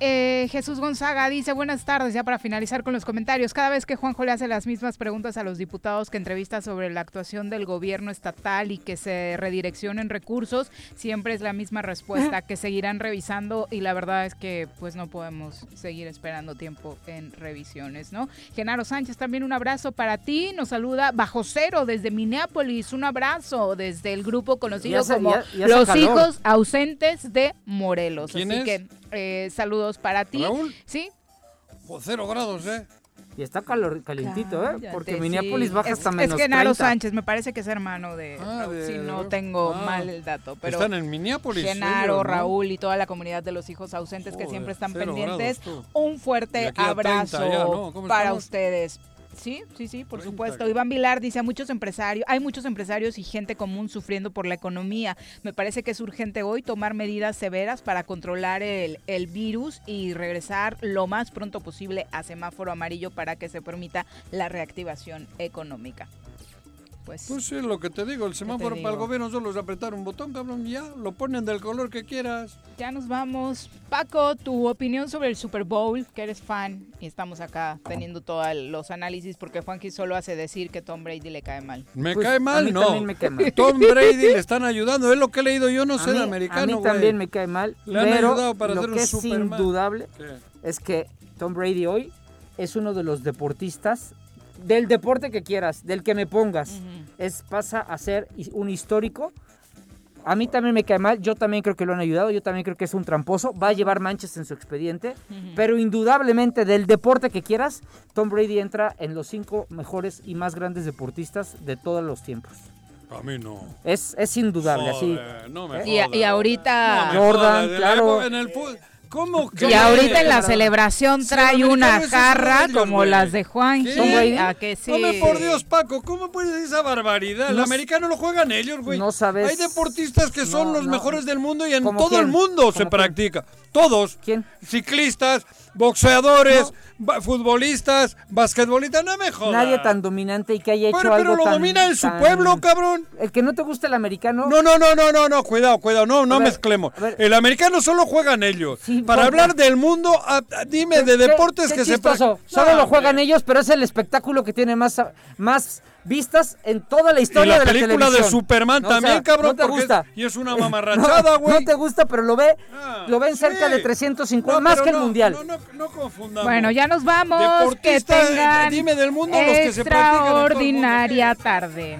eh, Jesús Gonzaga dice, buenas tardes, ya para finalizar con los comentarios. Cada vez que Juanjo le hace las mismas preguntas a los diputados que entrevista sobre la actuación del gobierno estatal y que se redireccionen recursos, siempre es la misma respuesta, que seguirán revisando y la verdad es que pues no podemos seguir esperando tiempo en revisiones, ¿no? Genaro Sánchez, también un abrazo para ti, nos saluda Bajo Cero desde Minneapolis, un abrazo desde el grupo conocido como Los Hijos Ausentes de Morelos. Así que eh, saludos para ti. ¿Raúl? Sí. cero grados, ¿eh? Y está calor, calientito, ¿eh? Porque Minneapolis baja hasta menos Es Genaro Sánchez, me parece que es hermano de... Ah, si no tengo ah. mal el dato. Pero están en Minneapolis. Genaro, Raúl y toda la comunidad de los hijos ausentes que siempre están pendientes. un fuerte abrazo para ustedes. Sí, sí, sí, por supuesto. Iván Vilar dice a muchos empresarios, hay muchos empresarios y gente común sufriendo por la economía. Me parece que es urgente hoy tomar medidas severas para controlar el, el virus y regresar lo más pronto posible a semáforo amarillo para que se permita la reactivación económica. Pues, pues sí, lo que te digo, el semáforo para el gobierno solo es apretar un botón, cabrón, ya, lo ponen del color que quieras. Ya nos vamos. Paco, tu opinión sobre el Super Bowl, que eres fan, y estamos acá teniendo todos los análisis, porque Juanqui solo hace decir que Tom Brady le cae mal. ¿Me pues, cae mal? No. Me cae mal. <laughs> Tom Brady le están ayudando, es lo que he leído yo, no sé de americano, A mí también me cae mal, le han ayudado para lo que es indudable es que Tom Brady hoy es uno de los deportistas del deporte que quieras, del que me pongas, es pasa a ser un histórico. A mí también me cae mal, yo también creo que lo han ayudado, yo también creo que es un tramposo, va a llevar manchas en su expediente, pero indudablemente del deporte que quieras, Tom Brady entra en los cinco mejores y más grandes deportistas de todos los tiempos. A mí no. Es, es indudable, así. No me y, y, ahorita... Jordan, claro. En el ¿Cómo que? Y ahorita en la celebración trae una jarra como las de Juan ¿A que sí? Come por Dios, Paco, ¿cómo puedes decir esa barbaridad? El americano lo juegan ellos, güey. No sabes. Hay deportistas que son los mejores del mundo y en todo el mundo se practica. Todos. ¿Quién? Ciclistas, boxeadores, futbolistas, basquetbolistas, no me jodas. Nadie tan dominante y que haya hecho pero, algo Pero lo domina en su pueblo, cabrón. El que no te gusta el americano. No, no, no, no, no, no, cuidado, cuidado, no, no mezclemos. El americano solo juegan ellos. Para hablar del mundo, dime de deportes que se Solo lo juegan ellos, pero es el espectáculo que tiene más más vistas en toda la historia de la televisión. la película de Superman también, cabrón. No te gusta. y es una <laughs> mamarrachada, güey. no, te gusta, pero lo ve, ah, lo ven cerca de 350, más que el mundial. No, confundamos. Bueno, ya nos vamos. Que tengan dime del mundo los que se extraordinaria tarde.